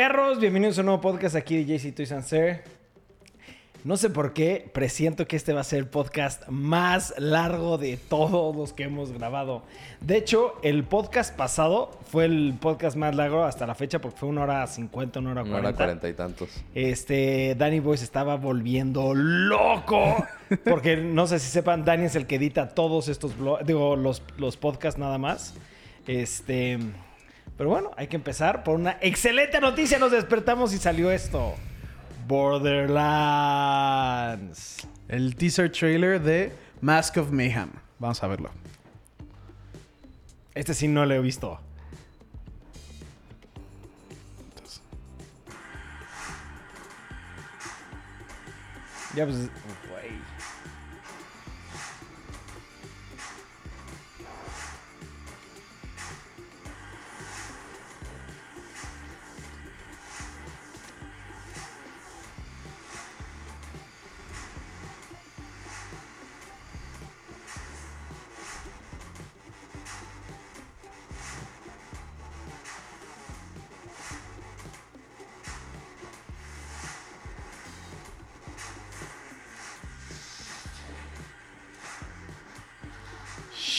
Perros, bienvenidos a un nuevo podcast aquí de JC Toys and Sir. No sé por qué, presiento que este va a ser el podcast más largo de todos los que hemos grabado. De hecho, el podcast pasado fue el podcast más largo hasta la fecha porque fue una hora cincuenta, una hora Una cuarenta. hora cuarenta y tantos. Este, Danny Boy se estaba volviendo loco. Porque no sé si sepan, Danny es el que edita todos estos blo- digo, los, los podcasts nada más. Este. Pero bueno, hay que empezar por una excelente noticia. Nos despertamos y salió esto. Borderlands. El teaser trailer de Mask of Mayhem. Vamos a verlo. Este sí no lo he visto. Ya pues.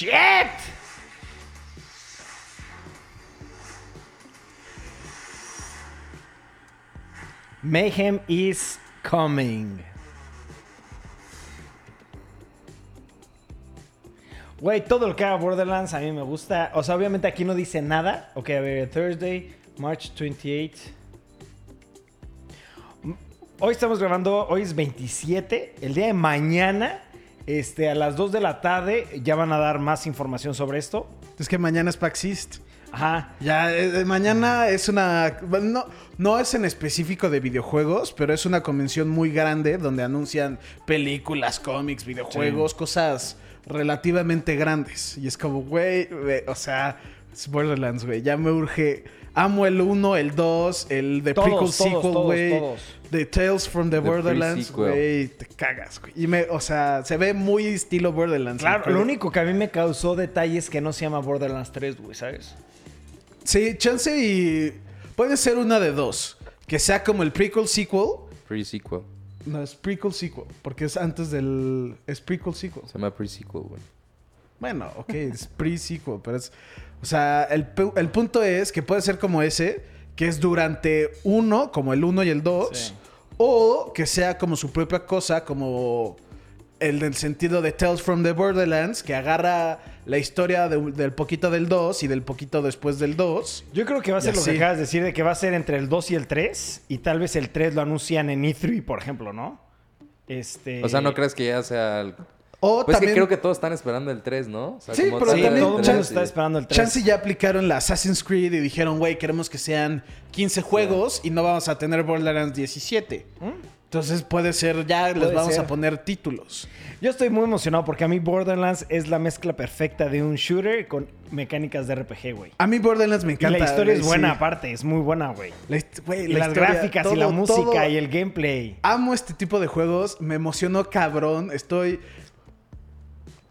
Shit! Mayhem is coming. Güey, todo lo que haga Borderlands a mí me gusta. O sea, obviamente aquí no dice nada. Ok, a ver, Thursday, March 28. M- Hoy estamos grabando, hoy es 27. El día de mañana, este, a las 2 de la tarde, ya van a dar más información sobre esto. Es que mañana es PAX East. Ajá. Ya, eh, eh, mañana es una... No, no es en específico de videojuegos, pero es una convención muy grande donde anuncian películas, cómics, videojuegos, cosas relativamente grandes. Y es como, güey, o sea, Borderlands, güey. Ya me urge... Amo el 1, el 2, el de Todos, prequel todos, sequel, güey. The Tales from the, The Borderlands, güey. Te cagas, güey. Y me, o sea, se ve muy estilo Borderlands. Claro, lo único que a mí me causó detalle es que no se llama Borderlands 3, güey, ¿sabes? Sí, chance y. Puede ser una de dos. Que sea como el prequel sequel. Pre-sequel. No, es prequel sequel. Porque es antes del. Es prequel sequel. Se llama pre-sequel, güey. Bueno, ok, es pre-sequel. Pero es. O sea, el, el punto es que puede ser como ese. Que es durante uno, como el uno y el dos. Sí. O que sea como su propia cosa, como. El del sentido de Tales from the Borderlands, que agarra la historia de- del poquito del 2 y del poquito después del 2. Yo creo que va a ser lo que acabas de decir, de que va a ser entre el 2 y el 3. Y tal vez el 3 lo anuncian en E3, por ejemplo, ¿no? Este... O sea, ¿no crees que ya sea el... O Pues es que también. creo que todos están esperando el 3, ¿no? O sea, Sí, como pero Sí, también todo el el mundo tres, está esperando el 3. Chance ya aplicaron la Assassin's Creed y dijeron, güey, queremos que sean 15 juegos y no vamos a tener Borderlands 17. Entonces puede ser, ya les Puede vamos ser. a poner títulos. Yo estoy muy emocionado porque a mí Borderlands es la mezcla perfecta de un shooter con mecánicas de RPG, güey. A mí Borderlands me Y encanta. la historia es buena sí. aparte, es muy buena, güey. La hist- güey, Y la las historia, gráficas y la música todo. y el gameplay. Amo este tipo de juegos, me emocionó cabrón, estoy...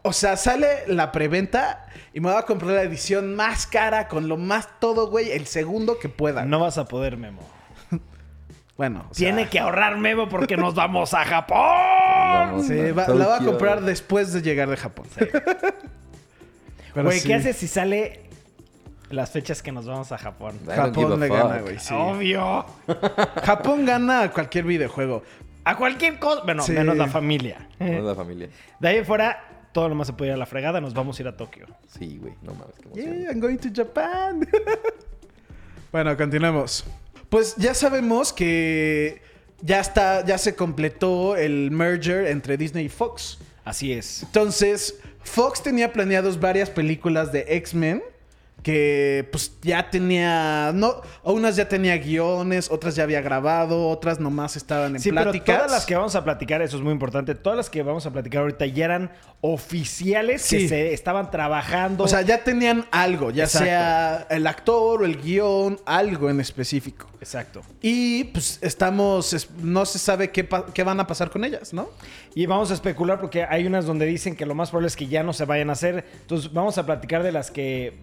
O sea, sale la preventa y me voy a comprar la edición más cara con lo más todo, güey, el segundo que pueda. No vas a poder, Memo. Bueno, o sea, Tiene que ahorrar Memo porque nos vamos a Japón. Vamos Sí, a va- la voy a comprar después de llegar de Japón. Güey, sí. ¿qué haces si sale las fechas que nos vamos a Japón? Japón le gana, güey. sí. Obvio. Japón gana a cualquier videojuego. A cualquier cosa. Bueno, Sí. menos la familia. No la familia. De ahí fuera, todo lo más se puede ir a la fregada. Nos vamos a ir a Tokio. Sí, güey. No mames, qué emoción. Yeah, I'm going to Japan. bueno, continuemos. Pues ya sabemos que ya está, ya se completó el merger entre Disney y Fox. Así es. Entonces, Fox tenía planeados varias películas de X-Men que pues ya tenía, no, unas ya tenía guiones, otras ya había grabado, otras nomás estaban en Sí, pláticas. pero todas las que vamos a platicar, eso es muy importante, todas las que vamos a platicar ahorita ya eran oficiales que se estaban trabajando. O sea, ya tenían algo, ya Exacto. sea el actor o el guion, algo en específico. Exacto. Y pues estamos, es- no se sabe qué, qué van a pasar con ellas, ¿no? Y vamos a especular porque hay unas donde dicen que lo más probable es que ya no se vayan a hacer. Entonces vamos a platicar de las que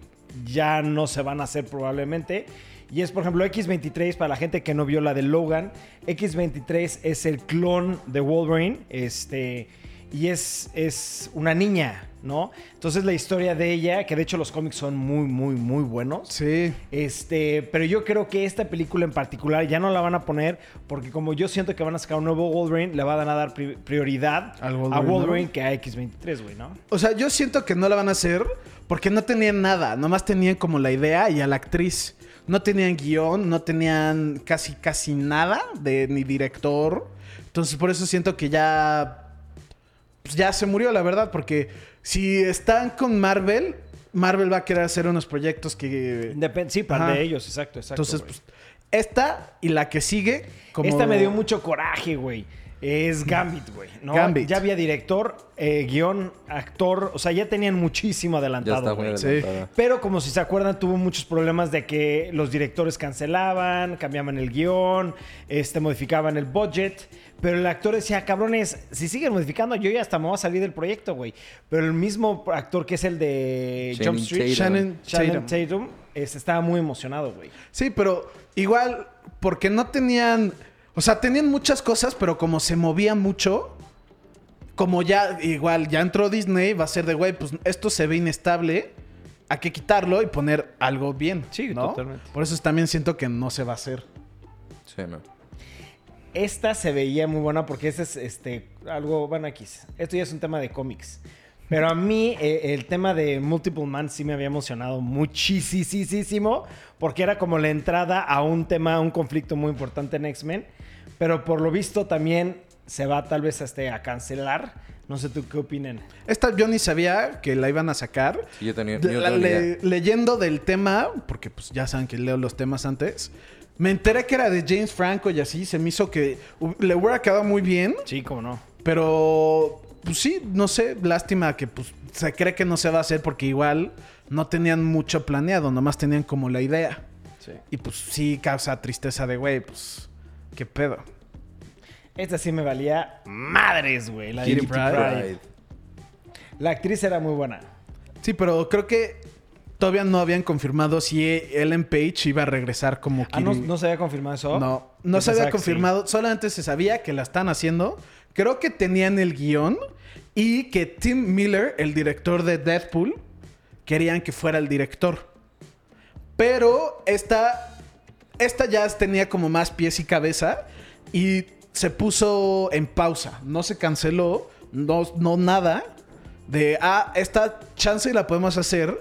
ya no se van a hacer probablemente. Y es, por ejemplo, X23, para la gente que no vio la de Logan, X23 es el clon de Wolverine, este, y es, es una niña, ¿no? Entonces la historia de ella, que de hecho los cómics son muy, muy, muy buenos. Sí. Este, pero yo creo que esta película en particular ya no la van a poner porque como yo siento que van a sacar un nuevo Wolverine, le van a dar pri- prioridad a Wolverine, Wolverine ¿no? que a X23, güey, ¿no? O sea, yo siento que no la van a hacer porque no tenían nada. Nomás tenían como la idea y a la actriz. No tenían guion, no tenían casi, casi nada de ni director. Entonces, por eso siento que ya. pues, ya se murió, la verdad. Porque si están con Marvel, Marvel va a querer hacer unos proyectos que. Depende, sí, para de ellos, exacto, exacto. Entonces, pues, esta y la que sigue. Como... Esta me dio mucho coraje, güey. Es Gambit, güey. ¿no? Gambit. Ya había director, eh, guion, actor. O sea, ya tenían muchísimo adelantado, güey. Sí. Pero como si se acuerdan, tuvo muchos problemas de que los directores cancelaban, cambiaban el guion, este, modificaban el budget. Pero el actor decía, cabrones, si siguen modificando, yo ya hasta me voy a salir del proyecto, güey. Pero el mismo actor que es el de Jump Street, Tatum. Shannon Shannon Tatum. Tatum, este, estaba muy emocionado, güey. Sí, pero igual, porque no tenían. O sea, tenían muchas cosas, pero como se movía mucho, como ya, igual, ya entró Disney, va a ser de, güey, pues esto se ve inestable, hay que quitarlo y poner algo bien. Sí, ¿no? totalmente. Por eso también siento que no se va a hacer. Sí, no. Esta se veía muy buena porque este es este, algo, bueno, X. Esto ya es un tema de cómics. Pero a mí eh, el tema de Multiple Man sí me había emocionado muchísimo porque era como la entrada a un tema, a un conflicto muy importante en X-Men. Pero por lo visto también se va tal vez este, a cancelar. No sé tú qué opinen. Esta yo ni sabía que la iban a sacar. Sí, yo tenía, yo la- le- idea. leyendo del tema, porque pues ya saben que leo los temas antes, me enteré que era de James Franco y así, se me hizo que le hubiera quedado muy bien. Sí, cómo no. Pero, pues sí, no sé, lástima que pues se cree que no se va a hacer porque igual no tenían mucho planeado, nomás tenían como la idea. Sí. Y pues sí causa tristeza de, güey, pues, qué pedo. Esta sí me valía madres, güey. La Kitty Kitty. Pride. La actriz era muy buena. Sí, pero creo que todavía no habían confirmado si Ellen Page iba a regresar como Ah, ¿no, Kitty- no se había confirmado eso? No, no se había sí. confirmado, solamente se sabía que la están haciendo. Creo que tenían el guion y que Tim Miller, el director de Deadpool, querían que fuera el director. Pero esta, esta ya tenía como más pies y cabeza y se puso en pausa. No se canceló, no, no nada. De, ah, esta chance la podemos hacer.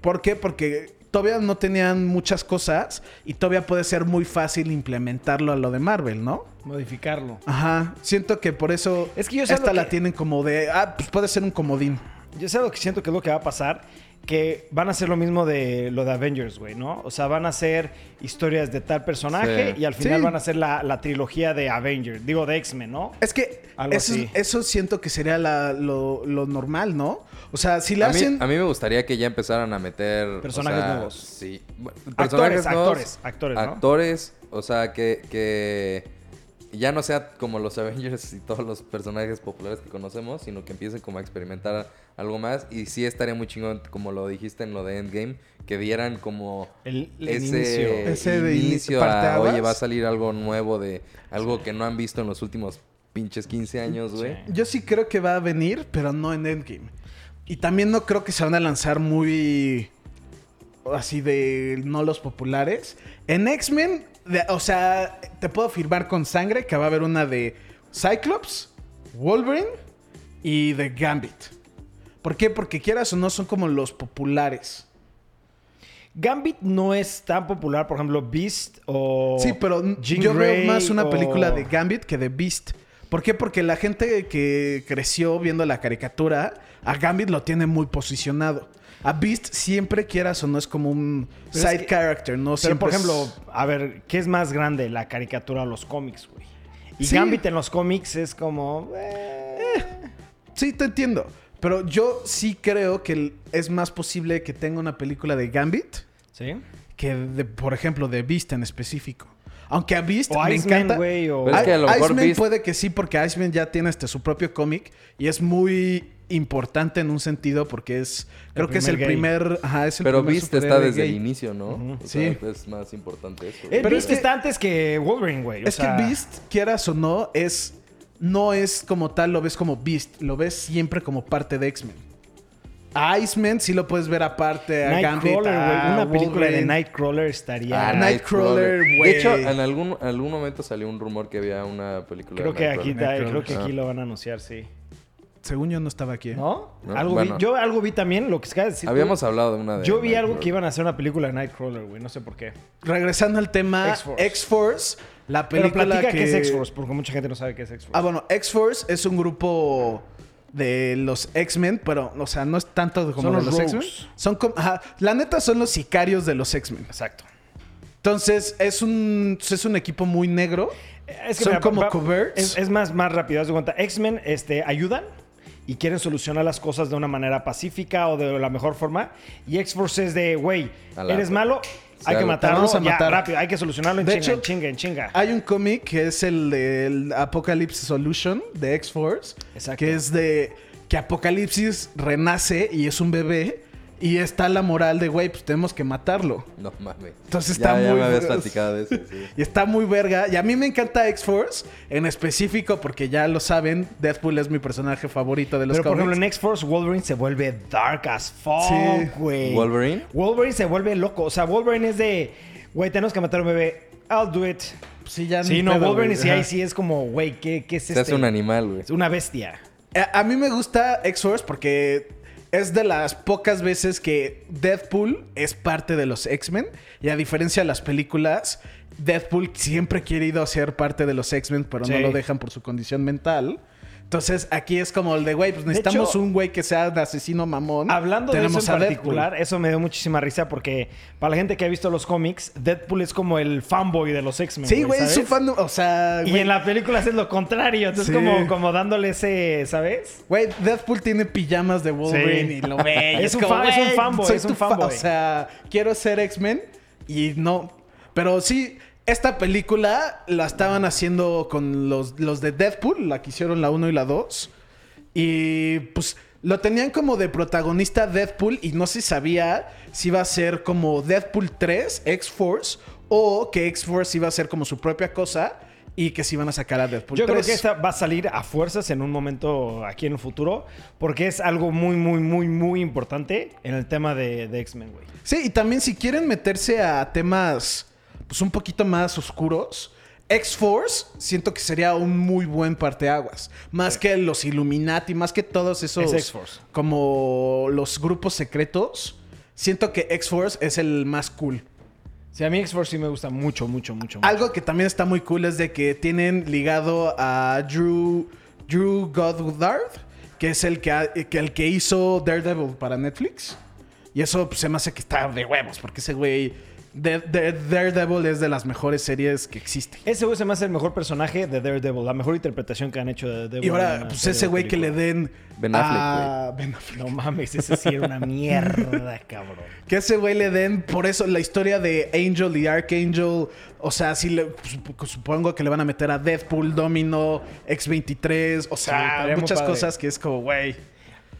¿Por qué? Porque todavía no tenían muchas cosas y todavía puede ser muy fácil implementarlo a lo de Marvel, ¿no? Modificarlo. Ajá, siento que por eso Es que yo esta la tienen como de, ah, pues puede ser un comodín. Yo sé lo que siento que es lo que va a pasar. Que van a hacer lo mismo de lo de Avengers, güey, ¿no? O sea, van a hacer historias de tal personaje Sí. y al final Sí. van a hacer la, la trilogía de Avengers. Digo, de X-Men, ¿no? Es que Algo eso, así. eso siento que sería la- lo, lo normal, ¿no? O sea, si le A mí, hacen... a mí me gustaría que ya empezaran a meter... o Personajes sea, nuevos. Sí. Bueno, Actores, Personajes nuevos, actores, actores, ¿no? Actores, o sea, que, que ya no sea como los Avengers y todos los personajes populares que conocemos, sino que empiecen como a experimentar algo más. Y sí estaría muy chingón, como lo dijiste en lo de Endgame, que dieran como El, el ese, inicio. Ese de ini- inicio a, oye, va a salir algo nuevo de algo que no han visto en los últimos pinches 15 años, güey. Sí. Yo sí creo que va a venir, pero no en Endgame. Y también no creo que se van a lanzar muy así de no los populares. En X-Men, de- o sea, te puedo firmar con sangre que va a haber una de Cyclops, Wolverine y de Gambit. ¿Por qué? Porque quieras o no son como los populares. Gambit no es tan popular, por ejemplo, Beast o. Sí, pero Jean yo Grey veo más una o- película de Gambit que de Beast. ¿Por qué? Porque la gente que creció viendo la caricatura, a Gambit lo tiene muy posicionado. A Beast siempre quieras o no es como un Pero es side que- character, ¿no? Pero, Siempre por es- ejemplo, a ver, ¿qué es más grande, la caricatura o los cómics, güey? Y Sí. Gambit en los cómics es como. eh, Sí, te entiendo. Pero yo sí creo que es más posible que tenga una película de Gambit ¿Sí? que, de, por ejemplo, de Beast en específico. Aunque a Beast O me Iceman, encanta. güey, o- es que a lo mejor Iceman Beast- puede que sí, porque Iceman ya tiene este, su propio cómic y es muy importante en un sentido porque es creo que es el primer gay. primer ajá, es el Pero primer Beast está desde gay. el inicio, ¿no? O sea, Sí. es más importante eso. El Pero Beast es que- está antes que Wolverine, güey. Es sea, que Beast, quieras o no, es no es como tal, lo ves como Beast, lo ves siempre como parte de X-Men. A Iceman sí lo puedes ver aparte, a Gambit, Nightcrawler, a güey. Una película de. Nightcrawler estaría. Ah, Nightcrawler, güey. De hecho, en algún, en algún momento salió un rumor que había una película creo de que aquí, creo que aquí Ah. lo van a anunciar, sí. Según yo no estaba aquí. ¿eh? ¿No? No, Algo bueno. vi, yo algo vi también, lo que se acaba de decir. tú. Habíamos hablado de una de Yo vi algo que iban a hacer una película de Nightcrawler, güey. No sé por qué. Regresando al tema, X-Force. La Pero película platica que... qué es X-Force, porque mucha gente no sabe qué es X-Force. Ah, bueno, X-Force es un grupo de los X-Men, pero, o sea, no es tanto como los los X-Men. Son como, ajá, la neta son los sicarios de los X-Men. Exacto. Entonces, es un, es un equipo muy negro. Es que Son mira, como va- coverts. Es, es más, más rápido, haz de cuenta. X-Men este, ayudan y quieren solucionar las cosas de una manera pacífica o de la mejor forma. Y X-Force es de, güey, eres malo, hay que a ya, rápido, hay que solucionarlo en De chinga, hecho, en chinga, en chinga. Hay un cómic que es el del Apocalypse Solution de X-Force. Exacto. Que es de que Apocalipsis renace y es un bebé. Y está la moral de, güey, pues tenemos que matarlo. No mames. Entonces ya, está ya muy- me habías platicado de eso, sí. Y está muy verga. Y a mí me encanta X-Force en específico porque ya lo saben, Deadpool es mi personaje favorito de los Pero por ejemplo, en X-Force, Wolverine se vuelve dark as fuck, Sí. güey. ¿Wolverine? Wolverine se vuelve loco. O sea, Wolverine es de, güey, tenemos que matar a un bebé. I'll do it. Sí, ya Sí, no, pedo, Wolverine sí, ahí sí es como, güey, ¿qué, qué es Se este? hace un animal, güey. Es una bestia. A, a mí me gusta X-Force porque es de las pocas veces que Deadpool es parte de los X-Men. Y a diferencia de las películas, Deadpool siempre ha querido ser parte de los X-Men, pero no lo dejan por su condición mental. Entonces aquí es como el de, güey, pues necesitamos hecho, un güey que sea de asesino mamón. Hablando de eso en Deadpool. particular, eso me dio muchísima risa porque para la gente que ha visto los cómics, Deadpool es como el fanboy de los X-Men. Sí, güey, es ¿sabes? su fan. O sea, Y en la película es lo contrario. Entonces, Sí. como, como dándole ese, ¿sabes? Güey, Deadpool tiene pijamas de Wolverine Sí. y lo ve. Es un como, fan- es un fanboy, es un fa- fanboy. O sea, quiero ser X-Men y no. Pero sí, esta película la estaban haciendo con los, los de Deadpool, la que hicieron la 1 y la 2. Y pues lo tenían como de protagonista Deadpool y no se sabía si iba a ser como Deadpool 3, X-Force, o que X-Force iba a ser como su propia cosa y que se iban a sacar a Deadpool Yo 3. creo que esta va a salir a fuerzas en un momento aquí en el futuro porque es algo muy, muy, muy, muy importante en el tema de, de X-Men, güey. Sí, y también si quieren meterse a temas pues un poquito más oscuros, X-Force siento que sería un muy buen parteaguas. Más que los Illuminati, más que todos esos Es X-Force. como los grupos secretos, siento que X-Force es el más cool. Sí, a mí X-Force sí me gusta mucho, mucho, mucho. mucho. Algo que también está muy cool es de que tienen ligado a Drew Drew Goddard, que es el que el que hizo Daredevil para Netflix. Y eso pues, se me hace que está de huevos, porque ese güey de- de- Daredevil es de las mejores series que existe. Ese güey se me hace el mejor personaje de Daredevil, la mejor interpretación que han hecho de Daredevil. Y ahora, pues ese güey que le den Ben Affleck, a Ben Affleck. No mames, ese sí era una mierda, cabrón. Que ese güey le den, por eso la historia de Angel y Archangel, o sea, sí le, sup- supongo que le van a meter a Deadpool, Domino, X23, o sea, muchas cosas que es como, güey.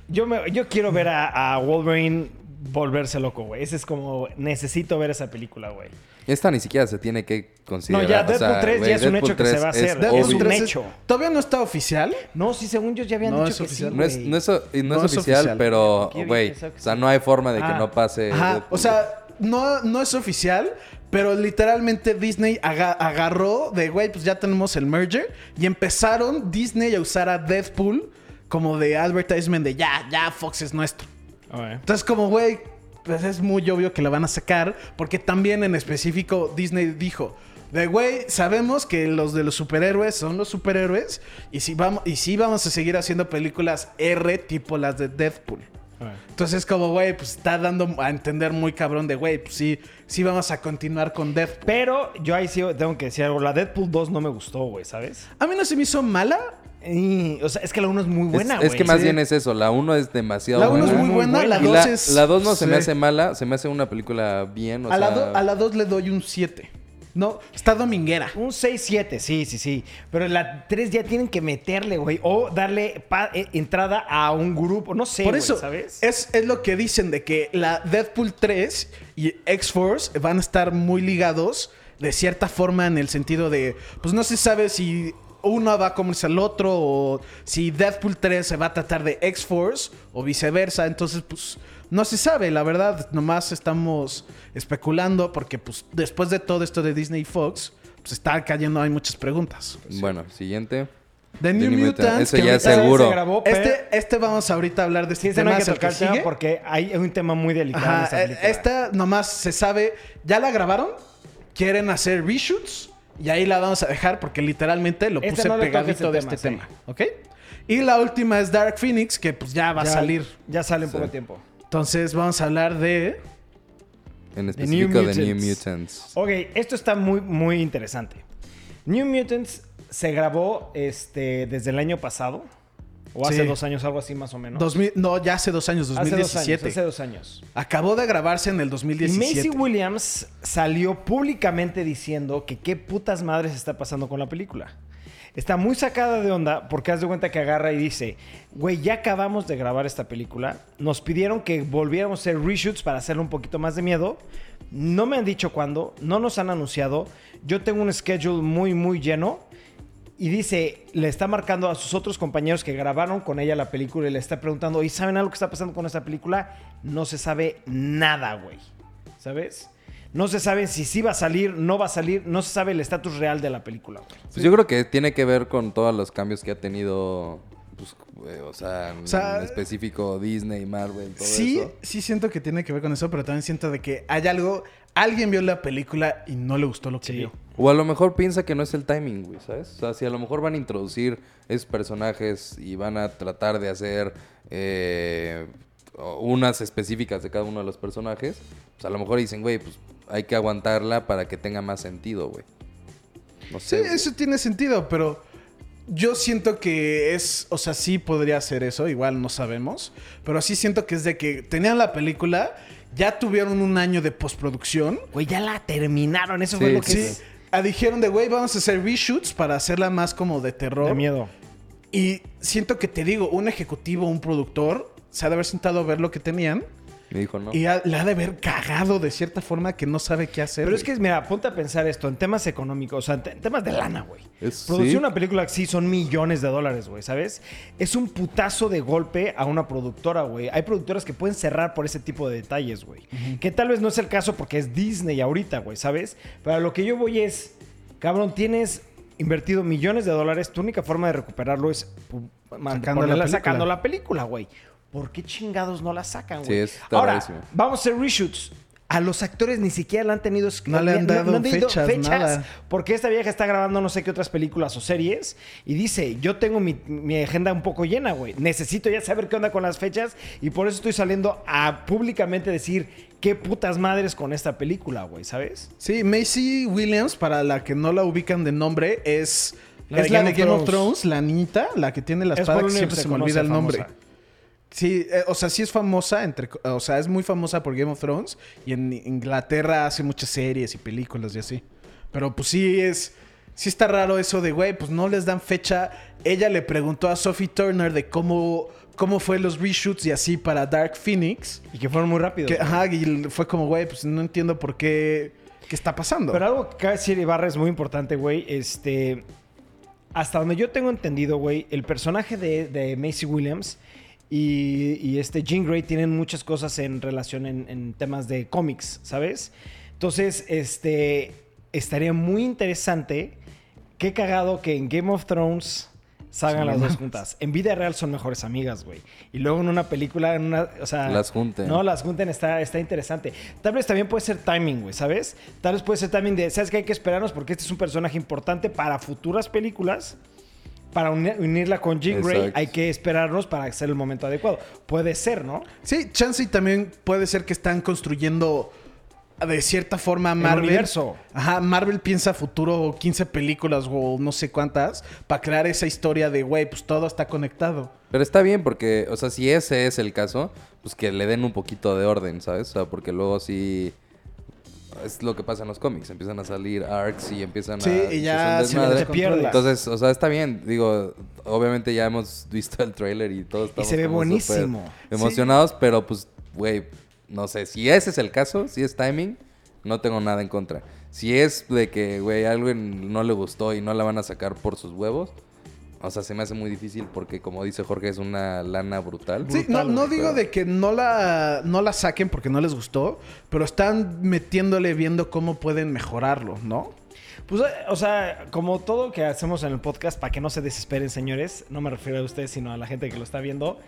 Yo, me, yo quiero ver a, a Wolverine volverse loco, güey. Ese es como, necesito ver esa película, güey. Esta ni siquiera se tiene que considerar. No, ya o Deadpool sea, 3 ya es un hecho que se 3 va a hacer. Deadpool es un obvio. 3 es- hecho. Todavía no está oficial. No, sí, según yo ya habían No dicho es que oficial. sí, No es, no es, no No es oficial, oficial. pero, güey, o sea, no hay forma de que Ah. no pase. Ajá, Deadpool. o sea, no, no es oficial, pero literalmente Disney aga- agarró de, güey, pues ya tenemos el merger y empezaron Disney a usar a Deadpool como de advertisement de ya, ya Fox es nuestro. Entonces, como, güey, pues es muy obvio que la van a sacar, porque también en específico Disney dijo, de güey, sabemos que los de los superhéroes son los superhéroes, y si vamos, y sí vamos a seguir haciendo películas R tipo las de Deadpool. Ok. Entonces, como, güey, pues está dando a entender muy cabrón de, güey, pues sí, sí vamos a continuar con Deadpool. Pero yo ahí sí tengo que decir algo. La Deadpool 2 no me gustó, güey, ¿sabes? A mí no se me hizo mala. Y, o sea, es que la 1 es muy Es- buena, es, güey. que más sí. bien es eso. La 1 es demasiado La 1 es buena. muy buena, la buena. Y 2 la, es... la 2 no se me sí. hace mala, se me hace una película bien. O a, la sea, do- a la 2 le doy un 7. No, está dominguera. Un 6-7, sí, sí, sí. Pero la 3 ya tienen que meterle, güey. O darle pa- eh, entrada a un grupo. No sé, Por güey, eso, ¿sabes? Es, es lo que dicen de que la Deadpool 3 y X-Force van a estar muy ligados de cierta forma en el sentido de, pues no se sabe si uno va a comerse al otro o si Deadpool 3 se va a tratar de X-Force o viceversa. Entonces, pues no se sabe, la verdad, nomás estamos especulando porque pues después de todo esto de Disney y Fox, pues está cayendo, hay muchas preguntas. Bueno, siguiente. The New The New Mutants, Mutants, ese que ya ahorita- seguro. Se grabó, pero- Este, este vamos ahorita a hablar de Sí, este no tema. hay que es el tocar tema porque hay un tema muy delicado en Ajá, esta eh, esta nomás se sabe, ya la grabaron, quieren hacer reshoots y ahí la vamos a dejar porque literalmente lo Este puse no pegadito de tema, este sí. tema, ¿ok? Y la última es Dark Phoenix, que pues ya va Ya- a salir. Ya sale en Sí. poco tiempo. Entonces vamos a hablar de... En New específico de New Mutants. Mutants. Ok, esto está muy, muy interesante. New Mutants se grabó este, desde el año pasado. O hace Sí. dos años, algo así más o menos. 2000, no, ya hace dos años, hace dos 2017. años. Hace dos años. Acabó de grabarse en el Y 2017. Macy Williams salió públicamente diciendo que qué putas madres está pasando con la película. Está muy sacada de onda porque haz de cuenta que agarra y dice, güey, ya acabamos de grabar esta película. Nos pidieron que volviéramos a hacer reshoots para hacerle un poquito más de miedo. No me han dicho cuándo, no nos han anunciado. Yo tengo un schedule muy, muy lleno. Y dice, le está marcando a sus otros compañeros que grabaron con ella la película y le está preguntando, ¿y saben algo que está pasando con esta película? No se sabe nada, güey. ¿Sabes? No se sabe si sí va a salir, no va a salir, no se sabe el estatus real de la película. güey. Pues yo creo que tiene que ver con todos los cambios que ha tenido, pues, eh, o sea, en O sea, específico Disney, Marvel, todo Sí, eso. sí siento que tiene que ver con eso, pero también siento de que hay algo... Alguien vio la película y no le gustó lo que Sí. vio. O a lo mejor piensa que no es el timing, güey, ¿sabes? O sea, si a lo mejor van a introducir esos personajes y van a tratar de hacer eh, unas específicas de cada uno de los personajes, pues a lo mejor dicen, güey, pues hay que aguantarla para que tenga más sentido, güey. No Sí, sé. güey. eso tiene sentido, pero yo siento que es, o sea, sí podría ser eso, igual no sabemos, pero sí siento que es de que tenían la película, ya tuvieron un año de postproducción. Güey, ya la terminaron, eso Sí, fue lo que Sí, es ah, dijeron de, güey, vamos a hacer reshoots para hacerla más como de terror. de miedo. Y siento que te digo, un ejecutivo, un productor, se ha de haber sentado a ver lo que tenían Me dijo, no. y ha- le ha de haber cagado de cierta forma que no sabe qué hacer. Pero es que, mira, ponte a pensar esto en temas económicos, o sea, en te- en temas de lana, güey. Es- Producir sí. una película así son millones de dólares, güey, ¿sabes? Es un putazo de golpe a una productora, güey. Hay productoras que pueden cerrar por ese tipo de detalles, güey. Que tal vez no es el caso porque es Disney ahorita, güey, ¿sabes? Pero a lo que yo voy es, cabrón, tienes invertido millones de dólares, tu única forma de recuperarlo es Sacando la película. sacando la película, güey. ¿Por qué chingados no la sacan, güey? Sí, está Ahora, rarísimo. vamos a hacer reshoots. A los actores ni siquiera le han tenido... No le han dado fechas, nada. Porque esta vieja está grabando no sé qué otras películas o series. Y dice, yo tengo mi, mi agenda un poco llena, güey. Necesito ya saber qué onda con las fechas. Y por eso estoy saliendo a públicamente decir qué putas madres con esta película, güey, ¿sabes? Sí, Macy Williams, para la que no la ubican de nombre, es La es de la Game de of Game of Thrones. La niñita, la que tiene la Es espada que siempre se se me olvida el nombre. famosa. Sí, eh, o sea, sí es famosa, entre, o sea, es muy famosa por Game of Thrones y en Inglaterra hace muchas series y películas y así. Pero pues sí es, sí está raro eso de, güey, pues no les dan fecha. Ella le preguntó a Sophie Turner de cómo, cómo fue los reshoots y así para Dark Phoenix. Y que fueron muy rápidos. Que, ajá, y fue como, güey, pues no entiendo por qué, qué está pasando. Pero algo que cabe decir, Ibarra, es muy importante, güey. Este. Hasta donde yo tengo entendido, güey, el personaje de, de Macy Williams y, y este Jean Grey tienen muchas cosas en relación en, en temas de cómics, ¿sabes? Entonces, este. Estaría muy interesante. Qué cagado que en Game of Thrones salgan las dos juntas. En vida real son mejores amigas, güey. Y luego en una película, en una. O sea. Las junten. No, las junten está, está interesante. Tal vez también puede ser timing, güey, ¿sabes? Tal vez puede ser timing de, ¿sabes que Hay que esperarnos porque este es un personaje importante para futuras películas. Para uni- unirla con Jean Grey Exacto. hay que esperarnos para hacer el momento adecuado. Puede ser, ¿no? Sí, chance y también puede ser que están construyendo de cierta forma El Marvel. universo. Ajá, Marvel piensa futuro 15 películas o no sé cuántas para crear esa historia de, güey, pues todo está conectado. Pero está bien porque, o sea, si ese es el caso, pues que le den un poquito de orden, ¿sabes? O sea, porque luego sí... es lo que pasa en los cómics. Empiezan a salir arcs y empiezan Sí, a... y es ya se se pierde. Entonces, o sea, está bien. Digo, obviamente ya hemos visto el tráiler y todos estamos se ve buenísimo. emocionados, pero pues, güey, no sé. Si ese es el caso, si es timing, no tengo nada en contra. Si es de que, güey, algo no le gustó y no la van a sacar por sus huevos, o sea, se me hace muy difícil porque, como dice Jorge, es una lana brutal. Sí, no, Brutal, no güey, digo pero- de que no la, no la saquen porque no les gustó, pero están metiéndole viendo cómo pueden mejorarlo, ¿no? Pues, eh, o sea, como todo que hacemos en el podcast, para que no se desesperen, señores, no me refiero a ustedes, sino a la gente que lo está viendo,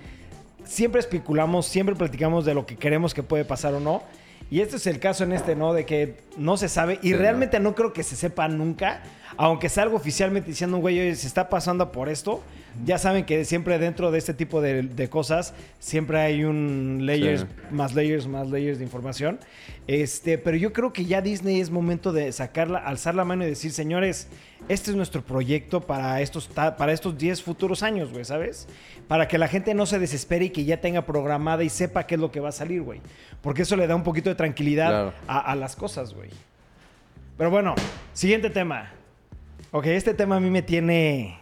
siempre especulamos, siempre platicamos de lo que queremos que puede pasar o no. Y este es el caso en este, ¿no? De que no se sabe. Y Sí, realmente no. creo que se sepa nunca. Aunque salga oficialmente diciendo un güey, oye, se está pasando por esto. Ya saben que siempre dentro de este tipo de, de cosas, siempre hay un layers, Sí. más layers, más layers de información. Este, pero yo creo que ya Disney es momento de sacarla, alzar la mano y decir, señores, este es nuestro proyecto para estos, para estos 10 futuros años, güey, ¿sabes? Para que la gente no se desespere y que ya tenga programada y sepa qué es lo que va a salir, güey. Porque eso le da un poquito de tranquilidad Claro. a, a las cosas, güey. Pero bueno, siguiente tema. Ok, este tema a mí me tiene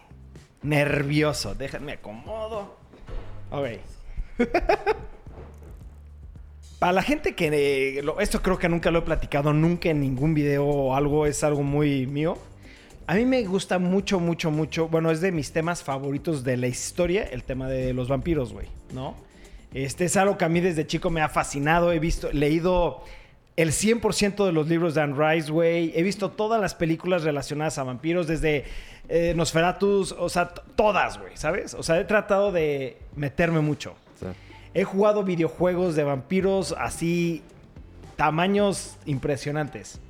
nervioso. Déjame acomodo. Ok. Para la gente que... eh, esto creo que nunca lo he platicado, nunca en ningún video o algo, es algo muy mío. A mí me gusta mucho, mucho, mucho. Bueno, es de mis temas favoritos de la historia, el tema de los vampiros, güey, ¿no? Este es algo que a mí desde chico me ha fascinado. He visto, leído el 100% de los libros de Anne Rice, güey. He visto todas las películas relacionadas a vampiros, desde eh, Nosferatus, o sea, todas, güey, ¿sabes? O sea, he tratado de meterme mucho. Sí. He jugado videojuegos de vampiros así, tamaños impresionantes.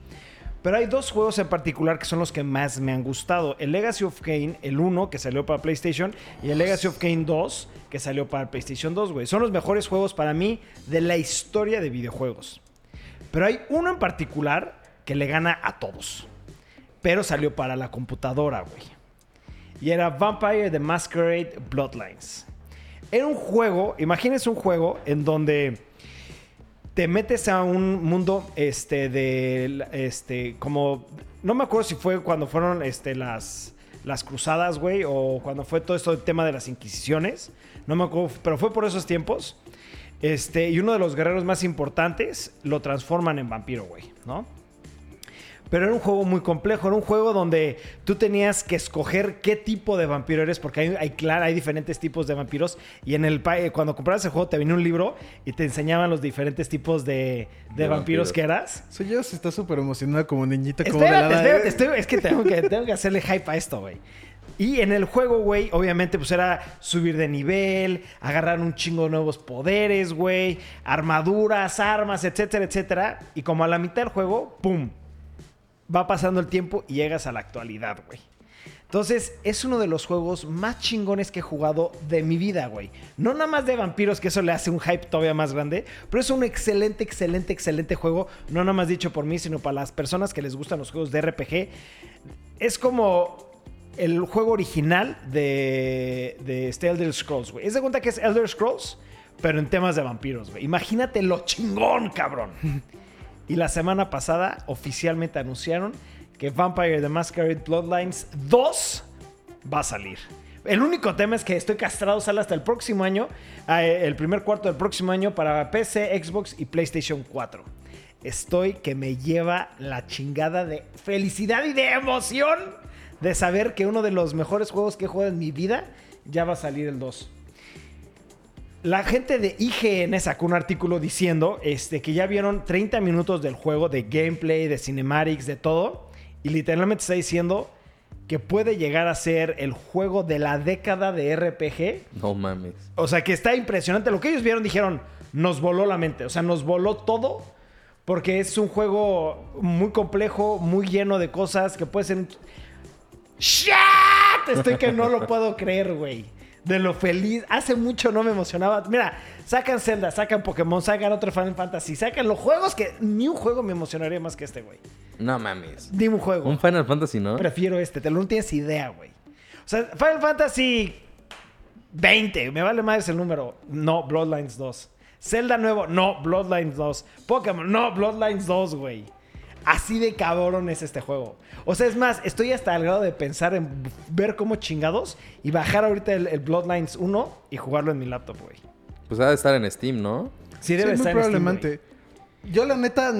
Pero hay dos juegos en particular que son los que más me han gustado. El Legacy of Kane, el 1 que salió para PlayStation, y el Legacy of Kane 2 que salió para PlayStation 2, güey. Son los mejores juegos para mí de la historia de videojuegos. Pero hay uno en particular que le gana a todos. Pero salió para la computadora, güey. Y era Vampire the Masquerade Bloodlines. Era un juego, imagínense un juego en donde te metes a un mundo este de este como no me acuerdo si fue cuando fueron este las las cruzadas, güey, o cuando fue todo esto del tema de las inquisiciones. No me acuerdo, pero fue por esos tiempos. Este, y uno de los guerreros más importantes lo transforman en vampiro, güey, ¿no? Pero era un juego muy complejo, era un juego donde tú tenías que escoger qué tipo de vampiro eres, porque hay, hay, claro, hay diferentes tipos de vampiros. Y en el eh, cuando comprabas el juego te venía un libro y te enseñaban los diferentes tipos de, de De vampiros, vampiros. que eras. Soy yo, se está súper emocionada como niñita. como de Espérate, la- espérate, estoy- es que tengo, que tengo que hacerle hype a esto, güey. Y en el juego, güey, obviamente, pues era subir de nivel, agarrar un chingo de nuevos poderes, güey, armaduras, armas, etcétera, etcétera. Y como a la mitad del juego, ¡pum! Va pasando el tiempo y llegas a la actualidad, güey. Entonces, es uno de los juegos más chingones que he jugado de mi vida, güey. No nada más de vampiros, que eso le hace un hype todavía más grande, pero es un excelente, excelente, excelente juego. No nada más dicho por mí, sino para las personas que les gustan los juegos de RPG. Es como el juego original de, de este Elder Scrolls, güey. Es de cuenta que es Elder Scrolls, pero en temas de vampiros, güey. Imagínate lo chingón, cabrón. Y la semana pasada oficialmente anunciaron que Vampire the Masquerade Bloodlines 2 va a salir. El único tema es que estoy castrado, sale hasta el próximo año, eh, el primer cuarto del próximo año para PC, Xbox y PlayStation 4. Estoy que me lleva la chingada de felicidad y de emoción de saber que uno de los mejores juegos que he jugado en mi vida ya va a salir el 2. La gente de IGN sacó un artículo diciendo este, que ya vieron 30 minutos del juego, de gameplay, de cinematics, de todo. Y literalmente está diciendo que puede llegar a ser el juego de la década de RPG. No mames. O sea, que está impresionante. Lo que ellos vieron dijeron, nos voló la mente. O sea, nos voló todo. Porque es un juego muy complejo, muy lleno de cosas que puede ser... ¡Shit! Estoy que no lo puedo creer, güey. De lo feliz. Hace mucho no me emocionaba. Mira, sacan Zelda, sacan Pokémon, sacan otro Final Fantasy, sacan los juegos que ni un juego me emocionaría más que este, güey. No mames. Ni un juego. Un Final Fantasy, ¿no? Prefiero este, te lo no tienes idea, güey. O sea, Final Fantasy 20, me vale más el número. No, Bloodlines 2. Zelda nuevo, no, Bloodlines 2. Pokémon, no, Bloodlines 2, güey. Así de cabrón es este juego. O sea, es más, estoy hasta al grado de pensar en ver cómo chingados y bajar ahorita el, el Bloodlines 1 y jugarlo en mi laptop, güey. Pues ha de estar en Steam, ¿no? Sí, Sí, debe muy estar en Steam. Yo, la neta,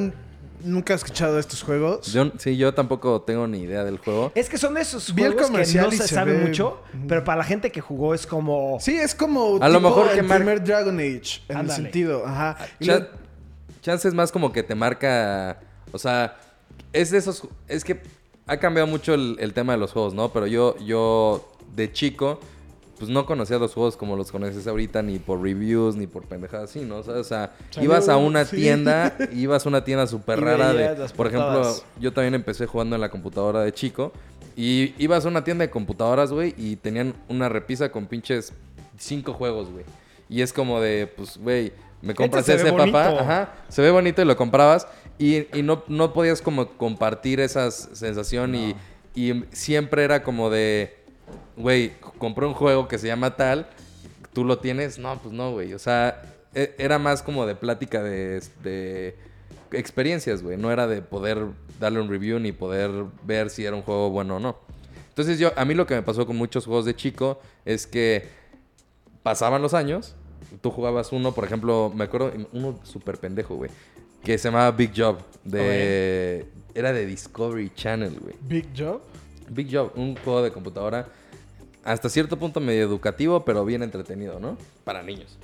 nunca he escuchado de estos juegos. Yo, sí, yo tampoco tengo ni idea del juego. Es que son de esos Vi juegos que no y se, se sabe ve- mucho, pero para la gente que jugó es como... Sí, es como A lo mejor que el mar- primer Dragon Age, en Ándale. el sentido. Ajá. Chance es más como que te marca. O sea, es de esos. Es que ha cambiado mucho el, el tema de los juegos, ¿no? Pero yo, yo de chico, pues no conocía los juegos como los conoces ahorita, ni por reviews, ni por pendejadas así, ¿no? O sea, o sea, ibas a una sí. tienda, ibas a una tienda súper rara de. Por ejemplo, yo también empecé jugando en la computadora de chico. Y ibas a una tienda de computadoras, güey, y tenían una repisa con pinches cinco juegos, güey. Y es como de, pues, güey, me compras se ve ese, papá. Ajá. Se ve bonito y lo comprabas. Y, y no, no podías como compartir esa sensación. Y, y siempre era como de, güey, compré un juego que se llama tal. ¿Tú lo tienes? No, pues no, güey. O sea, e- era más como de plática de, de experiencias, güey. No era de poder darle un review ni poder ver si era un juego bueno o no. Entonces yo, a mí lo que me pasó con muchos juegos de chico es que pasaban los años, tú jugabas uno, por ejemplo, me acuerdo, uno súper pendejo, güey, que se llamaba Big Job, de... Era de Discovery Channel, güey. Big Job. Big Job, un juego de computadora hasta cierto punto medio educativo, pero bien entretenido, ¿no? Para niños.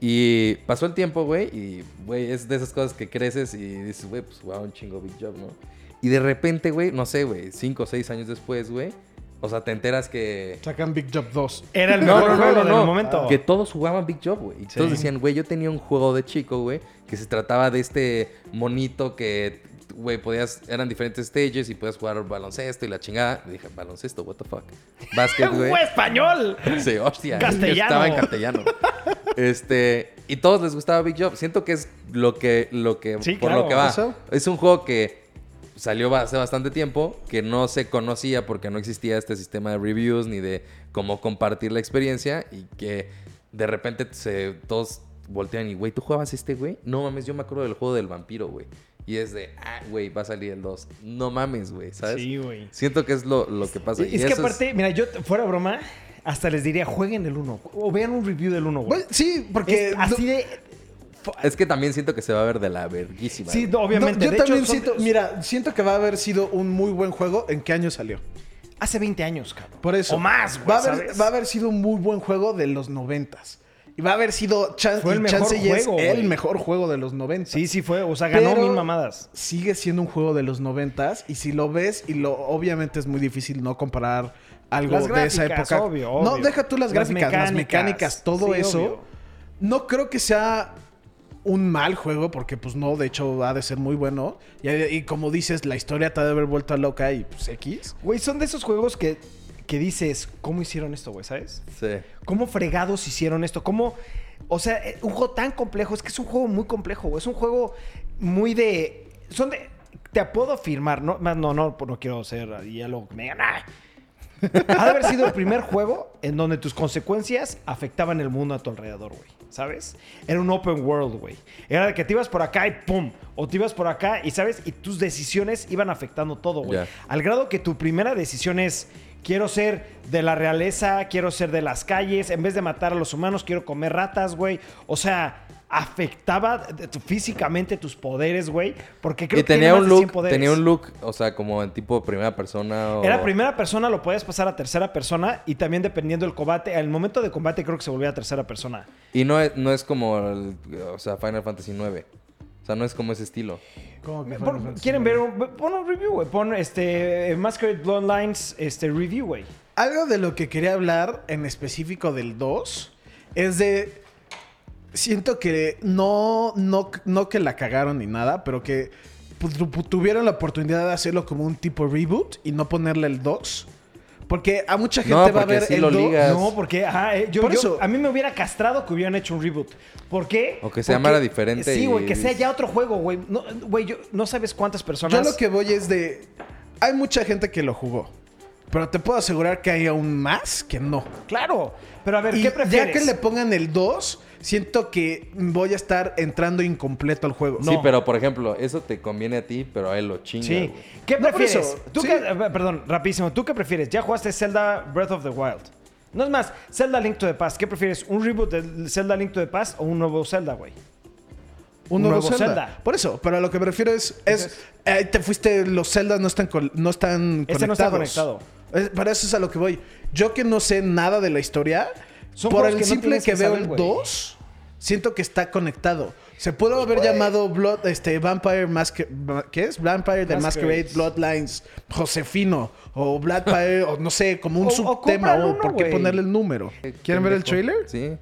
Y pasó el tiempo, güey, y, güey, es de esas cosas que creces y dices, güey, pues jugaba un chingo Big Job, ¿no? Y de repente, güey, no sé, güey, cinco o seis años después, güey, o sea, te enteras que... Sacan Big Job 2. Era el mejor no, no, juego no, del momento. Que todos jugaban Big Job, güey. Y todos Sí. decían, güey, yo tenía un juego de chico, güey, que se trataba de este monito que, güey, podías, eran diferentes stages y podías jugar baloncesto y la chingada. Y dije, baloncesto, what the fuck. Básquet, güey. ¡Güey, español! Sí, hostia. Castellano. Estaba en castellano. Este, y todos les gustaba Big Job. Siento que es lo que, lo que, Sí, por claro, lo que va. eso. Es un juego que salió hace bastante tiempo, que no se conocía porque no existía este sistema de reviews ni de cómo compartir la experiencia y que de repente se, todos voltean y, güey, ¿tú jugabas este, güey? No mames, yo me acuerdo del juego del vampiro, güey. Y es de, ah, güey, va a salir el 2. No mames, güey, ¿sabes? Sí, güey. Siento que es lo, lo que pasa. Es Y que eso aparte, mira, yo fuera broma, hasta les diría, jueguen el 1 o vean un review del 1, güey. Bueno, sí, porque... Es así de... Es que también siento que se va a ver de la verguísima. Sí, no, obviamente. No, yo De hecho, también son- siento... Mira, siento que va a haber sido un muy buen juego. ¿En qué año salió? Hace 20 años, cabrón. Por eso. O más, güey, va, a haber, ¿sabes? va a haber sido un muy buen juego de los noventas. Y va a haber sido... Chan Fue el mejor chance y es juego, el güey. mejor juego de los noventas. Sí, sí fue. O sea, ganó Pero mil mamadas. Sigue siendo un juego de los noventas. Y si lo ves, y lo obviamente es muy difícil no comparar algo Las de esa época. obvio, No, deja tú las, Las gráficas, las mecánicas. mecánicas, todo Sí, eso. obvio. No creo que sea un mal juego, porque pues no, de hecho ha de ser muy bueno. Y, y como dices, la historia te ha de haber vuelto a loca y pues X. Güey, son de esos juegos que, que dices, ¿cómo hicieron esto, güey? ¿Sabes? Sí. ¿Cómo fregados hicieron esto? ¿Cómo...? O sea, eh, un juego tan complejo. Es que es un juego muy complejo, güey. Es un juego muy de... Son de... Te puedo afirmar, no, más no, no, no quiero ser ahí algo que me digan, "Ah". Ha de haber sido el primer juego en donde tus consecuencias afectaban el mundo a tu alrededor, güey. ¿Sabes? Era un open world, güey. Era de que te ibas por acá y pum. O te ibas por acá y, ¿sabes? Y tus decisiones iban afectando todo, güey. Al grado que tu primera decisión es, quiero ser de la realeza, quiero ser de las calles, en vez de matar a los humanos, quiero comer ratas, güey. O sea, afectaba físicamente tus poderes, güey. Porque creo y que tenía un de 100 look, tenía un look, o sea, como en tipo primera persona o... Era primera persona, lo podías pasar a tercera persona y también dependiendo del combate. Al momento de combate creo que se volvía a tercera persona. Y no es, no es como, el- o sea, Final Fantasy IX. O sea, no es como ese estilo. Pon- ¿Quieren ver? Un, pon un review, güey. Pon este Masquerade Bloodlines este, review, güey. Algo de lo que quería hablar en específico del 2 es de. Siento que no, no, no que la cagaron ni nada, pero que tuvieron la oportunidad de hacerlo como un tipo reboot y no ponerle el 2. Porque a mucha gente No, va a ver sí el lo 2. ligas. No, porque ajá, eh, yo, Por yo- eso- a mí me hubiera castrado que hubieran hecho un reboot. ¿Por qué? O que se Porque- llamara diferente Sí, güey, y- que sea ya otro juego, güey. No, güey, yo no sabes cuántas personas. Yo lo que voy es de. Hay mucha gente que lo jugó. Pero te puedo asegurar que hay aún más que no. Claro. Pero a ver, Y ¿qué prefieres? ya que le pongan el 2, siento que voy a estar entrando incompleto al juego. No. Sí, pero por ejemplo, eso te conviene a ti, pero a él lo chinga. Sí. güey. ¿Qué No, por prefieres? eso, ¿Tú sí. qué- eh, perdón, rapidísimo. ¿Tú qué prefieres? Ya jugaste Zelda Breath of the Wild. No es más, Zelda Link to the Past. ¿Qué prefieres? ¿Un reboot de Zelda Link to the Past o un nuevo Zelda, güey? Un nuevo, nuevo Zelda. Zelda. Por eso, pero a lo que me refiero es, es eh, te fuiste, los Zeldas no están, col- no están Este no conectados. está conectado. Es- para eso es a lo que voy. Yo que no sé nada de la historia, Son por el que simple que, que veo el güey. 2, siento que está conectado. Se pudo haber llamado Blood, este, Vampire Masquerade, ¿qué es? Vampire the Masquerade. Bloodlines Josefino o Vampire o no sé, como un O- subtema o uno, por qué ponerle el número. ¿Quieren ver el trailer? Sí.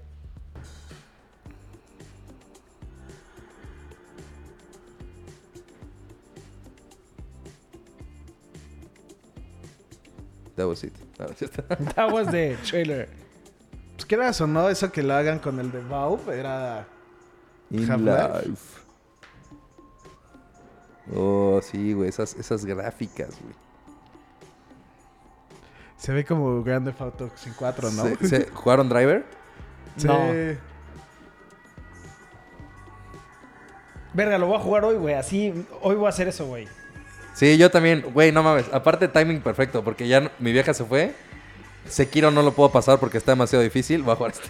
That was it. Está. That was the trailer. Pues quieras o no, eso que lo hagan con el de Valve era In Half-Life. life. Oh, sí, güey. Esas, esas gráficas, güey. Se ve como Grand Theft Auto 4, ¿no? Se- se- ¿Jugaron Driver? Sí. No. Verga, lo voy a jugar hoy, güey. Así, hoy voy a hacer eso, güey. Sí, yo también. Güey, no mames. Aparte, timing perfecto. Porque ya no- mi vieja se fue. Sekiro no lo puedo pasar porque está demasiado difícil. Voy a jugar este.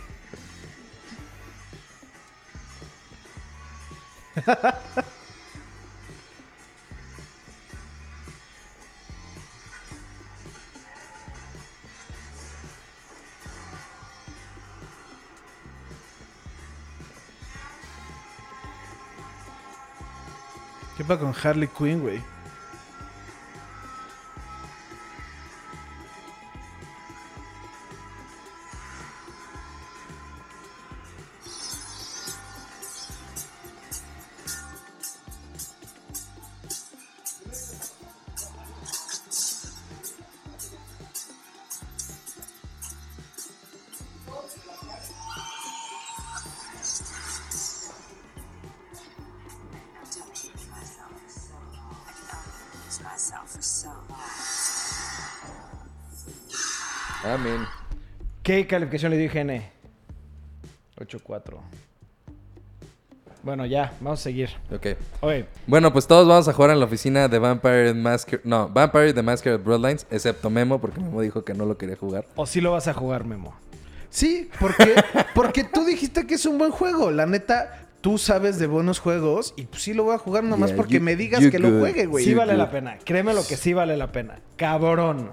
¿Qué pasa con Harley Quinn, güey? ¿Qué calificación le dio IGN? 8.4. Bueno, ya, vamos a seguir. Ok. Oye, Bueno, pues todos vamos a jugar en la oficina de Vampire Masquerade. No, Vampire the Masquerade Bloodlines. Excepto Memo, porque Memo dijo que no lo quería jugar. o sí lo vas a jugar, Memo. Sí, porque, porque tú dijiste que es un buen juego. La neta, tú sabes de buenos juegos y pues sí lo voy a jugar nomás Yeah, porque you- me digas que lo juegue, güey. sí you vale la pena. Créeme lo que sí vale la pena. Cabrón.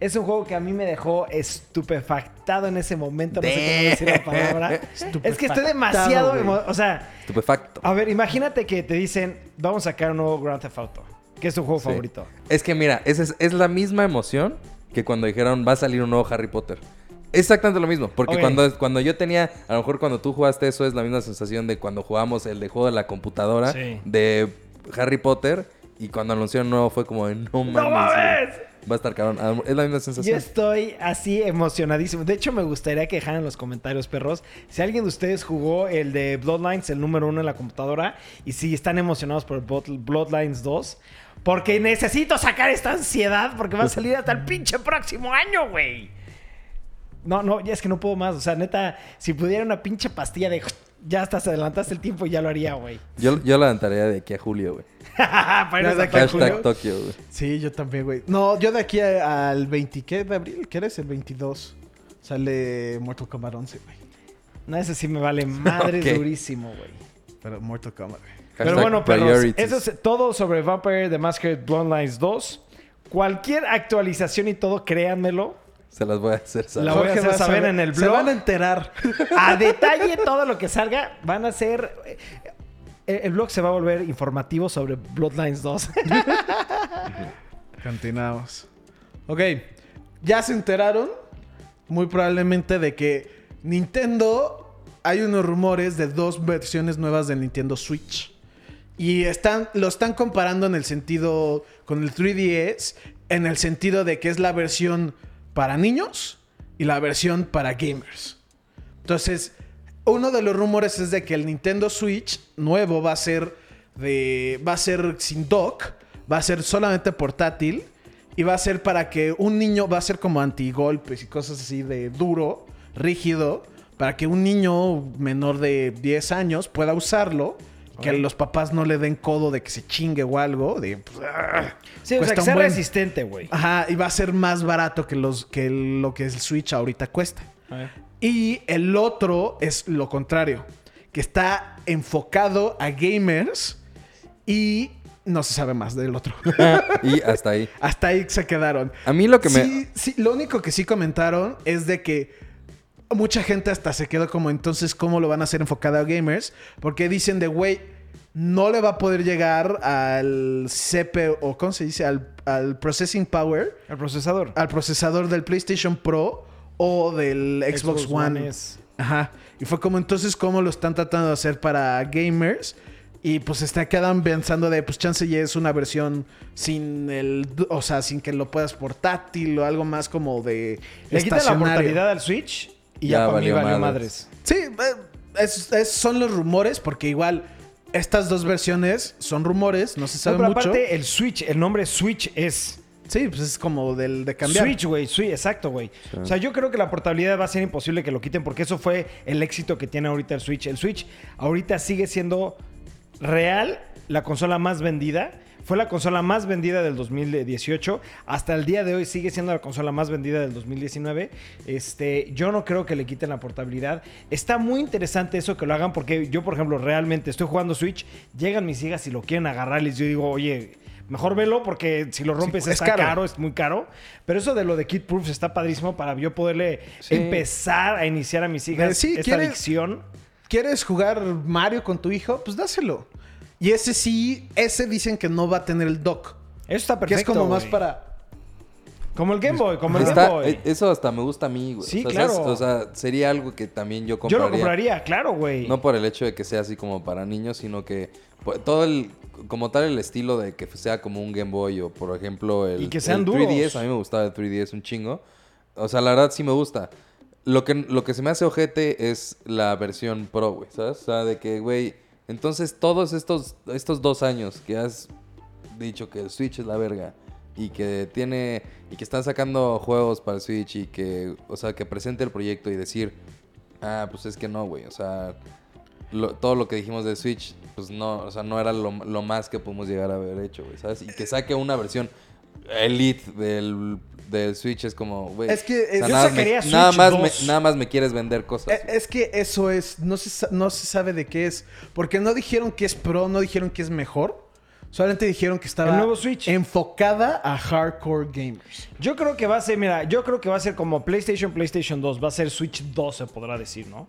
Es un juego que a mí me dejó estupefactado en ese momento. No sé cómo decir la palabra. es que estoy demasiado... O sea, Estupefacto. a ver, imagínate que te dicen, vamos a sacar un nuevo Grand Theft Auto. Que es tu juego Sí. favorito. Es que mira, es, es, es la misma emoción que cuando dijeron va a salir un nuevo Harry Potter. Exactamente lo mismo. Porque cuando, cuando yo tenía, a lo mejor cuando tú jugaste eso es la misma sensación de cuando jugamos el de juego de la computadora Sí. de Harry Potter. Y cuando anunciaron nuevo fue como de no mames. ¡No mames! Va a estar cabrón. Ah, Es la misma Yo sensación. estoy así emocionadísimo. De hecho, me gustaría que dejaran en los comentarios, perros, si alguien de ustedes jugó el de Bloodlines, el número uno en la computadora, y si están emocionados por Blood- Bloodlines 2. Porque necesito sacar esta ansiedad porque va a salir hasta el pinche próximo año, güey. No, no, ya es que no puedo más. O sea, neta, si pudiera una pinche pastilla de... Ya hasta se adelantaste el tiempo y ya lo haría, güey. Yo, yo la tarea de aquí a julio, güey. Para irnos de a aquí a Cancún. Hashtag julio? Tokio, güey. Sí, yo también, güey. No, yo de aquí a- al 20, ¿qué? ¿De abril? ¿Qué eres? El 22. Sale Mortal Kombat 11, güey. No, ese sí me vale madre durísimo, güey. Pero Mortal Kombat, güey. Pero bueno, perros, priorities. eso es todo sobre Vampire The Masquerade Bloodlines 2. Cualquier actualización y todo, créanmelo. Se las voy a hacer saber. La voy a Jorge hacer va a saber saber- en el Se blog. van a enterar. A detalle todo lo que salga. Van a ser... eh, El, el blog se va a volver informativo sobre Bloodlines 2. Continuamos. Ok. Ya se enteraron, muy probablemente, de que Nintendo. Hay unos rumores de dos versiones nuevas del Nintendo Switch. Y están, lo están comparando en el sentido con el 3DS, en el sentido de que es la versión para niños y la versión para gamers. Entonces, uno de los rumores es de que el Nintendo Switch nuevo va a ser de va a ser sin dock, va a ser solamente portátil Y va a ser para que un niño, va a ser como antigolpes y cosas así de duro, rígido, para que un niño menor de 10 años pueda usarlo. Que los papás no le den codo de que se chingue o algo. De, pues, ah, Sí, o sea, que sea buen. resistente, güey. Ajá, y va a ser más barato que, los, que lo que el Switch ahorita cuesta. Y el otro es lo contrario, que está enfocado a gamers y no se sabe más del otro. Y hasta ahí. Hasta ahí se quedaron. A mí lo que me... Sí, sí, lo único que sí comentaron es de que mucha gente hasta se quedó como entonces cómo lo van a hacer enfocado a gamers, porque dicen de güey no le va a poder llegar al CPU o cómo se dice al, al processing power, El procesador. al procesador del PlayStation Pro o del Xbox, One. Ajá. Y fue como entonces cómo lo están tratando de hacer para gamers. Y pues está quedan pensando de, pues chance ya es una versión sin el, o sea, sin que lo puedas portátil o algo más como de Le quitan la portabilidad al Switch y ya, Ya para mí valió valió madres. madres. Sí, eh, es- es- son los rumores porque igual estas dos versiones son rumores, no se No, sabe pero mucho. aparte, el Switch, el nombre Switch es... Sí, pues es como del de cambiar. Switch, güey, sí, exacto, güey. O sea, yo creo que la portabilidad va a ser imposible que lo quiten porque eso fue el éxito que tiene ahorita el Switch. El Switch ahorita sigue siendo real la consola más vendida. Fue la consola más vendida del 2018. Hasta el día de hoy sigue siendo la consola más vendida del 2019. Este, yo no creo que le quiten la portabilidad. Está muy interesante eso que lo hagan porque yo, por ejemplo, realmente estoy jugando Switch. Llegan mis hijas y lo quieren agarrar. Les yo digo, oye, mejor velo porque si lo rompes es está caro. caro. es muy caro. Pero eso de lo de Kid Proof está padrísimo para yo poderle Sí. empezar a iniciar a mis hijas Eh, sí, esta ¿quieres- adicción. ¿Quieres jugar Mario con tu hijo? Pues dáselo. Y ese sí, ese dicen que no va a tener el dock. Eso está Que perfecto. es como más para. Como el Game Boy, como el Está- Game Boy. eh, eso hasta me gusta a mí, güey. Sí, o sea, ¿sabes? claro. O sea, sería algo que también yo yo compraría. lo compraría, claro, güey. No por el hecho de que sea así como para niños, sino que todo el, como tal el estilo de que sea como un Game Boy o por ejemplo el, Y que sean el duros. 3DS, a mí me gustaba el 3DS un chingo. O sea, la verdad sí me gusta. Lo que, lo que se me hace ojete es la versión Pro, güey, ¿sabes? O sea, de que, güey, entonces todos estos, estos dos años que has dicho que el Switch es la verga y que tiene y que están sacando juegos para el Switch y que, o sea, que presente el proyecto y decir, ah, pues es que no, güey, o sea, lo- todo lo que dijimos de Switch, pues no, o sea, no era lo, lo más que pudimos llegar a haber hecho, güey, ¿sabes? Y que saque una versión Elite del, del Switch es como, güey. Es que, o sea, yo nada, sacaría me, nada, Switch más 2. me, nada más me quieres vender cosas. Eh, Es que eso es. No se, no se sabe de qué es. Porque no dijeron que es pro, no dijeron que es mejor. Solamente dijeron que estaba El nuevo Switch. enfocada a hardcore gamers. Yo creo que va a ser, mira, yo creo que va a ser como PlayStation, PlayStation 2, va a ser Switch 2, se podrá decir, ¿no?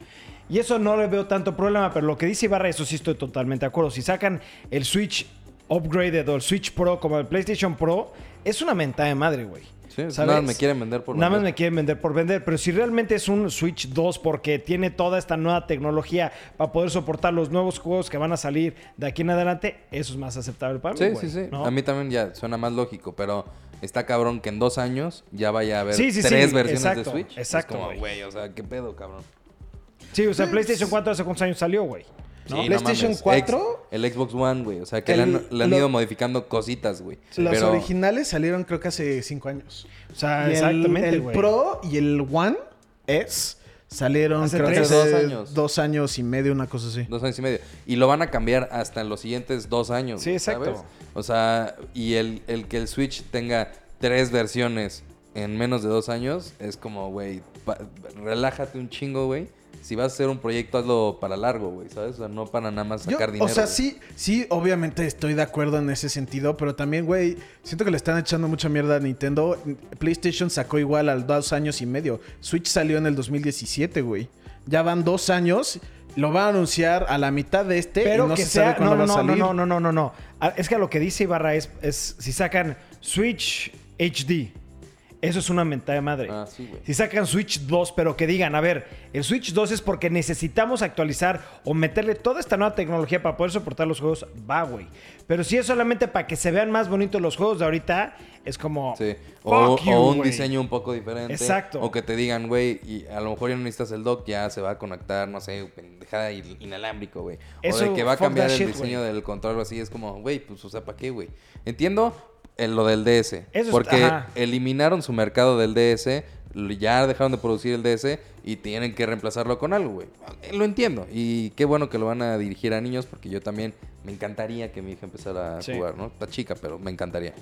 Y eso no le veo tanto problema, pero lo que dice Ibarra, eso sí estoy totalmente de acuerdo. Si sacan el Switch Upgraded o el Switch Pro como el PlayStation Pro, es una mentada de madre, güey. Sí, ¿Sabes? nada más me quieren vender por Nada más vender. me quieren vender por vender. Pero si realmente es un Switch 2 porque tiene toda esta nueva tecnología para poder soportar los nuevos juegos que van a salir de aquí en adelante, eso es más aceptable para mí. Sí, güey, sí, sí. ¿no? A mí también ya suena más lógico, pero está cabrón que en dos años ya vaya a haber Sí, sí, sí, tres versiones exacto, de Switch. exacto, Es como, güey. güey, o sea, ¿qué pedo, cabrón? Sí, o sea, PlayStation 4 hace cuántos años salió, güey. Sí, ¿No? no PlayStation mames. 4. Ex- el Xbox One, güey. O sea, que El- le han, le han lo- ido modificando cositas, güey. Los Pero- originales salieron creo que hace 5 años. O sea, Y el- exactamente, El, güey. Pro y el One S salieron Hace creo que hace Dos años. dos años y medio, una cosa así. Dos años y medio. Y lo van a cambiar hasta en los siguientes dos años. Sí, exacto. ¿sabes? O sea, y el, el que el Switch tenga tres versiones en menos de dos años es como, güey, pa- relájate un chingo, güey. Si vas a hacer un proyecto, hazlo para largo, güey, ¿sabes? O sea, no para nada más Yo, sacar dinero. o sea, güey. sí, sí, obviamente estoy de acuerdo en ese sentido, pero también, güey, siento que le están echando mucha mierda a Nintendo. PlayStation sacó igual al dos años y medio. Switch salió en el 2017, güey. Ya van dos años. Lo van a anunciar a la mitad de este Pero y no que se sea. sabe cuándo No, no, va a no, salir. no, no, no, no, no. Ah, Es que a lo que dice Ibarra es, es si sacan Switch HD. Eso es una mentada de madre. Ah, sí, güey. Si sacan Switch 2, pero que digan, a ver, el Switch 2 es porque necesitamos actualizar o meterle toda esta nueva tecnología para poder soportar los juegos, va, güey. Pero si es solamente para que se vean más bonitos los juegos de ahorita, es como. Sí. O, fuck you, o un diseño un poco diferente. Exacto. O que te digan, güey, y a lo mejor ya no necesitas el dock, ya se va a conectar, no sé, pendejada in- inalámbrico, güey. O de que va a cambiar el shit, diseño del control o así, es como, güey, pues, o sea, ¿para qué, güey? Entiendo en lo del DS. Eso es- porque eliminaron su mercado del DS, ya dejaron de producir el DS y tienen que reemplazarlo con algo, güey. Eh, Lo entiendo. Y qué bueno que lo van a dirigir a niños porque yo también me encantaría que mi hija empezara a Sí. jugar, ¿no? Está chica, pero me encantaría.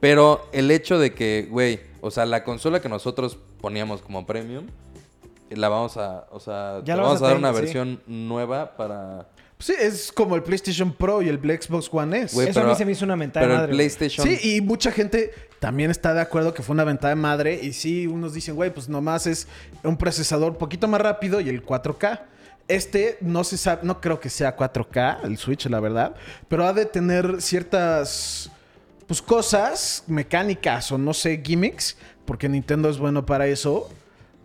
Pero el hecho de que, güey, o sea, la consola que nosotros poníamos como premium, la vamos a, o sea, Ya te vamos a dar una sí. versión nueva para... Sí, es como el PlayStation Pro y el Xbox One S. Güey, Eso a mí se me hizo una mentada Pero madre. el. PlayStation... Sí, y mucha gente también está de acuerdo que fue una ventaja de madre. Y sí, unos dicen, güey, pues nomás es un procesador poquito más rápido y el 4K. Este no se sabe, no creo que sea 4K, el Switch, la verdad. Pero ha de tener ciertas pues cosas mecánicas o no sé, gimmicks, porque Nintendo es bueno para eso.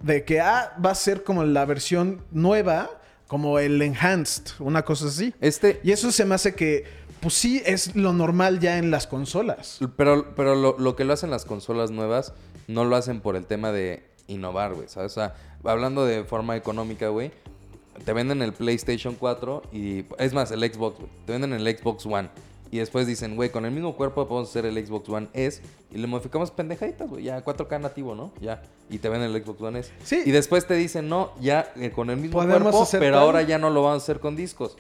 De que ah, va a ser como la versión nueva, como el Enhanced, una cosa así. Este, Y eso se me hace que, pues sí, es lo normal ya en las consolas. Pero, pero lo, lo que lo hacen las consolas nuevas, no lo hacen por el tema de innovar, güey, ¿sabes? O sea, hablando de forma económica, güey, te venden el PlayStation 4 y... Es más, el Xbox, güey. Te venden el Xbox One. Y después dicen, güey, con el mismo cuerpo podemos hacer el Xbox One S. Y le modificamos pendejaditas, güey. Ya 4K nativo, ¿no? Ya. Y te venden el Xbox One S. Sí. Y después te dicen, no, ya eh, con el mismo Podemos cuerpo, pero tal. ahora ya no lo vamos a hacer con discos.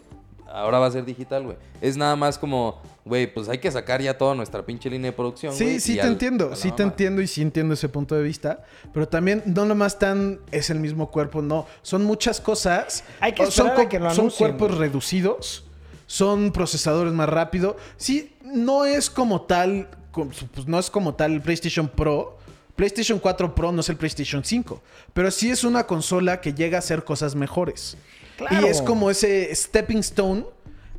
Ahora va a ser digital, güey. Es nada más como, güey, pues hay que sacar ya toda nuestra pinche línea de producción, Sí, güey, sí te al- entiendo, sí te entiendo y sí entiendo ese punto de vista, pero también no nomás tan es el mismo cuerpo, no, son muchas cosas. Hay que son, a que lo son cuerpos reducidos, son procesadores más rápido. Sí, no es como tal, pues no es como tal el PlayStation Pro. PlayStation 4 Pro no es el PlayStation 5, pero sí es una consola que llega a hacer cosas mejores. Claro. Y es como ese stepping stone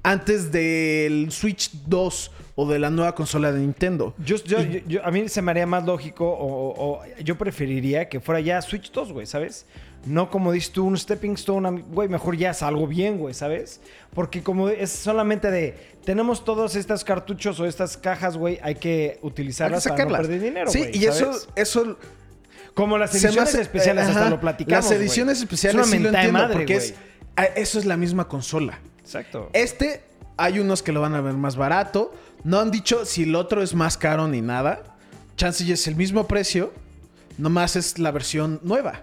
antes del Switch 2 o de la nueva consola de Nintendo. Yo, yo- yo- yo- a mí se me haría más lógico o, o- o yo preferiría que fuera ya Switch 2, güey, ¿sabes? No como dices tú, un stepping stone, güey, mejor ya salgo bien, güey, ¿sabes? Porque como es solamente de, tenemos todos estos cartuchos o estas cajas, güey, hay que Hay que utilizarlas para no sacarlas. perder dinero, Sí, y eso, ¿sabes? eso Como las ediciones hace- especiales, eh, hasta ajá, lo platicamos, Las ediciones especiales es una sí lo entiendo madre, porque es, ah, eso es la misma consola. Exacto. Este, hay unos que lo van a ver más barato. No han dicho si el otro es más caro ni nada. Chance es el mismo precio. Nomás es la versión nueva.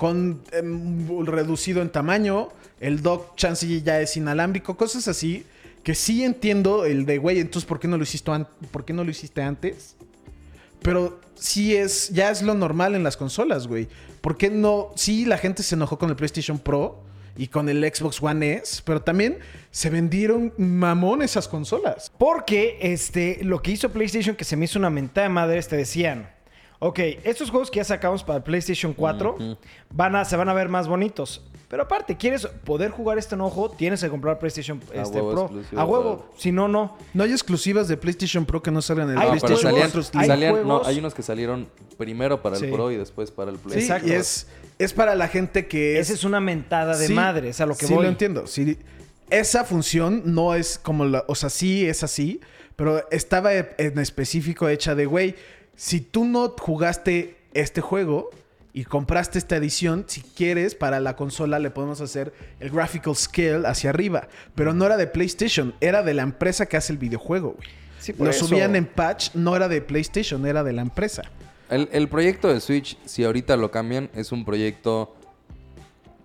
Con em, reducido en tamaño. El dock chance ya es inalámbrico. Cosas así. Que sí entiendo el de, güey, entonces ¿por qué no lo hiciste, ¿por qué no lo hiciste antes? Pero sí es, ya es lo normal en las consolas, güey. ¿Por qué no? Sí, la gente se enojó con el PlayStation Pro y con el Xbox One S, pero también se vendieron mamón esas consolas. Porque este, lo que hizo PlayStation, que se me hizo una mentada de madre, te decían, ok, estos juegos que ya sacamos para el PlayStation 4 van a, se van a ver más bonitos. Pero aparte, quieres poder jugar este enojo, tienes que comprar PlayStation A este, huevo Pro. A huevo. Si no, no. No hay exclusivas de PlayStation Pro que no salgan en el No, PlayStation juegos- salían, 4 hay salían- no, hay unos que salieron primero para el Sí. Pro y después para el Play. Sí, Exacto. y es, es para la gente que es... Esa es una mentada de Sí, madre, es a lo que sí voy. lo entiendo. Sí, esa función no es como la... O sea, sí es así, pero estaba e- en específico hecha de, güey, si tú no jugaste este juego y compraste esta edición, si quieres, para la consola le podemos hacer el graphical scale hacia arriba. Pero no era de PlayStation, era de la empresa que hace el videojuego, güey. Sí, Lo eso. subían en patch, no era de PlayStation, era de la empresa. El, el proyecto de Switch, si ahorita lo cambian, es un proyecto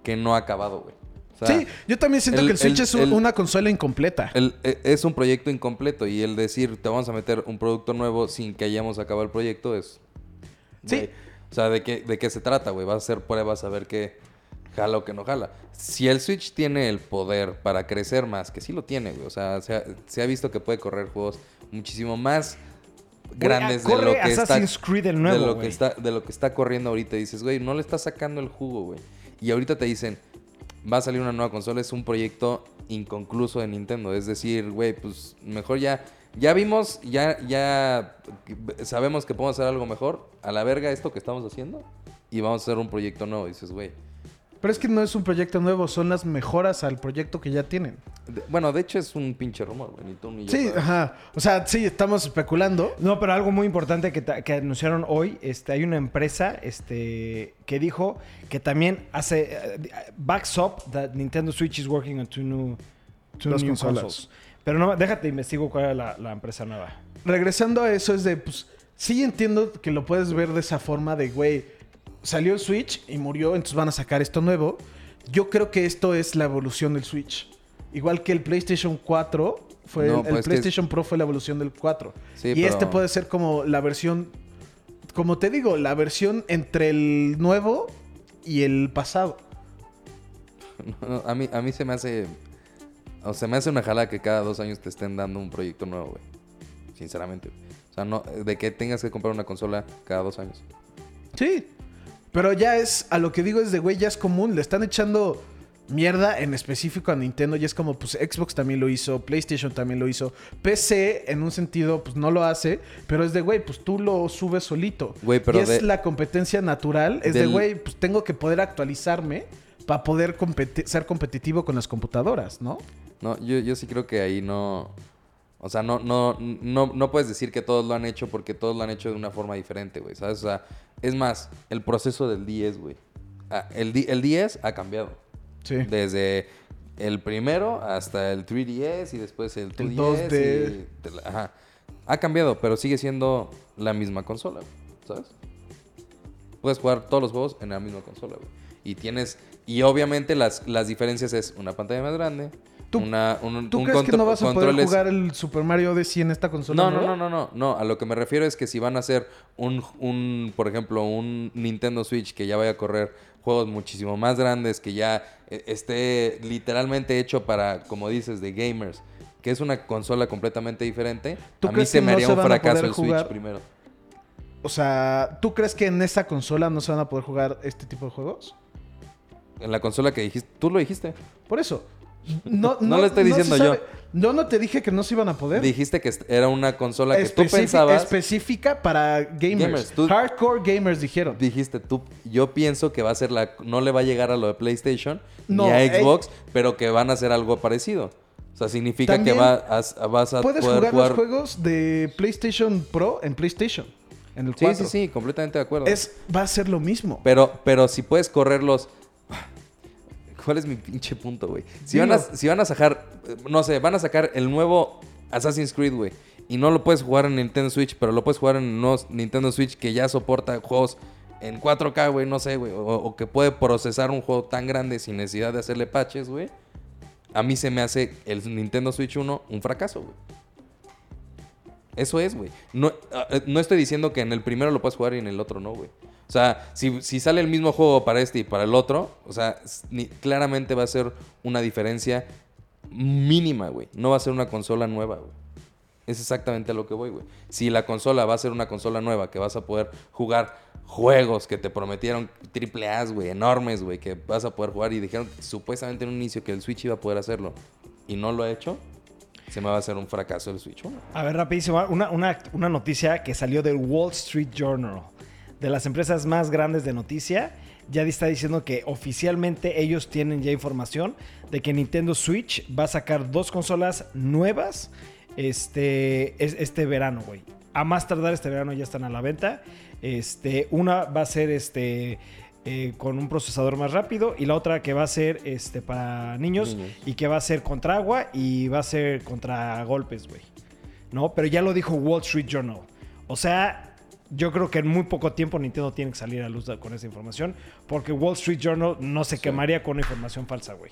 que no ha acabado, güey. O sea, sí, yo también siento el- que el Switch el- es un- una consola incompleta. el- e- es un proyecto incompleto y el decir te vamos a meter un producto nuevo sin que hayamos acabado el proyecto es... Sí. O sea, ¿de qué, ¿de qué se trata, güey? Vas a hacer pruebas a ver qué jala o qué no jala. Si el Switch tiene el poder para crecer más, que sí lo tiene, güey. O sea, se ha, se ha visto que puede correr juegos muchísimo más grandes de lo que Assassin's está Creed el nuevo, de lo güey. que está de lo que está corriendo ahorita. Dices, güey, no le está sacando el jugo, güey. Y ahorita te dicen, va a salir una nueva consola, es un proyecto inconcluso de Nintendo. Es decir, güey, pues mejor ya. Ya vimos, ya, ya sabemos que podemos hacer algo mejor. A la verga esto que estamos haciendo. Y vamos a hacer un proyecto nuevo. dices, güey. Pero es que no es un proyecto nuevo, son las mejoras al proyecto que ya tienen. de- bueno, de hecho es un pinche rumor, yo. Sí, sabes. ajá. O sea, sí, estamos especulando. No, pero algo muy importante que, anunciaron hoy, este, hay una empresa este, que dijo que también hace eh, backs up that Nintendo Switch is working on two new, two Dos new consolas. consoles. Pero no, déjate investigo cuál era la, la empresa nueva. regresando a eso, es de, pues, sí entiendo que lo puedes ver de esa forma de, güey, salió el Switch y murió, entonces van a sacar esto nuevo. Yo creo que esto es la evolución del Switch. Igual que el PlayStation 4 fue No, el, el pues que- PlayStation Pro fue la evolución del 4. Sí, y pero- este puede ser como la versión como te digo, la versión entre el nuevo y el pasado. No, a, mí, a mí se me hace. O se me hace una jala que cada dos años te estén dando un proyecto nuevo, güey. Sinceramente. O sea, no, de que tengas que comprar una consola cada dos años. Sí. Pero ya es, a lo que digo es de, güey, ya es común. Le están echando mierda en específico a Nintendo. Y es como, pues Xbox también lo hizo, PlayStation también lo hizo. PC, en un sentido, pues no lo hace. Pero es de, güey, pues tú lo subes solito. Güey, pero y es de- la competencia natural. Es de, güey, pues tengo que poder actualizarme para poder competi- ser competitivo con las computadoras, ¿no? No, yo, yo sí creo que ahí no. O sea, no, no, no, no puedes decir que todos lo han hecho porque todos lo han hecho de una forma diferente, güey. ¿Sabes? O sea, es más, el proceso del 10, güey. Ah, el, el 10 ha cambiado. Sí. Desde el primero hasta el 3DS y después el 2DS. 2D. y- ajá. Ha cambiado, pero sigue siendo la misma consola, ¿sabes? Puedes jugar todos los juegos en la misma consola, güey. Y tienes... Y obviamente las, las diferencias es una pantalla más grande, ¿Tú- una, un, ¿Tú un crees que no vas a poder jugar el Super Mario Odyssey en esta consola? no, no, nueva? no, no, no, no. A lo que me refiero es que si van a hacer un, un, por ejemplo, un Nintendo Switch que ya vaya a correr juegos muchísimo más grandes, que ya eh, esté literalmente hecho para, como dices, de gamers, que es una consola completamente diferente, ¿Tú a mí se me no haría se un fracaso el Switch primero. O sea, ¿tú crees que en esta consola no se van a poder jugar este tipo de juegos? En la consola que dijiste, tú lo dijiste. Por eso. No, No lo estoy diciendo yo. sabe. Yo no te dije que no se iban a poder. Dijiste que era una consola que tú pensabas. Específica para gamers. Gamers, tú- Hardcore gamers dijeron. Dijiste tú, yo pienso que va a ser la, no le va a llegar a lo de PlayStation No, ni a eh, Xbox, pero que van a hacer algo parecido. O sea, significa También que va a- vas a Puedes poder jugar, jugar. los juegos de PlayStation Pro en PlayStation. En el sí, 4. sí, sí, completamente de acuerdo. Es, va a ser lo mismo. Pero, pero si puedes correrlos. ¿Cuál es mi pinche punto, güey? Si, van a- si van a sacar, no sé, van a sacar el nuevo Assassin's Creed, güey. Y no lo puedes jugar en Nintendo Switch, pero lo puedes jugar en unos Nintendo Switch que ya soporta juegos en 4K, güey, no sé, güey. O, o que puede procesar un juego tan grande sin necesidad de hacerle patches, güey. A mí se me hace el Nintendo Switch 1 un fracaso, güey. Eso es, güey. No, ah, eh, no estoy diciendo que en el primero lo puedes jugar y en el otro no, güey. O sea, si, sale el mismo juego para este y para el otro, o sea, claramente va a ser una diferencia mínima, güey. No va a ser una consola nueva, güey. Es exactamente a lo que voy, güey. Si la consola va a ser una consola nueva, que vas a poder jugar juegos que te prometieron triple A, güey, enormes, güey, que vas a poder jugar y dijeron supuestamente en un inicio que el Switch iba a poder hacerlo y no lo ha hecho, se me va a hacer un fracaso el Switch 1. A ver, rapidísimo, una, una, una noticia que salió del Wall Street Journal, de las empresas más grandes de noticia. Ya está diciendo que oficialmente ellos tienen ya información de que Nintendo Switch va a sacar dos consolas nuevas este, es- este verano, güey. A más tardar este verano ya están a la venta. Este, una va a ser este, eh, con un procesador más rápido y la otra que va a ser este, para niños, Niños. y que va a ser contra agua y va a ser contra golpes, güey. ¿no? Pero ya lo dijo Wall Street Journal. O sea, yo creo que en muy poco tiempo Nintendo tiene que salir a luz con esa información, porque Wall Street Journal no se quemaría con información falsa, güey.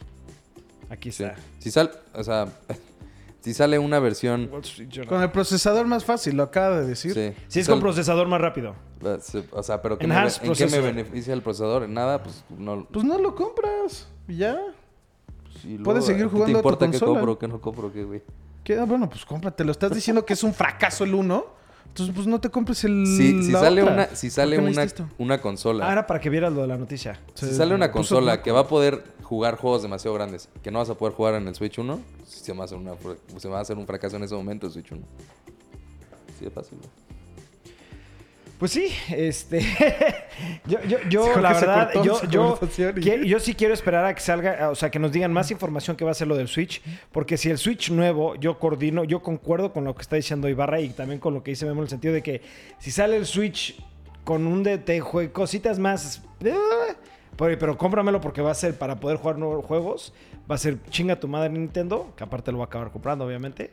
Aquí Sí. está. Si sale, o sea, si sale una versión... Wall Street Journal. Con el procesador más fácil, lo acaba de decir. Sí, Si es con procesador más rápido. Sí, O sea, pero ¿qué me- ¿en qué me beneficia el procesador? En nada, pues no. Pues no lo compras. y Ya. pues, y luego, puedes seguir ¿a jugando a ¿Te tu importa qué consola. compro, qué no compro, qué, güey? ¿Qué? Ah, bueno, pues cómpratelo. Estás diciendo que es un fracaso el uno. Entonces, pues no te compres el. Si, si la sale, otra. una, si sale ¿Por qué no una, una consola, Ah, era para que vieras lo de la noticia. si Se sale una consola que va a poder jugar juegos demasiado grandes, que no vas a poder jugar en el Switch 1, se va a hacer, una, se va a hacer un fracaso en ese momento el Switch 1. Sí, es fácil, güey. Pues sí, este. yo, yo, yo, la verdad, yo, yo, que- yo sí quiero esperar a que salga, o sea, que nos digan más información que va a ser lo del Switch, porque si el Switch nuevo, yo coordino, yo concuerdo con lo que está diciendo Ibarra y también con lo que dice Memo en el sentido de que si sale el Switch con un jue- cositas más. eh, Pero, pero cómpramelo porque va a ser para poder jugar nuevos juegos. Va a ser chinga tu madre Nintendo, que aparte lo va a acabar comprando, obviamente.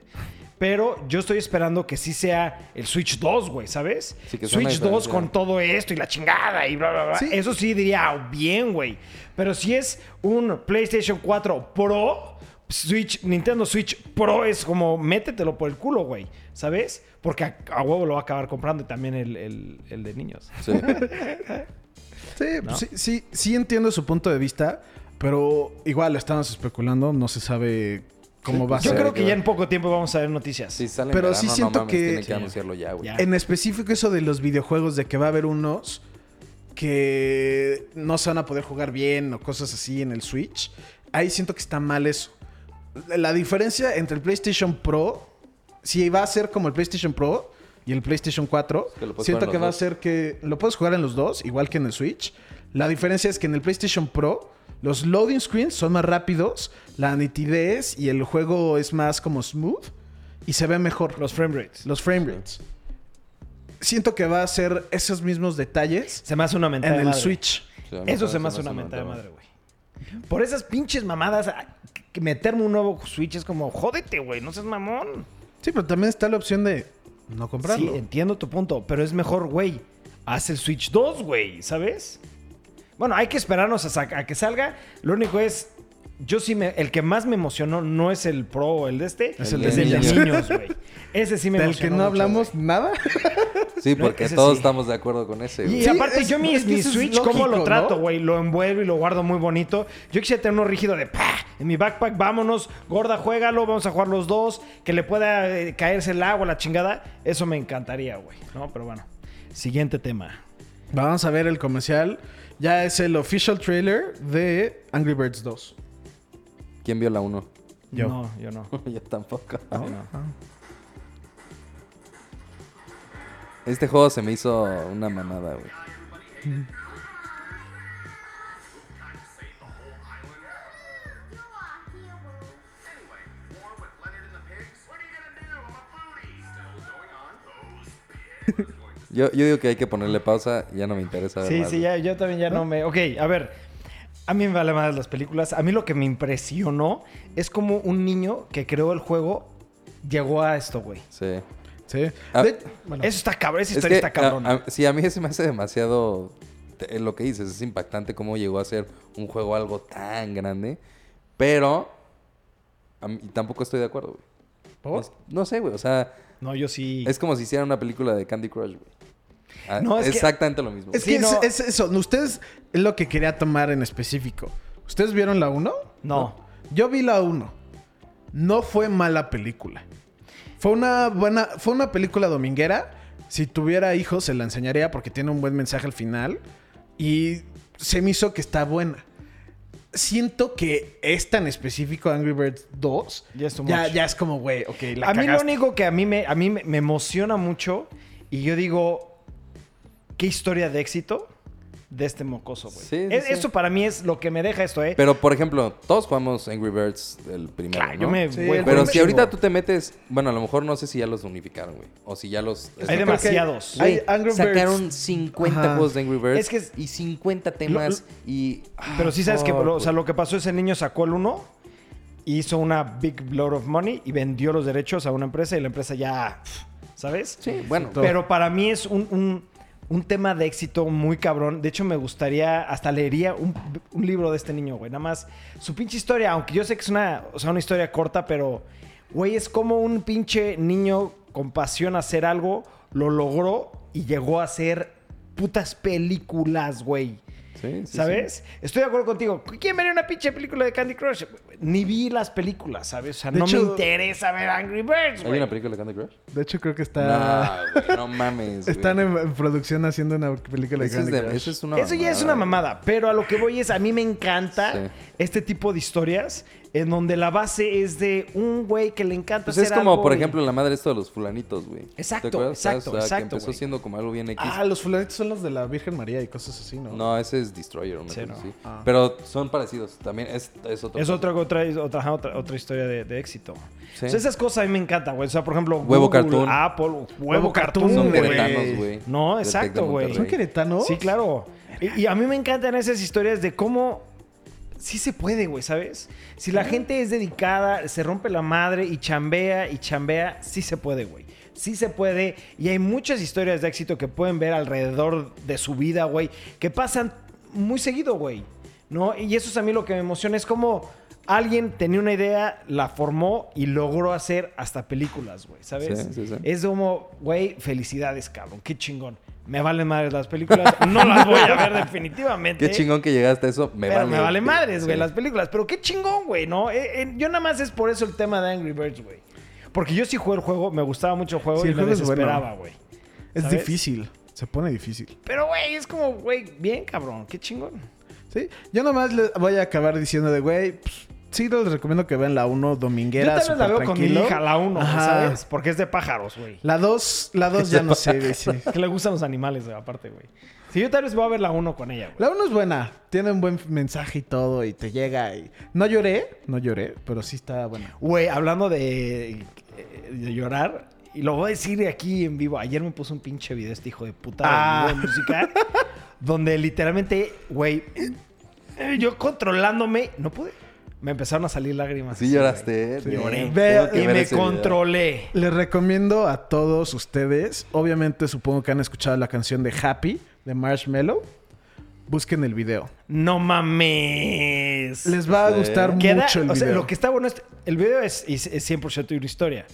Pero yo estoy esperando que sí sea el Switch 2, güey, ¿sabes? Sí, que Switch 2 diferencia. con todo esto y la chingada y bla, bla, bla. Sí. Eso sí diría "Ah, bien, güey. Pero si es un PlayStation 4 Pro, Switch, Nintendo Switch Pro es como métetelo por el culo, güey. ¿Sabes? Porque a, a huevo lo va a acabar comprando y también el, el- el de niños. Sí. Sí, sí, sí, sí entiendo su punto de vista, pero igual estamos especulando, no se sabe cómo va a Yo ser. creo que ya en poco tiempo vamos a ver noticias. Si sale en Pero verano, sí no siento mames, que- Tienen que Sí. anunciarlo ya, güey. Ya. En específico eso de los videojuegos, de que va a haber unos que no se van a poder jugar bien o cosas así en el Switch. Ahí siento que está mal eso. La diferencia entre el PlayStation Pro, si va a ser como el PlayStation Pro y el PlayStation 4, que lo puedes siento jugar en que los va a dos. ser que lo puedes jugar en los dos, igual que en el Switch. La diferencia es que en el PlayStation Pro los loading screens son más rápidos, la nitidez y el juego es más como smooth y se ve mejor Los frame rates. los frame rates. Siento que va a ser esos mismos detalles Se me hace una mentada en el madre. Switch. Eso se me hace una mentada de madre, güey. Por esas pinches mamadas, a- que meterme un nuevo Switch es como, jódete, güey, no seas mamón. Sí, pero también está la opción de no comprarlo. Sí, entiendo tu punto, pero es mejor, güey, haz el Switch 2, güey, ¿sabes? Bueno, hay que esperarnos a, que salga. Lo único es, yo sí me, el que más me emocionó no es el Pro o el de este, Es es el de de niños. güey. Ese sí me Del emocionó que no mucho, hablamos nada. Sí, porque todos sí. estamos de acuerdo con ese, Y. Sí, aparte, es- yo mi, es que mi eso es Switch, ¿cómo lo trato, ¿no? güey? Lo envuelvo y lo guardo muy bonito. Yo quisiera tener uno rígido de ¡pah! En mi backpack, vámonos, gorda, juégalo, vamos a jugar los dos. Que le pueda eh, caerse el agua, la chingada. Eso me encantaría, güey. No, pero bueno. Siguiente tema. Vamos a ver el comercial. Ya es el official trailer de Angry Birds 2. ¿Quién vio la 1? Yo. No, yo no. Yo tampoco. No. Este juego se me hizo una mamada, güey. Yo, yo digo que hay que ponerle pausa, ya no me interesa. Sí, más, sí, ya, yo también ya no me... Ok, a ver. A mí me vale más las películas. A mí lo que me impresionó es como un niño que creó el juego llegó a esto, güey. Sí. Sí. Ah, De- bueno, Eso está cabrón. Esa Es historia que, está cabrón. a- a- sí, a mí se me hace demasiado. te- Lo que dices, es impactante cómo llegó a ser un juego algo tan grande. Pero. a mí tampoco estoy de acuerdo, güey. ¿por? No, no sé, güey. O sea, no, yo sí... es como si hicieran una película de Candy Crush, güey. Ah, No, es que- exactamente lo mismo. Es Sí, que es, no. es eso. Ustedes es lo que quería tomar en específico. ¿Ustedes vieron la 1? No. Yo vi la 1. No fue mala película. Fue una buena. Fue una película dominguera. Si tuviera hijos, se la enseñaría porque tiene un buen mensaje al final. Y se me hizo que está buena. Siento que esta en específico, Angry Birds 2, Ya es ya, es como, güey, ok, la a mí lo único que a mí, me, a mí me, me emociona mucho y yo digo, qué historia de éxito de este mocoso, güey. Sí, sí, Es- sí. Eso para mí es lo que me deja esto, ¿eh? Pero, por ejemplo, todos jugamos Angry Birds el primero. Claro, ¿no? yo me... El Pero si ahorita tú te metes. Bueno, a lo mejor no sé si ya los unificaron, güey. O si ya los. Hay demasiados. hay Güey, Angry sacaron Birds. 50 Ajá. juegos de Angry Birds Es que es- y 50 temas y... Pero sí sabes que, fuck, o sea, lo que pasó, ese niño sacó el uno, hizo una big load of money y vendió los derechos a una empresa y la empresa ya, ¿sabes? Sí, bueno. todo. Pero para mí es un, un- un tema de éxito muy cabrón. De hecho, me gustaría, hasta leería un, libro de este niño, güey. Nada más su pinche historia, aunque yo sé que es una, o sea, una historia corta, pero, güey, es como un pinche niño con pasión a hacer algo, lo logró y llegó a hacer putas películas, güey. Sí, sí, ¿Sabes? Estoy de acuerdo contigo. ¿Quién vería una pinche película de Candy Crush? Ni vi las películas, ¿sabes? O sea, De no hecho- me interesa ver Angry Birds, ¿Hay una película de Candy Crush? De hecho, creo que está. No, güey, no mames. Están en, en producción haciendo una película de es, Candy de- Crush. eso es una Eso ya es una mamada, pero a lo que voy es, a mí me encanta Sí. este tipo de historias en donde la base es de un güey que le encanta Pues hacer es como, algo por ejemplo, la madre esto de los fulanitos, güey. Exacto, exacto, O sea, exacto, Que empezó güey. siendo como algo bien X. Ah, los fulanitos son los de la Virgen María y cosas así, ¿no? No, ese es Destroyer, una Sí, no. así. Ah. Pero son parecidos. También es, es otro. Es otra, otra, otra, otra, otra historia de, de éxito. Sí. O sea, esas cosas a mí me encantan, güey. O sea, por ejemplo, Huevo Google, Cartoon. Apple, huevo, Huevo cartoon, Son güey. queretanos, güey. No, exacto, güey. ¿Son queretanos? Sí, claro. Y, y a mí me encantan esas historias de cómo sí se puede, güey, ¿sabes? Si la gente es dedicada, se rompe la madre y chambea y chambea, sí se puede, güey. Sí se puede. Y hay muchas historias de éxito que pueden ver alrededor de su vida, güey, que pasan muy seguido, güey. ¿No? Y eso es a mí lo que me emociona. Es como alguien tenía una idea, la formó y logró hacer hasta películas, güey, ¿sabes? Sí, sí, sí. Es como, güey, felicidades, cabrón. Qué chingón. Me valen madres las películas. No las voy a ver definitivamente. Qué chingón que llegaste a eso. Me pero vale. me vale madres, güey, Sí. las películas. Pero qué chingón, güey, ¿no? Eh, eh, yo nada más es por eso el tema de Angry Birds, güey. Porque yo sí jugué el juego, me gustaba mucho el juego Sí, y el me juego desesperaba, güey. Es ¿Sabes? difícil. Se pone difícil. Pero, güey, es como, güey, bien, cabrón. Qué chingón. ¿Sí? Yo nomás les voy a acabar diciendo de, güey, pues, sí les recomiendo que vean la 1 Yo dominguera. tal vez la veo con mi hija, la 1, Ajá. ¿sabes? Porque es de pájaros, güey. La 2, la 2 ya no sé, güey, sí. Que le gustan los animales, güey, aparte, güey. Sí, yo tal vez voy a ver la 1 con ella, güey. La 1 es buena. Tiene un buen mensaje y todo y te llega y... No lloré, no lloré, pero sí está buena. Güey, hablando de, de llorar, y lo voy a decir aquí en vivo. Ayer me puso un pinche video este hijo de puta Ah. de, música. donde literalmente, güey, eh, yo controlándome, no pude. Me empezaron a salir lágrimas. Sí así, lloraste, eh. Lloré. Ve- y me video. controlé. Les recomiendo a todos ustedes, obviamente supongo que han escuchado la canción de Happy de Marshmello. Busquen el video. No mames. Les va a Sí. gustar Queda- mucho el o video. sea, lo que está bueno es. El video es, es, es 100% una historia.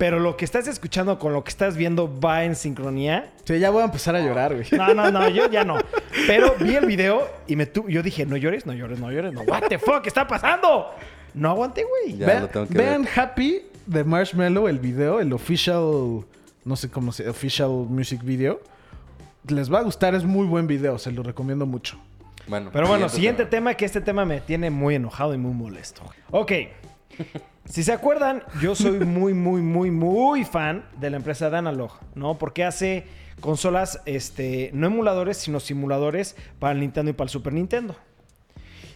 Pero lo que estás escuchando con lo que estás viendo va en sincronía. Sí, ya voy a empezar a llorar, güey. No, no, no, yo ya no. Pero vi el video y me tu yo dije, no llores, no llores, no llores. No, what the fuck, ¿qué está pasando? No aguanté, güey. Ya vean lo tengo que vean ver. Happy de Marshmello, el video, el official, no sé cómo se, official music video. Les va a gustar, es muy buen video, se lo recomiendo mucho. Bueno, Pero bueno, siguiente tema, que este tema me tiene muy enojado y muy molesto. Ok. Si se acuerdan, yo soy muy, muy, muy, muy fan de la empresa de ¿no? Porque hace consolas, este, no emuladores, sino simuladores para el Nintendo y para el Super Nintendo.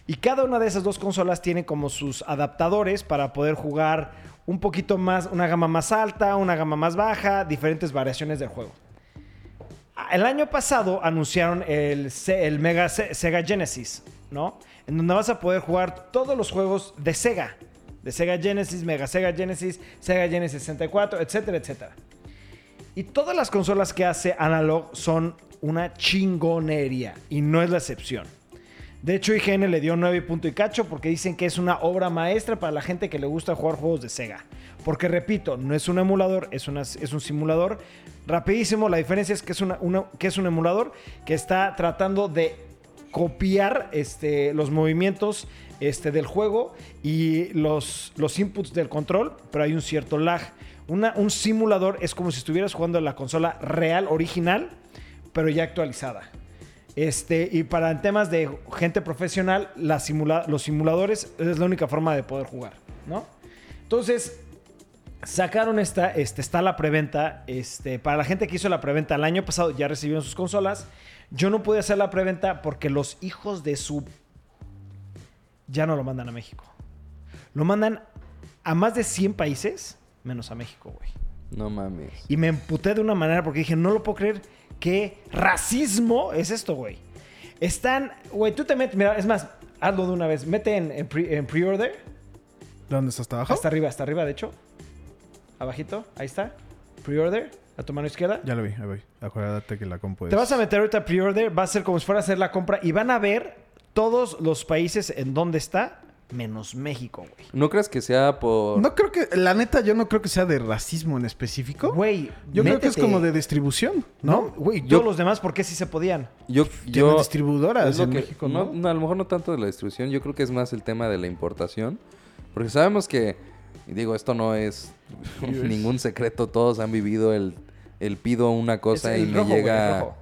Y cada una de esas dos consolas tiene como sus adaptadores para poder jugar un poquito más, una gama más alta, una gama más baja, diferentes variaciones del juego. El año pasado anunciaron el, el Mega Se- Sega Genesis, ¿no? En donde vas a poder jugar todos los juegos de Sega. De Sega Genesis, Mega Sega Genesis, Sega Genesis 64, etcétera, etcétera. Y todas las consolas que hace Analog son una chingonería. Y no es la excepción. De hecho, IGN le dio 9 punto y cacho porque dicen que es una obra maestra para la gente que le gusta jugar juegos de Sega. Porque repito, no es un emulador, es, es un simulador. Rapidísimo, la diferencia es que es, que es un emulador que está tratando de copiar este, los movimientos este, del juego y los, los inputs del control, pero hay un cierto lag. Un simulador es como si estuvieras jugando en la consola real, original, pero ya actualizada. Este, y para temas de gente profesional, la simula- los simuladores es la única forma de poder jugar, ¿no? Entonces, sacaron esta, este, está la preventa. Este, para la gente que hizo la preventa el año pasado, ya recibieron sus consolas. Yo no pude hacer la preventa porque los hijos de su. Ya no lo mandan a México. Lo mandan a más de 100 países, menos a México, güey. No mames. Y me emputé de una manera porque dije, no lo puedo creer. ¿Qué racismo es esto, güey? Están, güey, tú te metes, mira, es más, hazlo de una vez. Mete en, en pre- en pre-order. ¿Dónde está hasta abajo? Hasta arriba, hasta arriba, de hecho. Abajito, ahí está. Pre-order, a tu mano izquierda. Ya lo vi, ahí voy. Acuérdate que la compu es... Te vas a meter ahorita a pre-order, va a ser como si fuera a hacer la compra y van a ver todos los países en donde está, menos México, güey. ¿No crees que sea por...? No creo que... La neta, yo no creo que sea de racismo en específico. Güey, yo creo que es como de distribución, ¿No? ¿no? Güey, Yo- todos los demás, ¿por qué sí se podían? Yo, Tienen yo distribuidoras en que- México, no, ¿no? no, a lo mejor no tanto de la distribución, yo creo que es más el tema de la importación. Porque sabemos que, y digo, esto no es ningún secreto, todos han vivido el, el pido una cosa Es y el me rojo, güey, el llega rojo.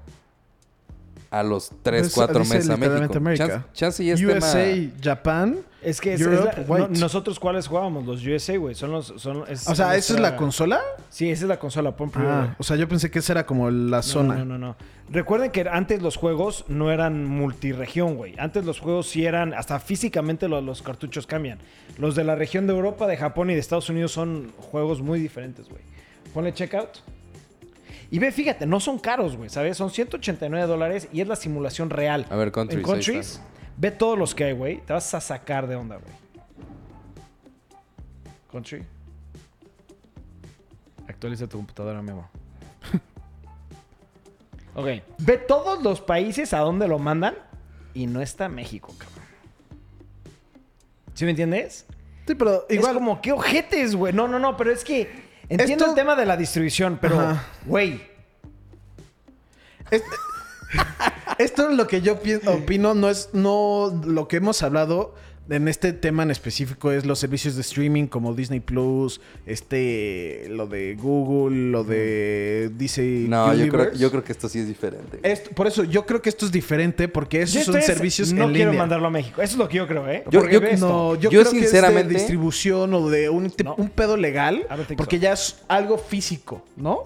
A los 3, Pues, 4 dice meses a México. Chance, chance y es USA, tema... Japan. Es que es, es Europe, la- white. no- nosotros cuáles jugábamos, los USA, güey. Son los. Son, es O sea, ¿esa es la consola? Sí, esa es la consola, pon. Ah, o sea, yo pensé que esa era como la No, zona. No, no, no, no. Recuerden que antes los juegos no eran multiregión, güey. Antes los juegos sí eran, hasta físicamente los, los cartuchos cambian. Los de la región de Europa, de Japón y de Estados Unidos son juegos muy diferentes, güey. Ponle checkout. Y ve, fíjate, no son caros, güey, ¿sabes? Son 189 dólares y es la simulación real. A ver, countries, En countries, ve todos los que hay, güey. Te vas a sacar de onda, güey. Country. Actualiza tu computadora, Memo. ok. Ve todos los países a donde lo mandan y no está México, cabrón. ¿Sí me entiendes? Sí, pero Igual igual como, qué ojetes, güey. No, no, no, pero es que entiendo Esto- el tema de la distribución, pero, Ajá. güey, Este- Esto es lo que yo pi- opino, no es no lo que hemos hablado en este tema en específico es los servicios de streaming como Disney Plus, este lo de Google, lo de DC No, yo creo, yo creo que esto sí es diferente. Esto- por eso yo creo que esto es diferente porque esos yo son servicios no en quiero línea. mandarlo a México. Eso es lo que yo creo, ¿eh? Yo- yo-. No, yo, Yo creo que sinceramente- es de distribución o de un, No. pedo legal porque so. ya es algo físico, ¿no?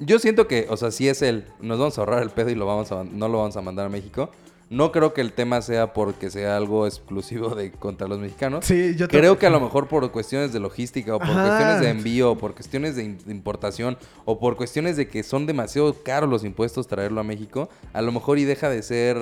Yo siento que, o sea, si es él, nos vamos a ahorrar el pedo y lo vamos a, no lo vamos a mandar a México. No creo que el tema sea porque sea algo exclusivo de contra los mexicanos. Sí, yo Creo tampoco. que a lo mejor por cuestiones de logística o por Ajá. cuestiones de envío o por cuestiones de importación o por cuestiones de que son demasiado caros los impuestos traerlo a México, a lo mejor y deja de ser,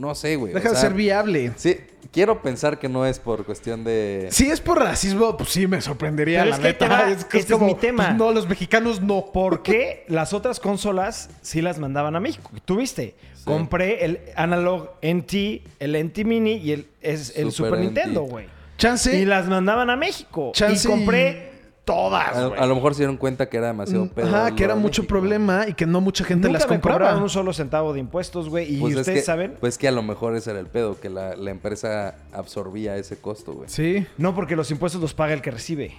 no sé, güey. o Deja de ser viable. Sí, quiero pensar que no es por cuestión de... Si es por racismo, pues sí me sorprendería, Pero la es que neta. va, Es que este es como, mi tema. pues, no, los mexicanos no. ¿Por qué las otras consolas sí las mandaban a México? Tuviste. Compré el Analog NT, el NT Mini y el, es, el Super Super, NT. Nintendo, güey. Chance. Y las mandaban a México. Chance y compré todas, A, lo mejor se dieron cuenta que era demasiado pedo. Mm, Ajá, darlo que era mucho México. problema y que no mucha gente Nunca las me compraba. cobraban un solo centavo de impuestos, güey. Y Pues es ustedes que- saben, Pues que a lo mejor ese era el pedo, que la, la empresa absorbía ese costo, güey. Sí, no porque los impuestos los paga el que recibe.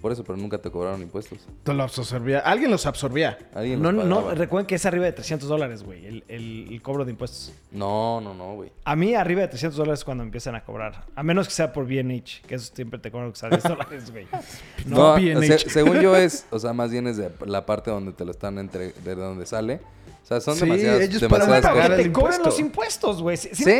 Por eso, pero nunca te cobraron impuestos. te los absorbía. Alguien los absorbía. Alguien No, los no, pagaba. recuerden que es arriba de 300 dólares, güey, el, el- el cobro de impuestos. No, no, no, güey. A mí, arriba de 300 dólares es cuando empiezan a cobrar. A menos que sea por B&H, que eso siempre te cobran que sea 10 dólares, güey. No, No, se- según yo es, o sea, más bien es de la parte donde te lo están entre, de donde sale. Sea, son Sí, demasiadas, ellos demasiadas Para el te impuesto. los impuestos, güey. ¿Sí, sí ¿Sí?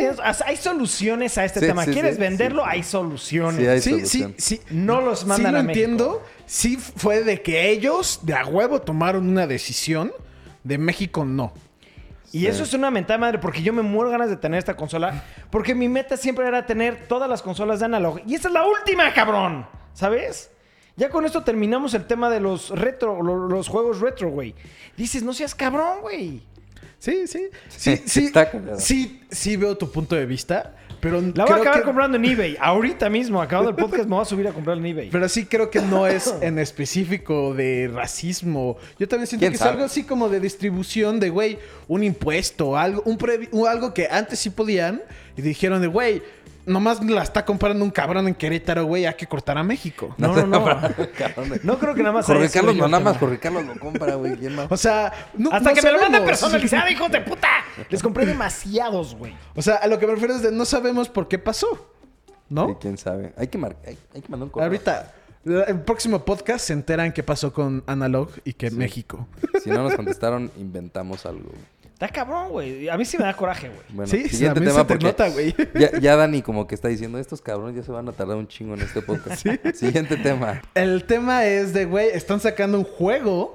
hay soluciones a este Sí, tema. sí, ¿Quieres sí, venderlo? sí. Hay soluciones. Sí, hay Sí, sí, sí. No los Sí mandan lo a México. entiendo. Sí fue de que ellos de a huevo tomaron una decisión. De México no. Y Sí. eso es una mentada madre porque yo me muero ganas de tener esta consola. Porque mi meta siempre era tener todas las consolas de analog. Y esta es la última, cabrón. ¿Sabes? Ya con esto terminamos el tema de los retro, lo- los juegos retro, güey. Dices, no seas cabrón, güey. Sí, sí. Sí, Sí, sí. está. Sí, sí veo tu punto de vista. Pero La voy a acabar que- comprando en eBay. Ahorita mismo, acabando el podcast, me voy a subir a comprar en eBay. Pero sí creo que no es en específico de racismo. Yo también siento ¿Quién que es algo así como de distribución de, güey, un impuesto, algo, un un- algo que antes sí podían y dijeron de, güey, nomás la está comprando un cabrón en Querétaro, güey, hay que cortar a México. No, no, no. No creo que nada más Jorge Carlos no, nada más. Jorge Carlos lo compra, güey. O sea, no, Hasta no que me lo manden sabemos. personalizado, hijos de puta. Les compré demasiados, güey. O sea, a lo que me refiero es de no sabemos por qué pasó. ¿no? Sí, quién sabe. Hay que, mar- hay, hay que mandar un correo. Ahorita, el próximo podcast se enteran qué pasó con Analog y que México. Si no nos contestaron, inventamos algo. güey. Está cabrón, güey. A mí sí me da coraje, güey. Bueno, Sí, siguiente tema se te porque nota, güey. Ya, ya Dani como que está diciendo, estos cabrones ya se van a tardar un chingo en este podcast. Siguiente tema. El tema es de, güey, están sacando un juego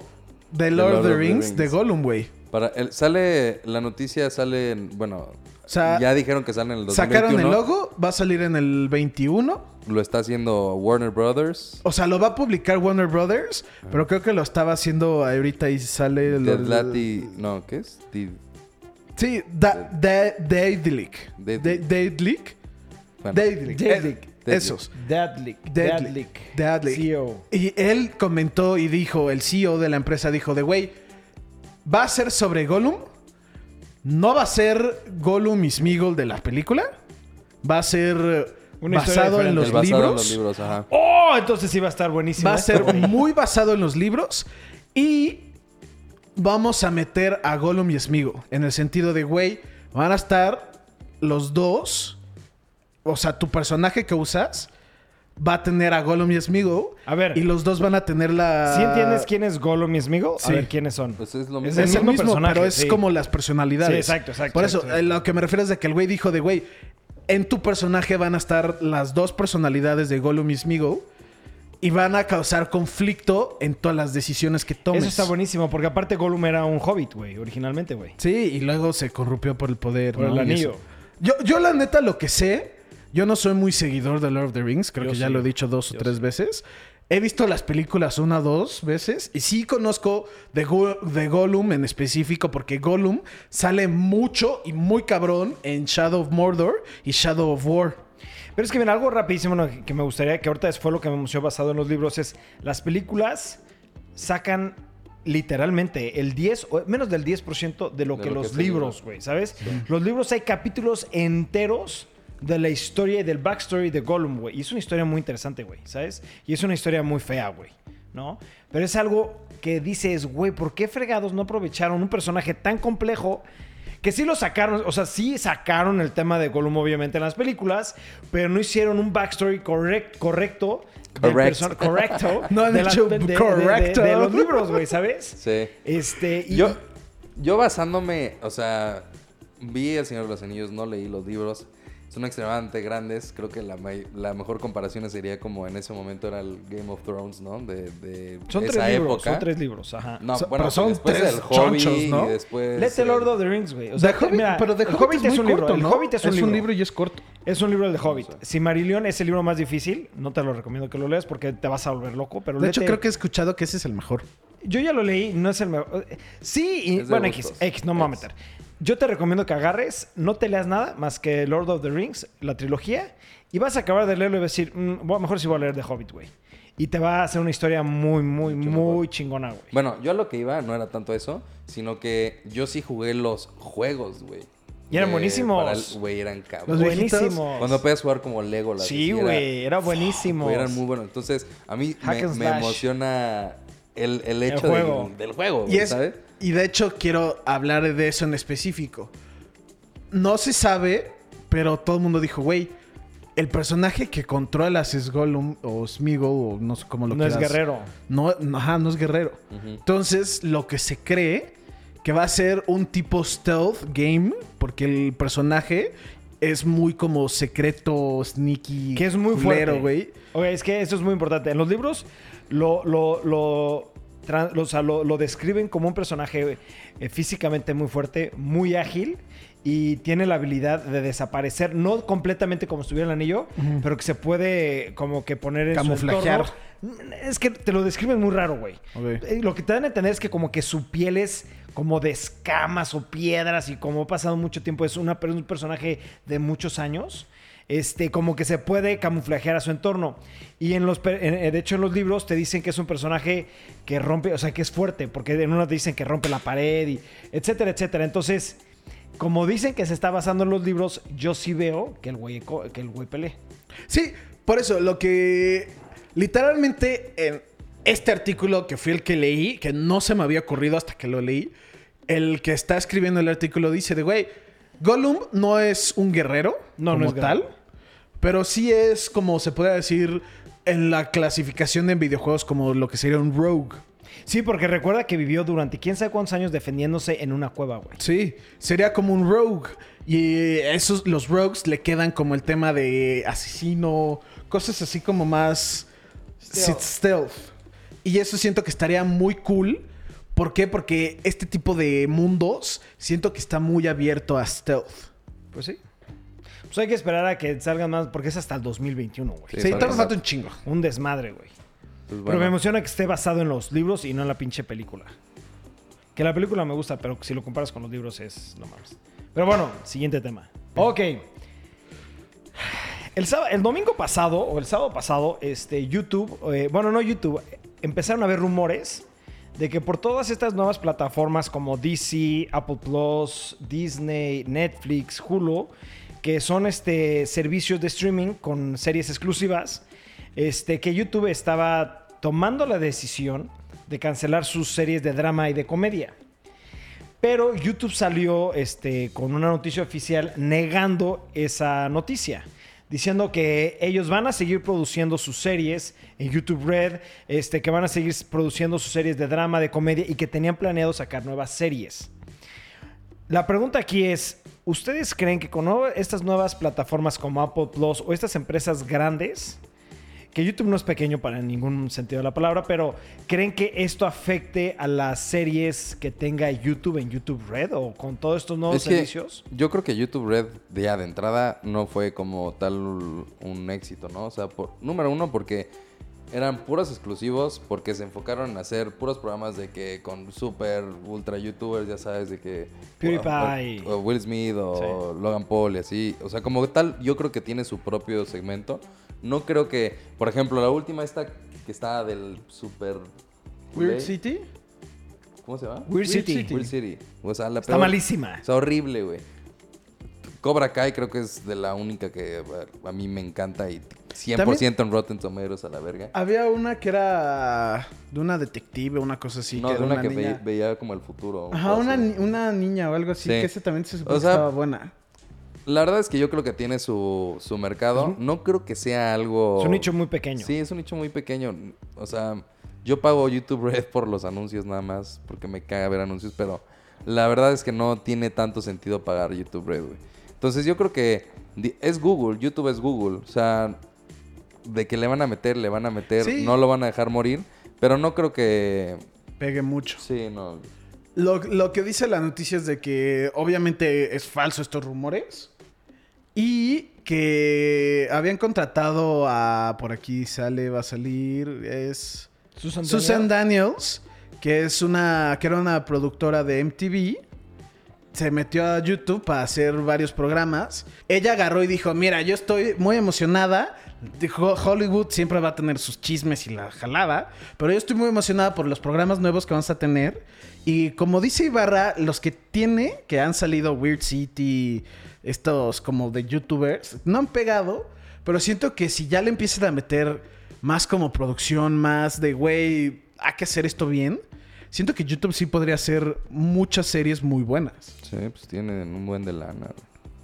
de Lord, of the Rings, de. Gollum, güey. Para el, sale, la noticia sale, en- bueno, sea, ya dijeron que sale en el 2021. Sacaron el logo, va a salir en el 21. Lo está haciendo Warner Brothers. O sea, lo va a publicar Warner Brothers, pero creo que lo estaba haciendo ahorita y sale... Dead lo- Lati- no, ¿qué es? Di- Sí, da, da, Daedalic. Daedalic. Da- Daedalic. Esos. Deadlick. Deadlick. Deadlick. Deadlick. CEO. Y él comentó y dijo, el CEO de la empresa dijo de, güey, va a ser sobre Gollum. No va a ser Gollum y Smeagol de la película. Va a ser Una historia basado en los basado libros. en los libros, ajá. ¡Oh! Entonces sí va a estar buenísimo. Va a ser muy basado en los libros. Y vamos a meter a Gollum y Smeagol. En el sentido de, güey, van a estar los dos. O sea, tu personaje que usas va a tener a Gollum y Smeagol. A ver. Y los dos van a tener la... ¿Sí entiendes quién es Gollum y? Sí. A ver quiénes son. Pues es lo Es mismo. Es el mismo personaje, pero es sí. como las personalidades. Sí, exacto, exacto, Por eso, exacto. eh, lo que me refiero es de que el güey dijo de, güey, en tu personaje van a estar las dos personalidades de Gollum y Smeagol. y van a causar conflicto en todas las decisiones que tomes. Eso está buenísimo, porque aparte Gollum era un hobbit, güey, originalmente, güey. Sí, y luego se corrompió por el poder. Por el anillo. Yo, yo la neta lo que sé, yo no soy muy seguidor de Lord of the Rings, creo Yo que ya lo he dicho dos o tres sí. veces. He visto las películas una o dos veces y sí conozco de, Go- de Gollum en específico porque Gollum sale mucho y muy cabrón en Shadow of Mordor y Shadow of War. Pero es que, mira, algo rapidísimo ¿no? que me gustaría, que ahorita fue lo que me emocionó basado en los libros, es las películas sacan literalmente el 10, o menos del 10% de lo De que lo que los libros, güey, ¿sabes? Los libros hay capítulos enteros de la historia y del backstory de Gollum, güey. Y es una historia muy interesante, güey, ¿sabes? Y es una historia muy fea, güey, ¿no? Pero es algo que dices, güey, ¿por qué fregados no aprovecharon un personaje tan complejo? Que sí lo sacaron, o sea, sí sacaron el tema de Gollum obviamente en las películas, pero no hicieron un backstory correct- correcto. del Correct. perso- correcto. No han de las- hecho de- correcto. de los libros, güey, ¿sabes? Sí. Este, y Yo, yo basándome, o sea, vi El Señor de los Anillos, no leí los libros. Son extremadamente grandes. Creo que la, la mejor comparación sería como en ese momento era el Game of Thrones, ¿no? De, de son esa tres libros, época. son tres libros, ajá. No, So- bueno, pero son después tres el Hobbit chonchos, ¿no? y después... Lete el- Lord of the Rings, güey. O sea, The Hobbit- mira, pero The el Hobbit, es, un muy libro. corto, El ¿no? Hobbit es un libro. y es corto. Es un libro del Hobbit. Silmarillion es el libro más difícil. No te lo recomiendo que lo leas porque te vas a volver loco. Pero De hecho, creo que he escuchado que ese es el mejor. Yo ya lo leí, no es el mejor. Sí, y Es de bueno, X. X, no me voy a X. meter. Yo te recomiendo que agarres, no te leas nada más que Lord of the Rings, la trilogía, y vas a acabar de leerlo y vas a decir, "Mm, bueno, mejor si voy a leer The Hobbit, güey. Y te va a hacer una historia muy, muy, muy mejor. chingona, güey. Bueno, yo a lo que iba no era tanto eso, sino que yo sí jugué los juegos, güey. Y eran buenísimos. Güey, eran Los cabros. viejitos. Buenísimos. Cuando podías jugar como Lego. Sí, güey, era buenísimo. Güey, eran muy buenos. Entonces, a mí me, emociona el, el hecho juego. Del, del juego, Y, es, ¿sabes? y de hecho quiero hablar de eso en específico. No se sabe, pero todo el mundo dijo, güey, el personaje que controlas es Gollum o Smeagol o no sé cómo lo No es quieras. guerrero. No, no, ajá, no es guerrero. Ujú. Entonces, lo que se cree que va a ser un tipo stealth game, porque el personaje es muy como secreto, sneaky, Que es muy culero, fuerte. güey. Ok, es que eso es muy importante. En los libros lo, lo, lo, o sea, lo- lo describen como un personaje eh, físicamente muy fuerte, muy ágil y tiene la habilidad de desaparecer, no completamente como estuviera el anillo, pero que se puede como que poner en su Camuflajear. entorno. Es que te lo describen muy raro, güey. Eh, Lo que te dan a entender es que como que su piel es como de escamas o piedras y como ha pasado mucho tiempo, es una, es un personaje de muchos años. Este, como que se puede camuflajear a su entorno. Y en los, eh, de hecho, en los libros te dicen que es un personaje que rompe, o sea, que es fuerte, porque en uno te dicen que rompe la pared y etcétera, etcétera. Entonces, como dicen que se está basando en los libros, yo sí veo que el güey, que el güey pelee. Sí, por eso, lo que literalmente en este artículo que fue el que leí, que no se me había ocurrido hasta que lo leí, el que está escribiendo el artículo dice de, güey, Gollum no es un guerrero No, no como es guerrero. Pero sí es como se puede decir en la clasificación de videojuegos como lo que sería un rogue. Sí, porque recuerda que vivió durante quién sabe cuántos años defendiéndose en una cueva, güey. Sí, sería como un rogue. Y esos, los rogues le quedan como el tema de asesino, cosas así como más Stealth. stealth. Y eso siento que estaría muy cool. ¿Por qué? Porque este tipo de mundos siento que está muy abierto a stealth. Pues sí. Pues hay que esperar a que salgan más, porque es hasta el 2021, güey. Sí, Sí, todavía falta un chingo. Un desmadre, güey. Pues Pero bueno. me emociona que esté basado en los libros y no en la pinche película. Que la película me gusta, pero si lo comparas con los libros es no mames. Pero bueno, siguiente tema. Ok. El, sábado- el domingo pasado, o el sábado pasado, este, YouTube, eh, bueno, no YouTube, empezaron a haber rumores de que por todas estas nuevas plataformas como DC, Apple Plus, Disney, Netflix, Hulu, que son este, servicios de streaming con series exclusivas, este, que YouTube estaba tomando la decisión de cancelar sus series de drama y de comedia. Pero YouTube salió este, con una noticia oficial negando esa noticia. Diciendo que ellos van a seguir produciendo sus series en YouTube Red, este, que van a seguir produciendo sus series de drama, de comedia y que tenían planeado sacar nuevas series. La pregunta aquí es, ¿ustedes creen que con estas nuevas plataformas como Apple Plus o estas empresas grandes que YouTube no es pequeño para ningún sentido de la palabra, pero ¿creen que esto afecte a las series que tenga YouTube en YouTube Red o con todos estos nuevos Es que servicios? yo creo que YouTube Red de ya de entrada no fue como tal un éxito, ¿no? O sea, por, número uno porque eran puros exclusivos, porque se enfocaron en hacer puros programas de que con super ultra youtubers, ya sabes, de que... PewDiePie. O, o Will Smith o Logan Paul y así. O sea, como tal, yo creo que tiene su propio segmento. No creo que, por ejemplo, la última esta que está del super... Weird City. ¿Cómo se llama? Weird City. Weird City. O sea, la Está peor- malísima. Está horrible, güey. Cobra Kai creo que es de la única que a, a mí me encanta y 100% en Rotten Tomatoes a la verga. Había una que era de una detective, una cosa así. no, que de era una, que niña. veía como el futuro. Ajá, una, una niña o algo así, Sí. que ese también se supone O sea, que estaba buena. La verdad es que yo creo que tiene su, su mercado. No creo que sea algo... Es un nicho muy pequeño. Sí, es un nicho muy pequeño. O sea, yo pago YouTube Red por los anuncios nada más, porque me caga ver anuncios, pero la verdad es que no tiene tanto sentido pagar YouTube Red, güey. Entonces yo creo que es Google, YouTube es Google. O sea, de que le van a meter, le van a meter, Sí. no lo van a dejar morir, pero no creo que... Pegue mucho. Sí, no. Lo, lo que dice la noticia es de que obviamente es falso estos rumores. Y que habían contratado a. Por aquí sale, va a salir. Es. Susan, Susan Daniel. Daniels, que es una. que era una productora de MTV. Se metió a YouTube para hacer varios programas. Ella agarró y dijo: Mira, yo estoy muy emocionada. Hollywood siempre va a tener sus chismes y la jalada. Pero yo estoy muy emocionada por los programas nuevos que vamos a tener. Y como dice Ibarra, los que tiene, que han salido Weird City, estos como de YouTubers, no han pegado. Pero siento que si ya le empiezan a meter más como producción, más de, güey, hay que hacer esto bien. Siento que YouTube sí podría hacer muchas series muy buenas. Sí, pues tienen un buen de lana.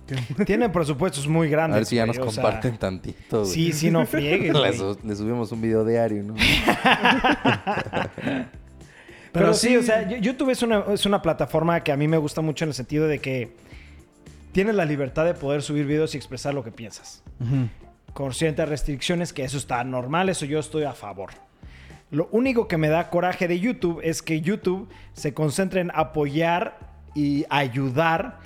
güey. Tienen presupuestos muy A grandes. ver si ya nos güey, o sea, comparten tantito, güey. Sí, sí, no friegues. le, güey. su- le subimos un video diario, ¿no? Pero, Pero sí, sí- o sea, yo- YouTube es una, es una plataforma que a mí me gusta mucho en el sentido de que tienes la libertad de poder subir videos y expresar lo que piensas. Con ciertas restricciones, que eso está normal, eso yo estoy a favor. Lo único que me da coraje de YouTube es que YouTube se concentra en apoyar y ayudar,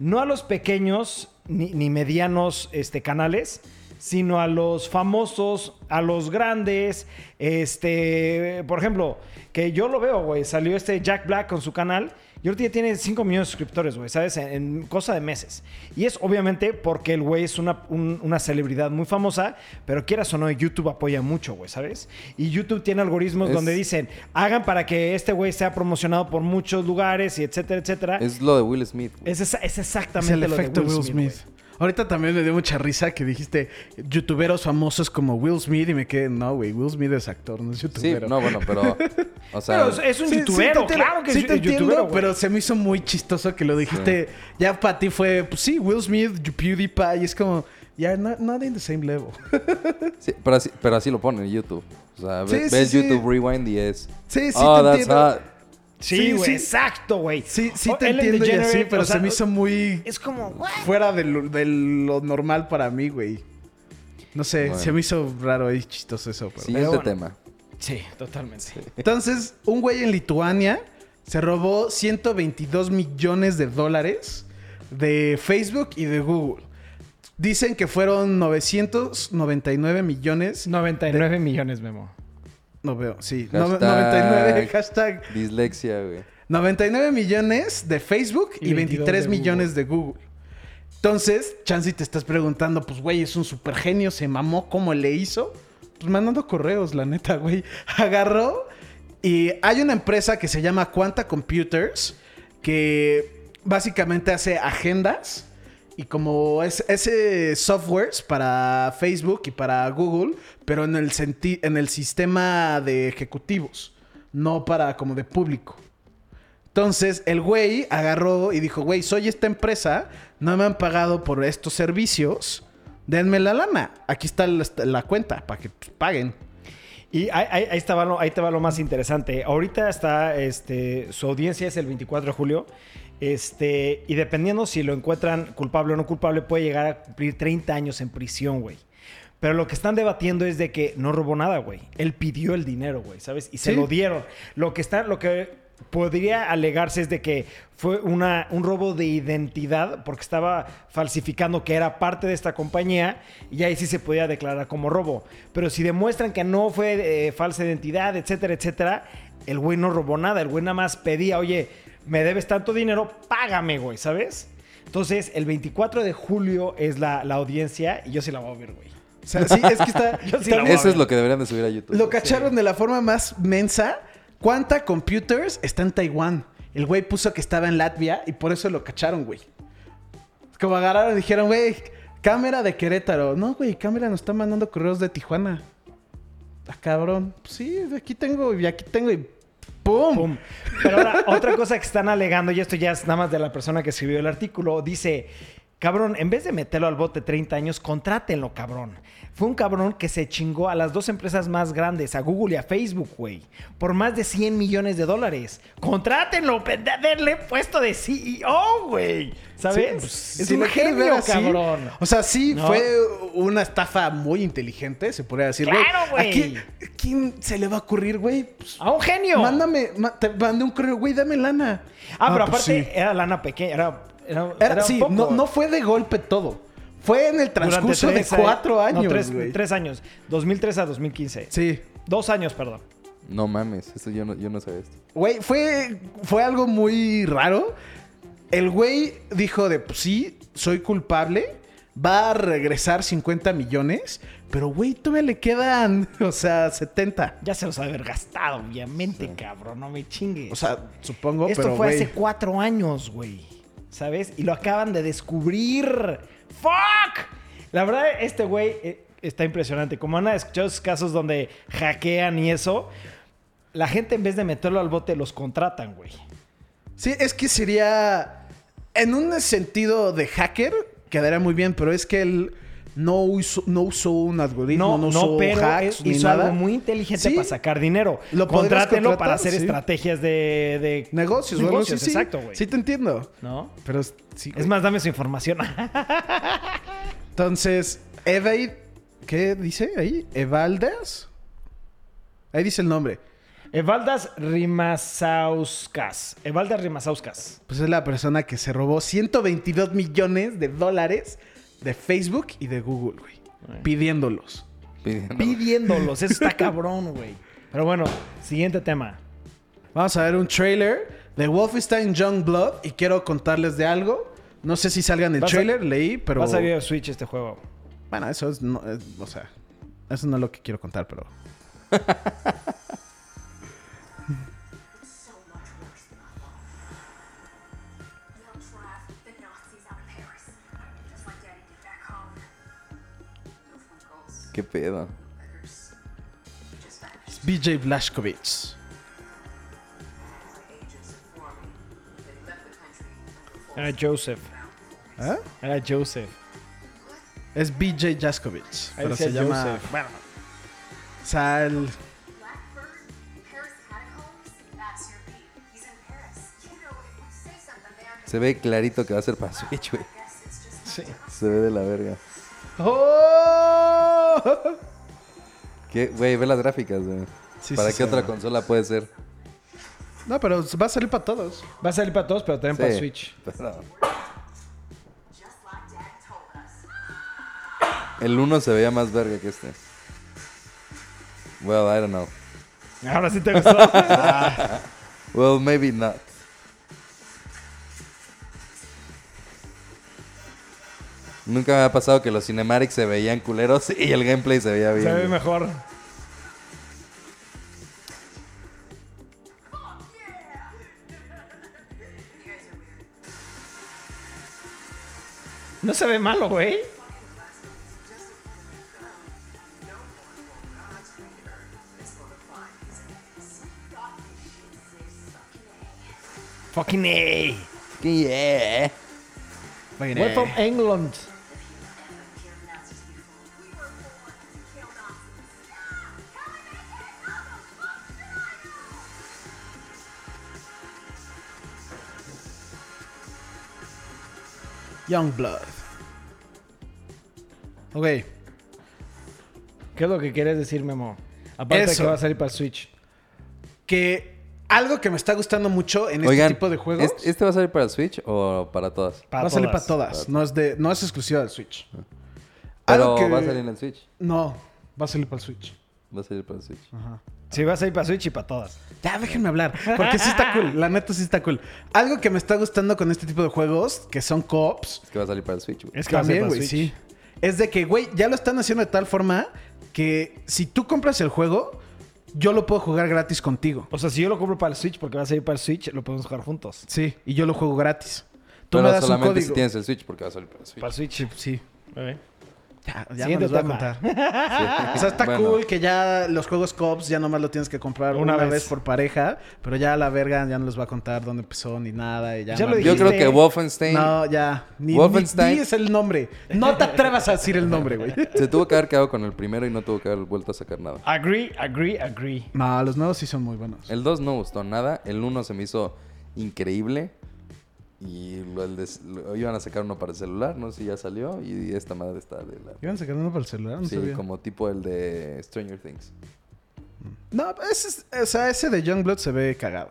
no a los pequeños ni, ni medianos este, canales, sino a los famosos, a los grandes. Este, por ejemplo, que yo lo veo, güey, salió este Jack Black con su canal. Y ahorita ya tiene 5 millones de suscriptores, güey, ¿sabes? En, en cosa de meses. Y es obviamente porque el güey es una, un- una celebridad muy famosa, pero quieras o no, YouTube apoya mucho, güey, ¿sabes? Y YouTube tiene algoritmos Es- donde dicen, hagan para que este güey sea promocionado por muchos lugares y etcétera, etcétera. Es, Es lo de Will Smith. güey. es, es Es exactamente el lo de efecto Will Smith. Ahorita también me dio mucha risa que dijiste youtuberos famosos como Will Smith y me quedé, no, güey, Will Smith es actor, no es Sí, youtubero. no, bueno, pero... O sea... Pero es, un Sí, sí, te claro que sí es te youtubero, pero se me hizo muy chistoso que lo dijiste. Ya para ti fue, pues sí, Will Smith, PewDiePie, y es como, ya, not, not in the same level. sí, pero, así, pero así lo pone en YouTube. O sea, Sí, ve- sí, ves sí. YouTube Rewind y es... Sí, sí, oh, te that's entiendo. hot. Sí, Sí, güey, sí. exacto, güey. Sí, sí O te Ellen entiendo y así, pero o sea, se me hizo muy Es como, fuera de lo, de lo normal para mí, güey. No sé, Bueno. se me hizo raro y chistoso eso. Pero... Siguiente bueno. tema. Sí, totalmente. Entonces, un güey en Lituania se robó 122 millones de dólares de Facebook y de Google. Dicen que fueron 999 millones. 99 millones, Memo. No veo, sí. No- Hashtag- 99, hashtag. Dislexia, güey. 99 millones de Facebook y, Y 23 22 de millones de Google. Entonces, Chansey te estás preguntando, pues, güey, es un super genio, se mamó, ¿cómo le hizo? Pues mandando correos, la neta, güey. Agarró y hay una empresa que se llama Quanta Computers que básicamente hace agendas y como es ese softwares para Facebook y para Google, pero en el, senti- en el sistema de ejecutivos, no para como de público. Entonces, el güey agarró y dijo, güey, soy esta empresa, no me han pagado por estos servicios, denme la lana. Aquí está la, cuenta para que paguen. Y ahí, ahí- ahí ahí te va lo más interesante. Ahorita está, este, su audiencia es el 24 de julio. Este, y dependiendo si lo encuentran culpable o no culpable, puede llegar a cumplir 30 años en prisión, güey. Pero lo que están debatiendo es de que no robó nada, güey. Él pidió el dinero, güey, ¿sabes? Y se Sí. lo dieron. Lo que está, lo que podría alegarse es de que fue una, un robo de identidad porque estaba falsificando que era parte de esta compañía y ahí sí se podía declarar como robo. Pero si demuestran que no fue eh, falsa identidad, etcétera, etcétera, el güey no robó nada. El güey nada más pedía, oye, me debes tanto dinero, págame, güey, ¿sabes? Entonces, el 24 de julio es la, la audiencia y yo sí la voy a ver, güey. O sea, sí, es que está. Yo sí está- la voy a Eso es lo que deberían de subir a YouTube. Lo cacharon de la forma más mensa. ¿Cuánta computers está en Taiwán? El güey puso que estaba en Latvia y por eso lo cacharon, güey. Como agarraron y dijeron, güey, cámara de Querétaro. No, güey, cámara nos está mandando correos de Tijuana. Ah, cabrón. Pues sí, aquí tengo y aquí tengo y ¡pum! Pero ahora, otra cosa que están alegando, y esto ya es nada más de la persona que escribió el artículo, dice, cabrón, en vez de meterlo al bote 30 años, contrátenlo, cabrón. Fue un cabrón que se chingó a las dos empresas más grandes, a Google y a Facebook, güey, por más de 100 millones de dólares. Contrátenlo, denle puesto de CEO, güey. ¿Sabes? Sí, pues, es si un genio, así, cabrón. O sea, sí, ¿No? fue una estafa muy inteligente, se podría decir. Claro, güey. ¿A quién, se le va a ocurrir, güey? Pues, A un genio. mándame, te mandé un correo, güey, dame lana. Ah, pero pues aparte sí. era lana pequeña, era... Era, Era- era sí, poco. no, no fue de golpe todo. Fue en el transcurso de cuatro no, años, tres, güey. tres años. 2003 a 2015. Sí. Dos años, perdón. No mames, esto yo no, yo no sabía esto. Güey, fue, fue algo muy raro. El güey dijo de, pues sí, soy culpable. Va a regresar 50 millones. Pero, güey, todavía le quedan, o sea, 70. Ya se los ha de haber gastado, obviamente, cabrón. No me chingues. O sea, supongo, Esto pero, fue güey. hace cuatro años, güey. ¿Sabes? Y lo acaban de descubrir. ¡Fuck! La verdad, este güey eh, está impresionante. Como han escuchado esos casos donde hackean y eso, la gente en vez de meterlo al bote los contratan, güey. Sí, es que sería. En un sentido de hacker, quedaría muy bien, pero es que él no usó, no usó un algoritmo, No, no, no, usó pero hacks ni nada. algo muy inteligente Sí. para sacar dinero. Lo Contrátenlo para hacer sí. estrategias de, de Negocios, sí. exacto, güey. Sí, te entiendo. ¿No? Pero sí. Es más, dame su información. Entonces, Evaid. ¿Qué dice ahí? ¿Evaldas? Ahí dice el nombre. Evaldas Rimasauskas. Evaldas Rimasauskas. Pues es la persona que se robó 122 millones de dólares de Facebook y de Google, güey. Pidiéndolos. Pidiéndolos. Eso está cabrón, güey. Pero bueno, siguiente tema. Vamos a ver un trailer de Wolfenstein Youngblood y quiero contarles de algo. No sé si salga en el a- trailer, leí, pero... Va a salir a Switch este juego. Bueno, eso es, no, es- o sea, eso no es lo que quiero contar, pero... ¿Qué pedo? BJ Blazkowicz. Era Joseph. ¿Ah? Era Joseph. Es BJ Ahí pero se llama... Joseph. Bueno, Sal... Se ve clarito que va a ser para Switch, güey. Sí. Se ve de la verga. ¡Oh! ¿Qué? Güey, ve las gráficas, güey. Sí, ¿Para sí, qué sí, otra güey. consola puede ser? No, pero va a salir para todos. Va a salir para todos, pero también para Switch. pero- just like Dad told us. El 1 se veía más verga que este. Well, I don't know. Ahora sí te gustó. Well, maybe not. Nunca me ha pasado que los cinematics se veían culeros y el gameplay se veía bien. Se ve mejor. No se ve malo, güey. Fucking A. Yeah. We're from England. Youngblood. Ok. ¿Qué es lo que quieres decir, Memo? Aparte de que va a salir para el Switch. Que algo que me está gustando mucho en Oigan, este tipo de juegos ¿este, este va a salir para el Switch o para todas? Para va a salir todas. para todas. No es, de, no es exclusiva del Switch. Pero Algo que- va a salir en el Switch. No, va a salir para el Switch. Va a salir para el Switch. Sí, va a salir para Switch y para todas. Ya, déjenme hablar. Porque sí está cool. La neta sí está cool. Algo que me está gustando con este tipo de juegos, que son co-ops, Es que va a salir para el Switch, güey. Es que va a ser también, para güey, Switch. sí. Es de que, güey, ya lo están haciendo de tal forma que si tú compras el juego, yo lo puedo jugar gratis contigo. O sea, si yo lo compro para el Switch porque va a salir para el Switch, lo podemos jugar juntos. Sí, y yo lo juego gratis. Tú Pero me das un solamente código. si tienes el Switch porque va a salir para el Switch. Para el Switch. Sí. Ok. Ya, ya Siguiente me los voy a contar. Sí. O sea, está Bueno, cool que ya los juegos cops ya nomás lo tienes que comprar Una una, vez. vez. por pareja, pero ya la verga ya no les va a contar dónde empezó ni nada y ya. Ya no- lo Yo creo que Wolfenstein No, ya. Ni, Wolfenstein. ni es el nombre. No te atrevas a decir el nombre, güey. se tuvo que haber quedado con el primero y no tuvo que haber vuelto a sacar nada. Agree, agree, agree. No, los nuevos sí son muy buenos. El 2 no gustó nada. El 1 se me hizo increíble. Y lo, el de- lo- iban a sacar uno para el celular, no sé si ya salió. Y esta madre está de la... ¿Iban sacando uno para el celular? No sí, sabía. como tipo el de Stranger Things. No, ese, es- o sea, ese de Youngblood se ve cagado.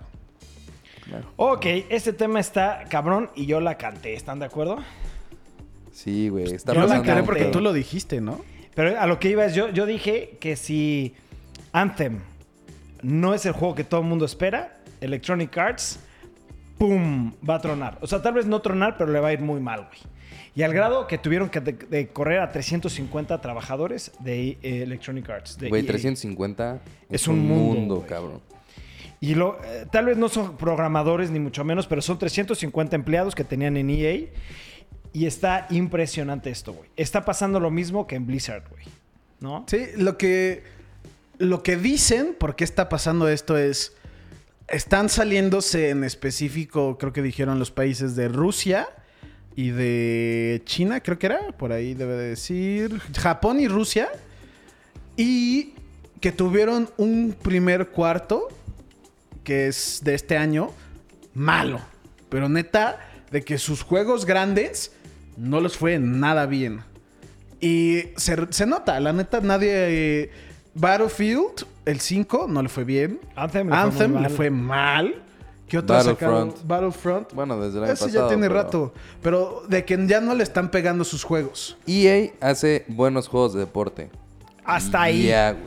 Bueno, Ok, este tema está cabrón y yo la canté. ¿Están de acuerdo? sí, güey. Está Yo la un porque tú lo dijiste, ¿no? Pero a lo que iba es, yo, yo dije que si Anthem no es el juego que todo el mundo espera, Electronic Arts, ¡pum! va a tronar. O sea, tal vez no tronar, pero le va a ir muy mal, güey. Y al grado que tuvieron que de, de correr a 350 trabajadores de eh, Electronic Arts. de Güey, EA. 350 Es un mundo, cabrón. Y lo, eh, tal vez no son programadores ni mucho menos, pero son 350 empleados que tenían en EA. Y está impresionante esto, güey. Está pasando lo mismo que en Blizzard, güey. ¿No? Sí, lo que, lo que dicen, por qué está pasando esto es, están saliéndose en específico, creo que dijeron los países de Rusia y de China, creo que era, por ahí debe de decir, Japón y Rusia, y que tuvieron un primer cuarto, que es de este año, malo, pero neta, de que sus juegos grandes no les fue nada bien. Y se, nota, la neta, nadie. Battlefield, el 5, no le fue bien. Anthem le fue Anthem muy le mal. fue mal. ¿Qué otro ha sacado? Battlefront. Battlefront. Bueno, desde el año Ese pasado. ya tiene pero- rato. Pero de que ya no le están pegando sus juegos. EA hace buenos juegos de deporte. Hasta ahí. Ya, güey.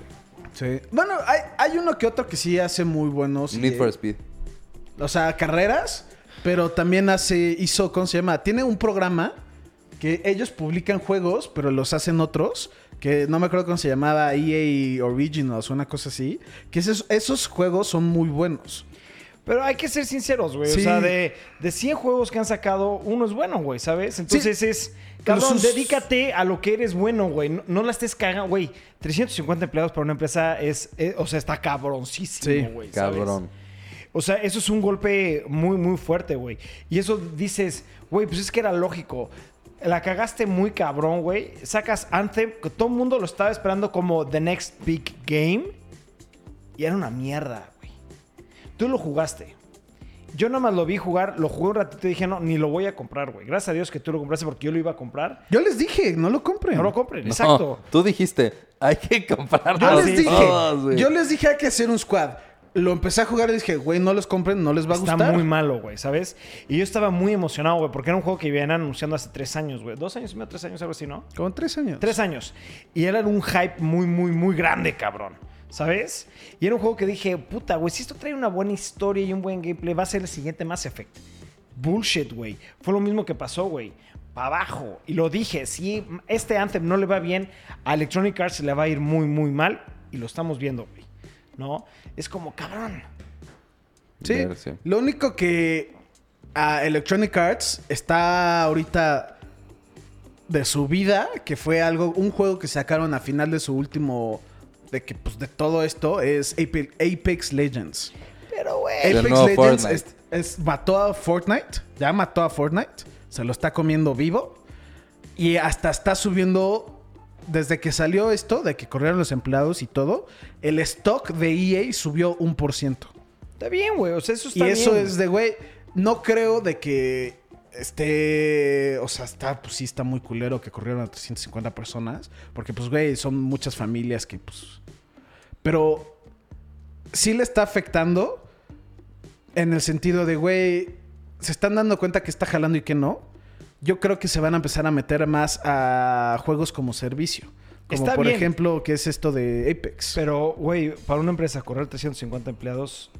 Sí. Bueno, hay, hay uno que otro que sí hace muy buenos. Need y- for Speed. O sea, carreras, pero también hace, hizo, ¿cómo se llama? Tiene un programa que ellos publican juegos, pero los hacen otros, que no me acuerdo cómo se llamaba, EA Originals o una cosa así, que esos, esos juegos son muy buenos. Pero hay que ser sinceros, güey. O Sí. sea, de, de 100 juegos que han sacado, uno es bueno, güey, ¿sabes? Entonces es... Cabrón, Los- dedícate a lo que eres bueno, güey. No, no la estés cagando, güey. 350 empleados para una empresa es... es- o sea, está cabroncísimo, Sí, güey. ¿sabes? Cabrón. O sea, eso es un golpe muy, muy fuerte, güey. Y eso dices, güey, pues es que era lógico. La cagaste muy cabrón, güey. Sacas Anthem, que todo el mundo lo estaba esperando como The Next Big Game. Y era una mierda, güey. Tú lo jugaste. Yo nada más lo vi jugar, lo jugué un ratito y dije, no, ni lo voy a comprar, güey. Gracias a Dios que tú lo compraste porque yo lo iba a comprar. Yo les dije, no lo compren. No lo compren, No, exacto. tú dijiste, hay que comprarlos Yo les dije, todos, yo les dije hay que hacer un squad. Lo empecé a jugar y dije, güey, no los compren, no les va a Está gustar. muy malo, güey, ¿sabes? Y yo estaba muy emocionado, güey, porque era un juego que iban anunciando hace tres años, güey. Dos años y medio, tres años, algo así, ¿no? Como tres años. Tres años. Y era un hype muy, muy, muy grande, cabrón. ¿Sabes? Y era un juego que dije, puta, güey, si esto trae una buena historia y un buen gameplay, va a ser el siguiente Mass Effect. Bullshit, güey. Fue lo mismo que pasó, güey. Para abajo. Y lo dije, si este Anthem no le va bien, a Electronic Arts le va a ir muy, muy mal. Y lo estamos viendo, güey. ¿No? Es como, cabrón. Sí. Lo único que a Electronic Arts está ahorita de su vida, que fue algo, un juego que sacaron a final de su último, de que pues de todo esto es Ape- Apex Legends. Pero, güey. Apex Legends Fortnite. es, es- mató a Fortnite, ya mató a Fortnite, se lo está comiendo vivo y hasta está subiendo desde que salió esto, de que corrieron los empleados y todo, el stock de EA subió un por ciento. Está bien, güey. O sea, eso Y está eso bien. es de, güey, no creo de que este, o sea, está, pues sí está muy culero que corrieron a 350 personas, porque pues, güey, son muchas familias que, pues, pero sí le está afectando en el sentido de, güey, se están dando cuenta que está jalando y que no. Yo creo que se van a empezar a meter más a juegos como servicio. Como Está por bien. ejemplo, que es esto de Apex. Pero, güey, para una empresa correr 350 empleados.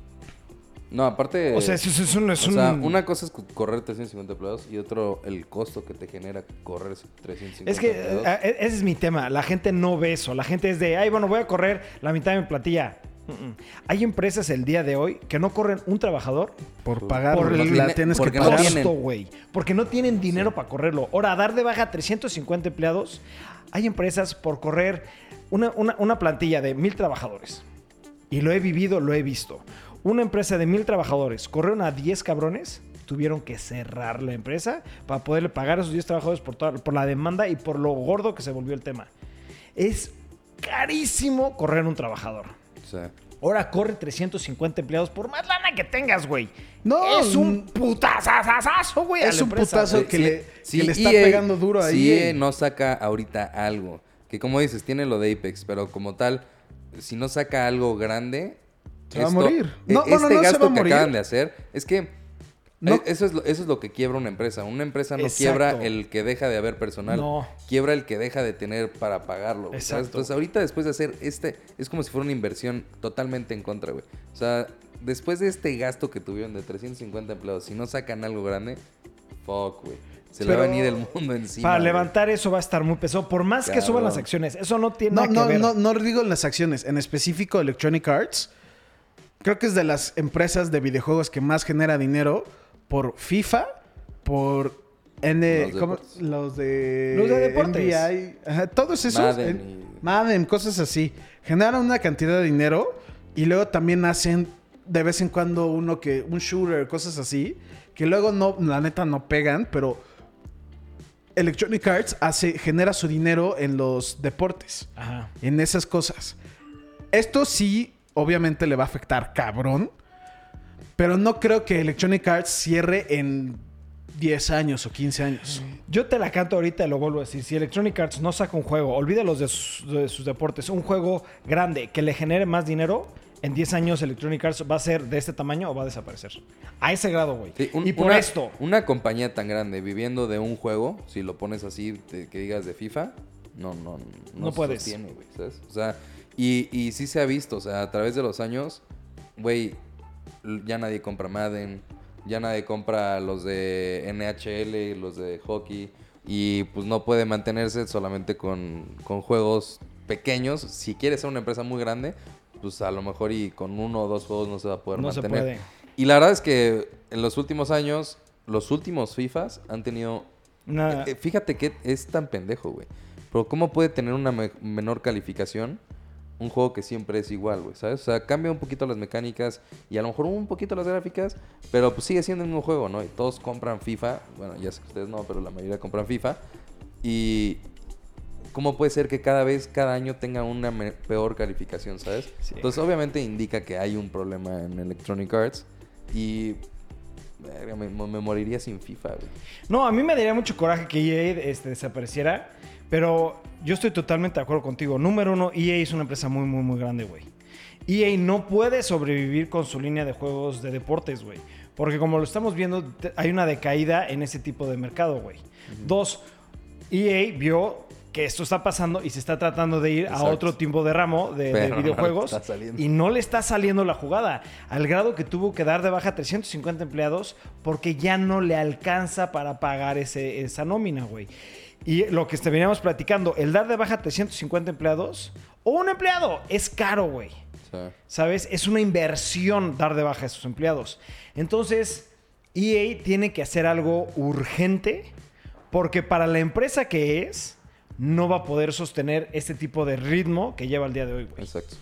No, aparte. o sea, eso, eso es un. Es o sea, una cosa es correr 350 empleados y otro el costo que te genera correr esos 350 Es que empleados. eh, ese es mi tema. La gente no ve eso. La gente es de, ay, bueno, voy a correr la mitad de mi platilla. Mm, mm. Hay empresas el día de hoy que no corren un trabajador por pagar, por el- la tienes que porque no pagar. tienen. costo, güey. Porque no tienen dinero para correrlo. Ahora, dar de baja 350 empleados, hay empresas por correr una, una- una plantilla de mil trabajadores. Y lo he vivido, lo he visto. Una empresa de mil trabajadores, corrieron a 10 cabrones, tuvieron que cerrar la empresa para poderle pagar a esos 10 trabajadores por, toda- por la demanda y por lo gordo que se volvió el tema. Es carísimo correr un trabajador. Sea, Ahora corre 350 empleados por más lana que tengas, güey. No, es un putazazazazo, güey. es un empresa, putazo güey. que le- que le está EA pegando duro a si EA. EA no saca ahorita algo, que como dices, tiene lo de Apex, pero como tal, si no saca algo grande... Se va a morir. e- No, este no se gasto va a que acaban de hacer, es que... No. eh, Eso, es lo, eso es lo que quiebra una empresa. Una empresa no Exacto. quiebra el que deja de haber personal. No. Quiebra el que deja de tener para pagarlo. Exacto. Entonces ahorita después de hacer este, es como si fuera una inversión totalmente en contra, güey. O sea, después de este gasto que tuvieron de 350 empleados, si no sacan algo grande, fuck, güey. Se le va a venir el mundo encima. Para güey. levantar eso va a estar muy pesado. Por más que suban las acciones, eso no tiene No, nada no, que ver. no, no digo en las acciones. En específico, Electronic Arts. Creo que es de las empresas de videojuegos que más genera dinero por FIFA, por N, Los ¿cómo? deportes. los de Los de deportes. NBA, ajá, todos esos, Madden en- y- Madden, cosas así. Generan una cantidad de dinero y luego también hacen de vez en cuando uno que un shooter, cosas así, que luego no, la neta no pegan, pero Electronic Arts hace genera su dinero en los deportes Ajá. en esas cosas. Esto sí, obviamente le va a afectar cabrón. Pero no creo que Electronic Arts cierre en 10 años o 15 años. Yo te la canto ahorita y lo vuelvo a decir. Si Electronic Arts no saca un juego, olvídalos de sus, de sus deportes, un juego grande que le genere más dinero, en 10 años Electronic Arts va a ser de este tamaño o va a desaparecer. A ese grado, güey. Sí, un- y por una, esto. Una compañía tan grande viviendo de un juego, si lo pones así, te- que digas de FIFA, no, no, no, No se puedes. sostiene, güey, ¿sabes? O sea, y, y sí se ha visto, o sea, a través de los años, güey, ya nadie compra Madden, ya nadie compra los de NHL, los de hockey, y pues no puede mantenerse solamente con, con juegos pequeños. Si quieres ser una empresa muy grande, pues a lo mejor y con uno o dos juegos no se va a poder No se mantener. puede. Y la verdad es que en los últimos años, los últimos FIFAs han tenido... Una- Eh, eh, fíjate que es tan pendejo, güey. Pero ¿cómo puede tener una me- menor calificación un juego que siempre es igual, güey? ¿Sabes? O sea, cambia un poquito las mecánicas y a lo mejor un poquito las gráficas, pero pues sigue siendo el mismo juego, ¿no? Y todos compran FIFA. Bueno, ya sé que ustedes no, pero la mayoría compran FIFA. Y... ¿Cómo puede ser que cada vez, cada año tenga una peor calificación, ¿sabes? Sí. Entonces, obviamente indica que hay un problema en Electronic Arts. Y... Me, me moriría sin FIFA, güey. No, a mí me daría mucho coraje que EA este, desapareciera, pero yo estoy totalmente de acuerdo contigo. Número uno, EA es una empresa muy, muy, muy grande, güey. EA no puede sobrevivir con su línea de juegos de deportes, güey. Porque como lo estamos viendo, hay una decaída en ese tipo de mercado, güey. Dos, EA vio que esto está pasando y se está tratando de ir a otro tipo de ramo de, no videojuegos y no le está saliendo la jugada. Al grado que tuvo que dar de baja 350 empleados porque ya no le alcanza para pagar ese, esa nómina, güey. Y lo que veníamos platicando, el dar de baja 350 empleados o un empleado es caro, güey. ¿Sabes? Es una inversión dar de baja a sus empleados. Entonces, EA tiene que hacer algo urgente porque para la empresa que es, no va a poder sostener este tipo de ritmo que lleva el día de hoy, güey. exacto.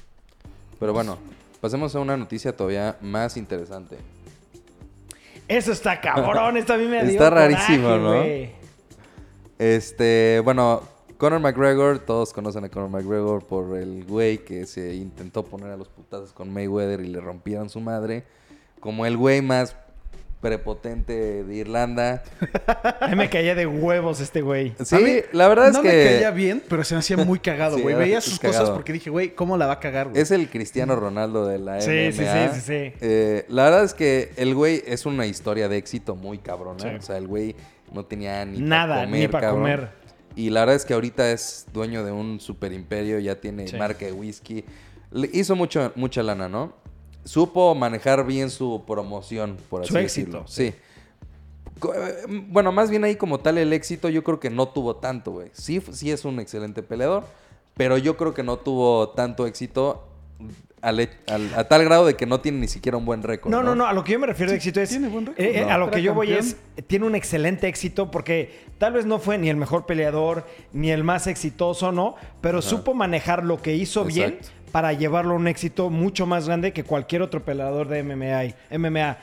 Pero bueno, pasemos a una noticia todavía más interesante. Eso está cabrón, esto a mí me Está rarísimo, ¿no? güey. Este, bueno, Conor McGregor, todos conocen a Conor McGregor por el güey que se intentó poner a los putazos con Mayweather y le rompieron su madre. Como el güey más prepotente de Irlanda. A mí me caía de huevos este güey. Sí, mí la verdad es no que me caía bien, pero se me hacía muy cagado, Sí, güey. Veía es sus cagado. cosas porque dije, güey, ¿cómo la va a cagar, güey? es el Cristiano Ronaldo de la Sí, MMA. sí, sí, sí, sí. Eh, la verdad es que el güey es una historia de éxito muy cabrona. Sí. O sea, el güey no tenía ni Nada, pa' comer, ni para comer. Y la verdad es que ahorita es dueño de un super imperio, ya tiene Sí. marca de whisky. Le hizo mucho, mucha lana, ¿no? Supo manejar bien su promoción, por así Su éxito. decirlo. Sí. Co- eh, Bueno, más bien ahí como tal el éxito yo creo que no tuvo tanto, güey. Sí, sí es un excelente peleador, pero yo creo que no tuvo tanto éxito al al- a tal grado de que no tiene ni siquiera un buen récord. No, no, no, a lo que yo me refiero de éxito es. tiene buen récord. eh, eh, No. A lo que yo voy campeón. es. Tiene un excelente éxito porque tal vez no fue ni el mejor peleador, ni el más exitoso, ¿no? Pero supo manejar lo que hizo bien para llevarlo a un éxito mucho más grande que cualquier otro peleador de MMA. MMA.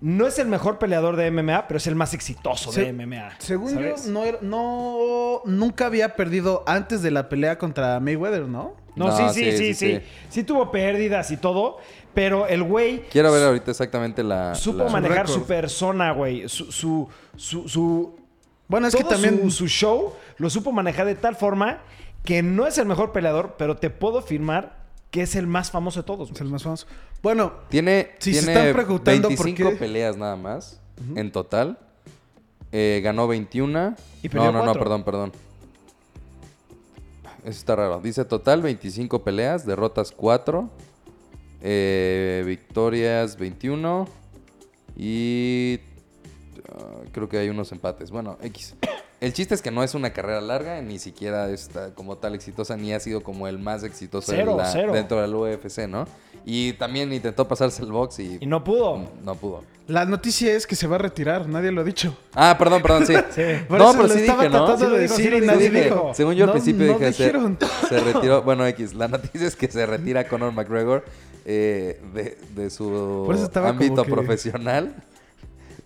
No es el mejor peleador de MMA, pero es el más exitoso Se- de MMA. Según ¿sabes? yo, no, era- no, nunca había perdido antes de la pelea contra Mayweather, ¿no? No, No, sí, sí, sí, sí, sí, sí, sí. sí. tuvo pérdidas y todo, pero el güey Quiero ver ahorita exactamente la... supo la- manejar su persona, güey. Su, su, su, su- Bueno, es que también... su, su show lo supo manejar de tal forma que no es el mejor peleador, pero te puedo afirmar que es el más famoso de todos. Es el más famoso. Bueno, Tiene, Si se tiene están preguntando por 25 qué- peleas nada más en total. Eh, ganó 21. Y perdió no, no, no, perdón, perdón. Eso está raro. Dice total 25 peleas, derrotas 4, eh, victorias 21 y ah, creo que hay unos empates. Bueno, X. El chiste es que no es una carrera larga, ni siquiera está como tal exitosa, ni ha sido como el más exitoso de Cero, la- cero. dentro del UFC, ¿no? Y también intentó pasarse el box y Y no pudo. no pudo. la noticia es que se va a retirar, nadie lo ha dicho. Ah, perdón, perdón, sí. Sí. Por no, eso pero lo sí estaba dije, ¿no? Sí de sí decir lo y nadie sí lo dijo. Según yo al No- principio no dije, se, se retiró. Bueno, X, la noticia es que se retira Conor McGregor eh, de, de su ámbito que- profesional.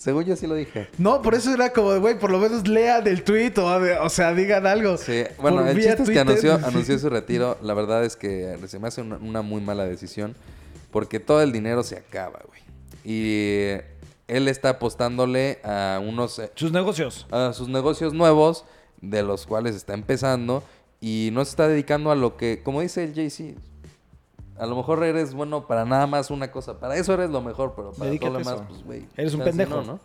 Según yo sí lo dije. No, por eso era como, de, güey, por lo menos lea del tweet o, o sea, digan algo. Sí, bueno, Por el chiste es que anunció, anunció su retiro. La verdad es que se me hace una, una muy mala decisión. Porque todo el dinero se acaba, güey. Y él está apostándole a unos eh, Sus negocios. a sus negocios nuevos, de los cuales está empezando, y no se está dedicando a lo que, como dice el JC, a lo mejor eres bueno para nada más una cosa, para eso eres lo mejor, pero para Dedícate todo lo demás, pues, güey. Eres un pendejo. no, ¿no?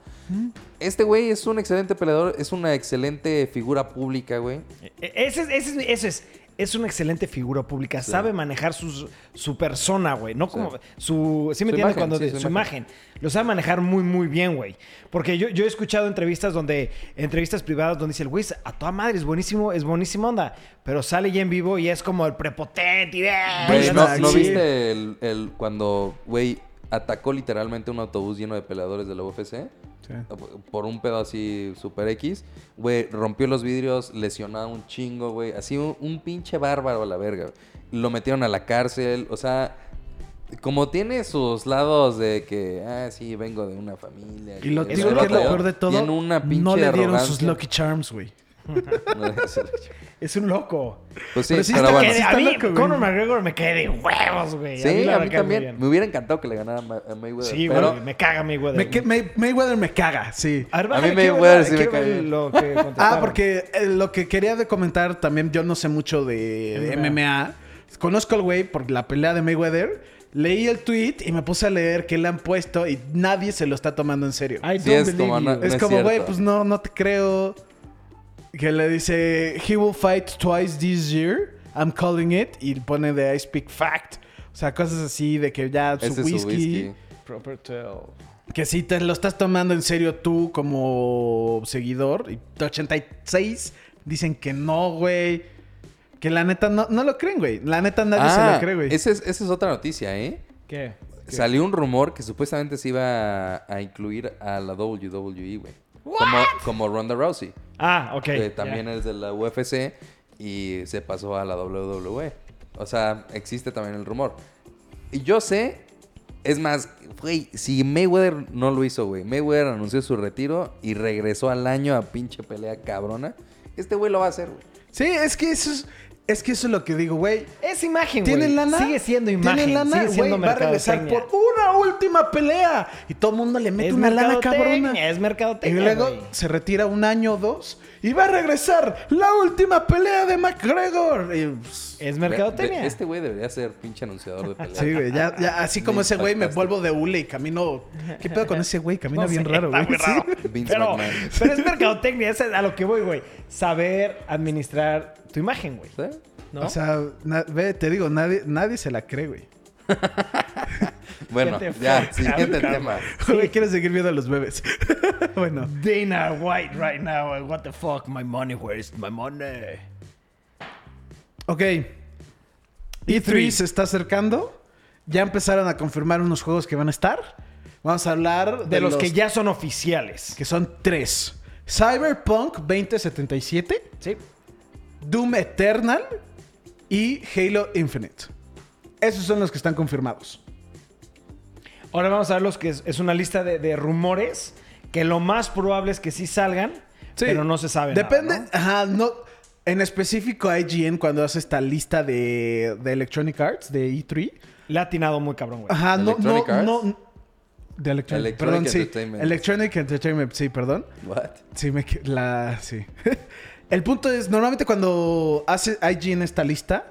Este güey es un excelente peleador, es una excelente figura pública, güey. E- Ese es, ese es, ese es, es una excelente figura pública. Sí. Sabe manejar sus- su persona, güey. No como Sí. su. ¿Sí me Su entiendes? imagen, Cuando sí, su su imagen. Lo sabe manejar muy, muy bien, güey. Porque yo, yo he escuchado entrevistas donde. Entrevistas privadas donde dice el güey, a toda madre, es buenísimo, es buenísima onda. Pero sale ya en vivo y es como el prepotente y. Güey, ¿no, viste el, el- cuando, güey, atacó literalmente un autobús lleno de peleadores de la UFC? Sí. Por un pedo así super X, güey, rompió los vidrios, lesionó a un chingo, güey. Así un, un pinche bárbaro a la verga. Lo metieron a la cárcel, o sea, como tiene sus lados de que, ah, sí, vengo de una familia. Y lo digo que es lo peor de todo. Tiene una pinche no le dieron sus. Lucky Charms, güey. No Es un loco. Pues sí, Pero sí pero está bueno. Que sí a está mí, loco. Conor McGregor me cae de huevos, güey. Sí, a la mí me cae muy también. Me hubiera encantado que le ganara a a Mayweather. Sí, pero güey. Me caga Mayweather. Me, que- May- Mayweather me caga, sí. A, ver, A mí Mayweather sí me cae lo que. Ah, porque eh, lo que quería de comentar también, yo no sé mucho de, de MMA. MMA. Conozco al güey por la pelea de Mayweather. Leí el tweet y me puse a leer qué le han puesto y nadie se lo está tomando en serio. Sí, es como no- es como, güey, pues no, no te creo. Que le dice, he will fight twice this year. I'm calling it. Y pone de I speak fact. O sea, cosas así de que ya su ese whisky, es su whisky. Proper tell. Que si te lo estás tomando en serio tú como seguidor. Y 86 dicen que no, güey. Que la neta no, no lo creen, güey. La neta nadie se Ah, lo cree, güey. esa es, esa es otra noticia, ¿eh? ¿Qué? ¿Qué? Salió un rumor que supuestamente se iba a, a incluir a la WWE, güey. Como, como Ronda Rousey. Ah, ok. que también es de la UFC y se pasó a la WWE. O sea, existe también el rumor. Y yo sé, es más, güey, si Mayweather no lo hizo, güey. Mayweather anunció su retiro y regresó al año a pinche pelea cabrona. Este güey lo va a hacer, güey. Sí, es que eso es... Es que eso es lo que digo, güey. Es imagen, güey. ¿Tienen lana? Sigue siendo imagen. ¿Tienen lana? Sigue siendo Güey, va a regresar por una última pelea. Y todo el mundo le mete Es una lana cabrona. es Y mercadotecnia, luego güey. se retira un año o dos. Y va a regresar la última pelea de McGregor. Y, pues, Es mercadotecnia. Este güey debería ser pinche anunciador de peleas. Sí, güey, ya, ya, así como ese güey me vuelvo de hule y camino. ¿Qué pedo con ese güey? Camina No bien sé, raro, está güey. muy raro. Sí. Vince Pero, McMahon. pero es mercadotecnia, es a lo que voy, güey. Saber administrar tu imagen, güey. ¿Sí? ¿No? O sea, ve, te digo, nadie, nadie se la cree, güey. Bueno, ya, siguiente tema. Güey, Quiero seguir viendo a los bebés. bueno, Dana White right now. uh, What the fuck? My money, where's my money? ok. E3 se está acercando. Ya empezaron a confirmar unos juegos que van a estar. Vamos a hablar De, los, que ya son oficiales. que son tres. Cyberpunk 2077, Sí. Doom Eternal y Halo Infinite. Esos son los que están confirmados. Ahora vamos a ver los que es, es una lista de, de rumores que lo más probable es que sí salgan, Sí. pero no se sabe. Depende, nada, ajá, no. En específico IGN cuando hace esta lista de, de Electronic Arts de E3. ¿no? Le ha atinado muy cabrón, güey. Ajá, no, no, no. De Electronic, Electronic perdón, sí. Entertainment. Electronic Entertainment, sí, perdón. What? Sí, me la sí. El punto es, normalmente cuando hace IGN esta lista,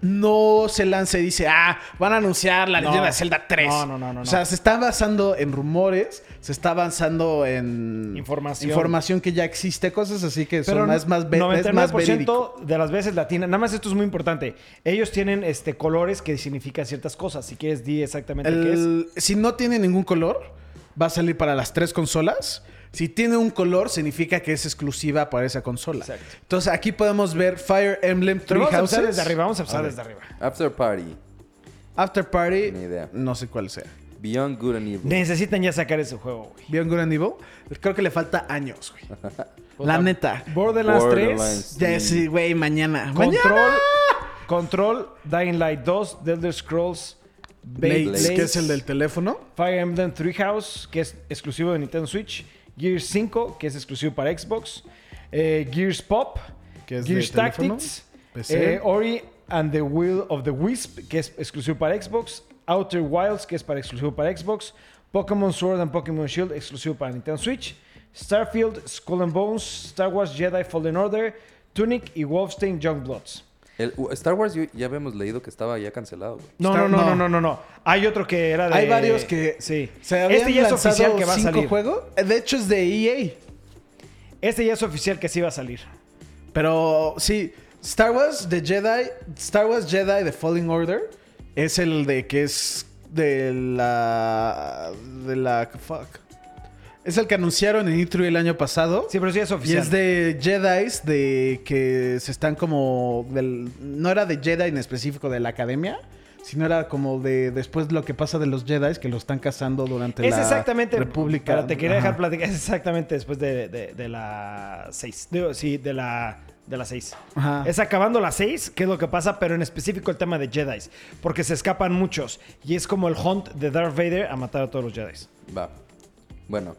no se lanza y dice, ah, van a anunciar la No. leyenda de Zelda 3. No, no, no, no, O sea, se está basando en rumores, se está avanzando en Información. información que ya existe, cosas así que son Pero más, más, ve- es más 99% verídico. de las veces latina. Nada más esto es muy importante. Ellos tienen este colores que significan ciertas cosas. Si quieres, di exactamente qué es. El- si no tiene ningún color, va a salir para las tres consolas. Si tiene un color, significa que es exclusiva para esa consola. Exacto. Entonces aquí podemos ver Fire Emblem Pero Three vamos a empezar Houses. desde arriba. Vamos a empezar desde arriba. After Party. After Party. Ni idea. No sé cuál sea. Beyond Good and Evil. Necesitan ya sacar ese juego, güey. Beyond Good and Evil. Creo que le falta años, güey. La la- neta. Borderlands, Borderlands. 3. Ya sí, güey, mañana. Control. Mañana. Control. Dying Light 2. The Elder Scrolls. Blades, Blades, que es el del teléfono. Fire Emblem Three House, que es exclusivo de Nintendo Switch. Gears 5, que es exclusivo para Xbox. eh, Gears Pop, Que es Gears de Tactics. Eh, Ori and the Will of the Wisp, que es exclusivo para Xbox. Outer Wilds, que es para exclusivo para Xbox. Pokémon Sword and Pokémon Shield, exclusivo para Nintendo Switch. Starfield, Skull and Bones, Star Wars Jedi Fallen Order, Tunic y Wolfenstein Youngbloods. El, Star Wars ya habíamos leído que estaba ya cancelado, güey. No, Star- no, no, no. no, no, no. Hay otro que era de. Hay varios que Sí. se habían este ya es oficial que va a salir. juegos. Eh, De hecho, es de EA. Este ya es oficial que sí va a salir. Pero sí, Star Wars The Jedi, Star Wars Jedi The Fallen Order es el de que es de la de la fuck. Es el que anunciaron en E3 el año pasado. Sí, pero sí es Y oficial. es de Jedi's de que se están como del no era de Jedi en específico de la academia, sino era como de después lo que pasa de los Jedi's que lo están cazando durante Es la exactamente. República. Pero te quería dejar Ajá. platicar. Es exactamente después de, de- de la 6. sí, de la. De la 6. Ajá. Es acabando la 6, que es lo que pasa, pero en específico el tema de Jedi. Porque se escapan muchos. Y es como el hunt de Darth Vader a matar a todos los Jedi. Va. Bueno.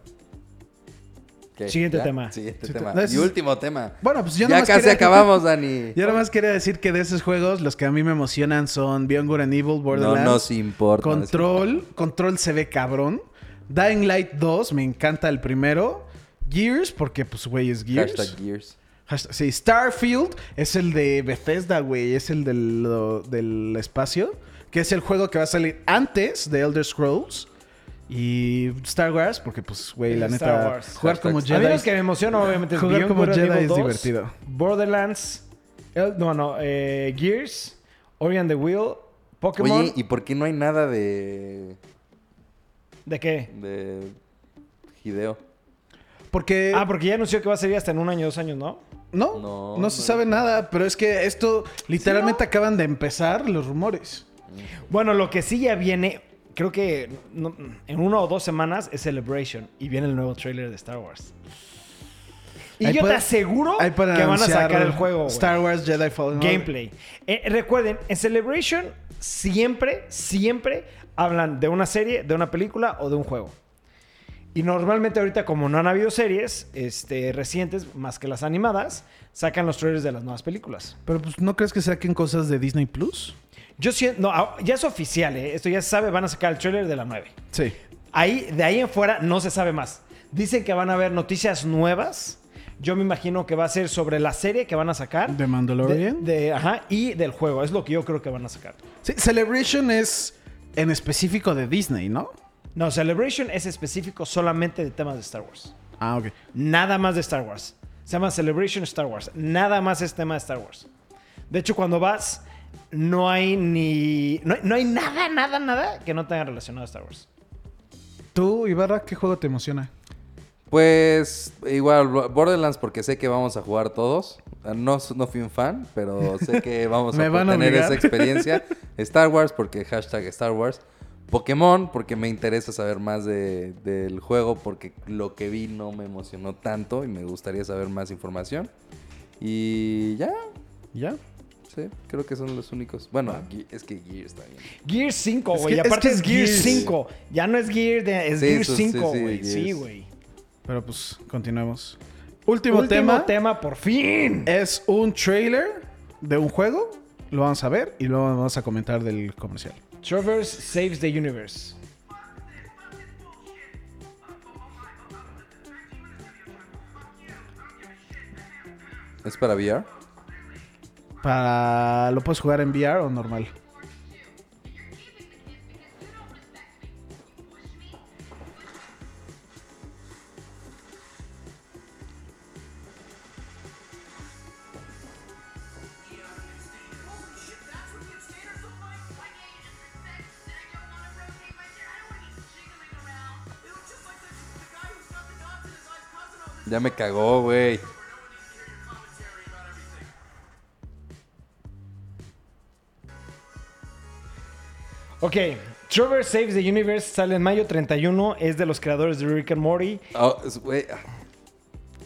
Siguiente ¿Ya? tema. Siguiente Sí, tema. no, es- Y último tema. Bueno, pues yo ya nomás casi quería- acabamos, Dani. Yo nada más quería decir que de esos juegos, los que a mí me emocionan son Beyond Good and Evil, No Borderlands, nos importa. Control, Control se ve cabrón, Dying Light 2, me encanta el primero, Gears, porque pues güey es Gears. Hashtag Gears. Hashtag- sí, Starfield es el de Bethesda, güey, es el del, lo- del espacio, que es el juego que va a salir antes de Elder Scrolls. Y Star Wars, porque pues, güey, la Star neta, Wars. jugar como Hashtag- A mí Jedi... los que me emociona, obviamente, es Jugar Beyond como Good Jedi Evil es 2, divertido. Borderlands. el- no, no. eh, Gears. Ori and the Wheel. Pokémon. Oye, ¿y por qué no hay nada de. ¿De qué? de. Hideo? Porque... Ah, porque ya anunció que va a salir hasta en un año, dos años, ¿no? No, No, no, se no. sabe nada, pero es que esto literalmente acaban de empezar los rumores. Bueno, lo que sí ya viene, creo que no- en una o dos semanas es Celebration y viene el nuevo trailer de Star Wars. Y Ahí yo puede- te aseguro que van a sacar el juego. Star Wars Jedi Fallen Order. Gameplay. Eh, recuerden, en Celebration siempre, siempre hablan de una serie, de una película o de un juego. Y normalmente ahorita, como no han habido series este, recientes, más que las animadas, sacan los trailers de las nuevas películas. Pero pues, ¿no crees que saquen cosas de Disney Plus? Yo siento, no, ah, ya es oficial, ¿eh? esto ya se sabe, van a sacar el trailer de la 9. Sí. Ahí, de ahí en fuera no se sabe más. Dicen que van a haber noticias nuevas. Yo me imagino que va a ser sobre la serie que van a sacar. ¿De Mandalorian? De, de- ajá, y del juego. Es lo que yo creo que van a sacar. Sí, Celebration es en específico de Disney, ¿no? No, Celebration es específico solamente de temas de Star Wars. Ah, ok. Nada más de Star Wars. Se llama Celebration Star Wars. Nada más es tema de Star Wars. De hecho, cuando vas, no hay ni. No, hay- no hay nada, nada, nada que no tenga relacionado a Star Wars. ¿Tú, Ibarra, qué juego te emociona? Pues igual, Borderlands porque sé que vamos a jugar todos. No, no fui un fan, pero sé que vamos a tener esa experiencia. Star Wars porque hashtag Star Wars. Pokémon porque me interesa saber más de- del juego porque lo que vi no me emocionó tanto y me gustaría saber más información. Y ya, ¿Ya? Sí, creo que son los únicos. Bueno, Ge- es que Gears también. Gear 5, Es güey. que- Y es aparte que es, es Gear Gears. 5. Ya no es Gear, de, es Sí, Gear eso sí, 5, sí, güey. Sí, Gears. güey. Pero pues, continuemos. Último, Último tema, tema, por fin. es un trailer de un juego. Lo vamos a ver y luego vamos a comentar del comercial. Traverse Saves the Universe. ¿Es para VR? Para... ¿Lo puedes jugar en VR o normal? Ya me cagó, güey. Ok. Traverse Saves the Universe sale en mayo 31. Es de los creadores de Rick and Morty. Oh, ah.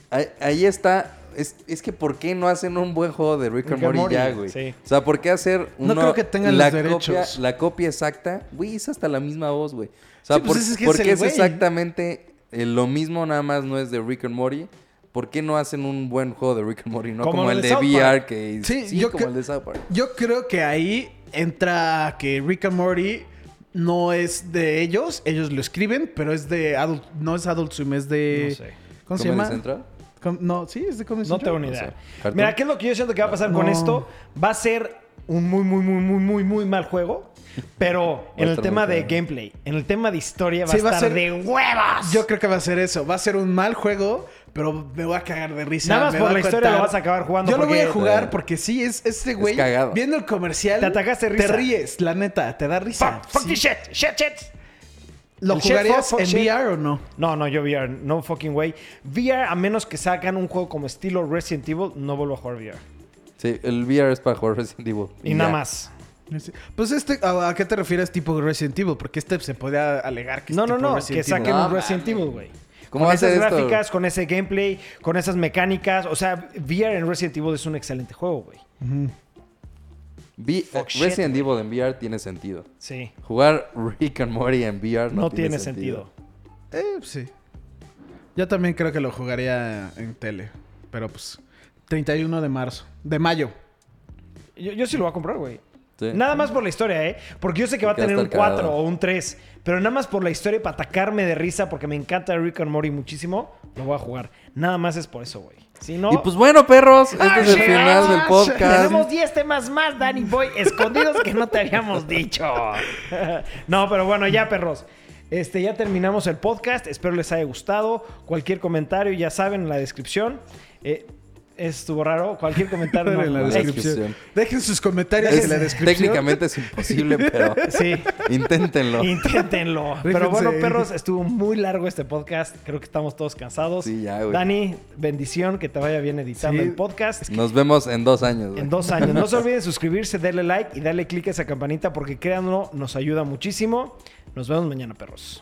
Ahí, ahí está. Es, es que ¿por qué no hacen un buen juego de Rick, and Morty, ya, güey? sí. O sea, ¿por qué hacer No uno- creo que tengan la los copia, derechos. la copia exacta? Güey, es hasta la misma voz, güey. O sea, Sí, pues ¿por, es que por es qué es güey. exactamente eh, lo mismo, nada más no es de Rick and Morty? ¿Por qué no hacen un buen juego de Rick and Morty? No Como como, el el de VR, Park. que Sí, sí, yo como el de South Park. Yo creo que ahí entra que Rick and Morty no es de ellos, ellos lo escriben, pero es de Adult, no es Adult Swim, es de No sé. ¿Cómo se ¿Comedy llama? Central? Com- no, sí, es de Comedy No tengo ni No idea. Mira, ¿qué es lo que yo siento que va a pasar con esto? Va a ser un muy, muy, muy, muy, muy, muy mal juego. Pero en el tema de gameplay, en el tema de historia, va Sí, a va a estar ser- de huevas. Yo creo que va a ser eso. Va a ser un mal juego, pero me voy a cagar de risa. Nada más me por la historia lo vas a acabar jugando Yo lo voy a jugar Eh, porque sí, es este güey. cagado. Viendo el comercial. Te atacaste de risa. Te ríes, la neta, te da risa. Fuck, fuck Sí. this shit, shit, shit. ¿Lo jugarías en shit. VR o no? No, no, yo VR, no fucking way. VR, a menos que sacan un juego como estilo Resident Evil, no vuelvo a jugar VR. Sí, el VR es para jugar Resident Evil. Y nada más. Pues este, ¿a, a qué te refieres tipo Resident Evil? Porque este se podría alegar que es No, no, tipo no, que Resident saquen un Resident mames. Evil, güey. ¿Cómo con va a ser esas esto? gráficas, con ese gameplay, con esas mecánicas. O sea, VR en Resident Evil es un excelente juego, güey. Shit, Resident Evil en VR tiene sentido. Sí. Jugar Rick and Morty en VR no, No, tiene sentido. Eh, sí. Yo también creo que lo jugaría en tele. Pero pues, 31 de marzo. De mayo. Yo, yo sí lo voy a comprar, güey. Sí. Nada más por la historia, ¿eh? Porque yo sé que va a tener un estar 4 cagado. o un 3. Pero nada más por la historia y para atacarme de risa, porque me encanta Rick and Morty muchísimo, lo voy a jugar. Nada más es por eso, güey. Si no. Y pues bueno, perros, este ¡Ah, es el final del ¡Ah, podcast. Tenemos 10 temas más, Danny Boy, escondidos que no te habíamos dicho. no, pero bueno, ya, perros. Este, ya terminamos el podcast. Espero les haya gustado. Cualquier comentario, ya saben, en la descripción. Eh, estuvo raro. Cualquier comentario. no, en la no, descripción. Dejen sus comentarios Es- en la descripción. técnicamente es imposible, pero Sí. inténtenlo. Inténtenlo. Pero bueno, perros, estuvo muy largo este podcast. Creo que estamos todos cansados. Sí, ya, güey. Dani, bendición, que te vaya bien editando Sí. el podcast. Nos vemos en dos años. güey. En dos años. No se olviden suscribirse, darle like y darle click a esa campanita porque créanlo, nos ayuda muchísimo. Nos vemos mañana, perros.